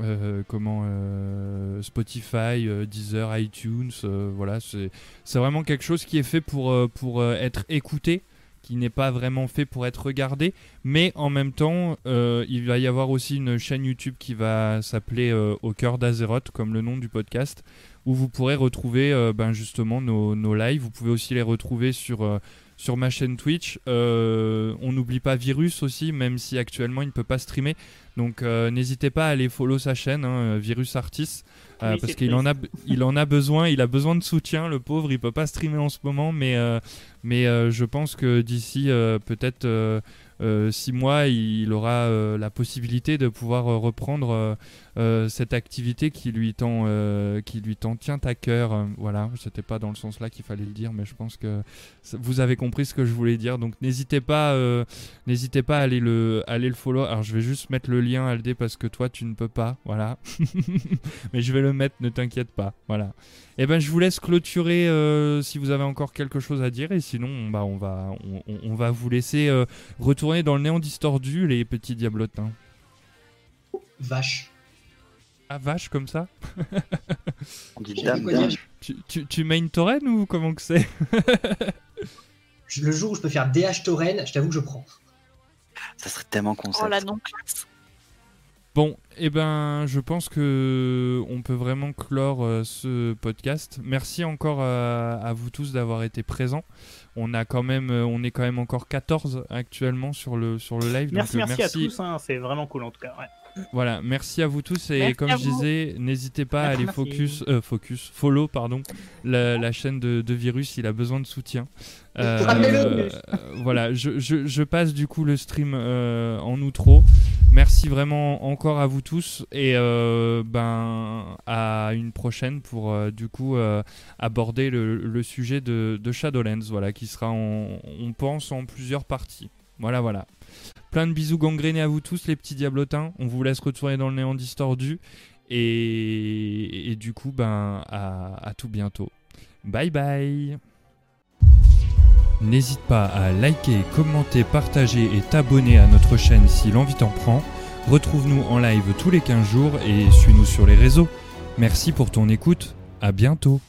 euh, comment euh, Spotify, Deezer, iTunes, voilà, c'est vraiment quelque chose qui est fait pour pour être écouté, qui n'est pas vraiment fait pour être regardé, mais en même temps, il va y avoir aussi une chaîne YouTube qui va s'appeler Au cœur d'Azeroth, comme le nom du podcast, où vous pourrez retrouver ben justement nos, nos lives. Vous pouvez aussi les retrouver sur sur ma chaîne Twitch. Euh, on n'oublie pas Virus aussi, même si actuellement il ne peut pas streamer. Donc euh, n'hésitez pas à aller follow sa chaîne, hein, Virus Artis, euh, Oui, parce qu'il en a, il en a besoin, il a besoin de soutien, le pauvre, il peut pas streamer en ce moment, mais, euh, mais euh, je pense que d'ici euh, peut-être euh, euh, six mois, il aura euh, la possibilité de pouvoir euh, reprendre euh, euh, cette activité qui lui euh, tient à cœur. Euh, voilà, c'était pas dans le sens là qu'il fallait le dire, mais je pense que vous avez compris ce que je voulais dire. Donc n'hésitez pas, euh, n'hésitez pas à aller le, à aller le follow. Alors je vais juste mettre le lien Aldé parce que toi tu ne peux pas, voilà. (laughs) mais je vais le mettre, ne t'inquiète pas, voilà. Et ben je vous laisse clôturer euh, si vous avez encore quelque chose à dire et sinon bah on va, on, va vous laisser euh, retourner dans le néant distordu les petits diablotins. Vache. Ah vache comme ça (laughs) On dit dame, dame. tu, tu, tu main Tauren ou comment que c'est (laughs) Le jour où je peux faire DH Tauren, je t'avoue que je prends. Ça serait tellement Oh concept. la non-classe. Bon, eh ben, je pense que on peut vraiment clore euh, ce podcast. Merci encore à, à vous tous d'avoir été présents. On a quand même, euh, on est quand même encore 14 actuellement sur le sur le live. Merci, donc, euh, merci, à tous, hein, c'est vraiment cool en tout cas. Ouais. Voilà, merci à vous tous et Merci comme je disais, n'hésitez pas à aller focus, euh, focus, follow pardon, la, la chaîne de, de Virus, il a besoin de soutien. (laughs) Euh, Ramenez-le. euh, voilà, je, je- je passe du coup le stream euh, en outro. Merci vraiment encore à vous tous et euh, ben à une prochaine pour euh, du coup euh, aborder le, le sujet de, de Shadowlands, voilà, qui sera en- on pense en plusieurs parties. Voilà, voilà. Plein de bisous gangrénés à vous tous, les petits diablotins. On vous laisse retourner dans le néant distordu. Et, du coup, ben, à, à tout bientôt. Bye bye N'hésite pas à liker, commenter, partager et t'abonner à notre chaîne si l'envie t'en prend. Retrouve-nous en live tous les 15 jours et suis-nous sur les réseaux. Merci pour ton écoute. À bientôt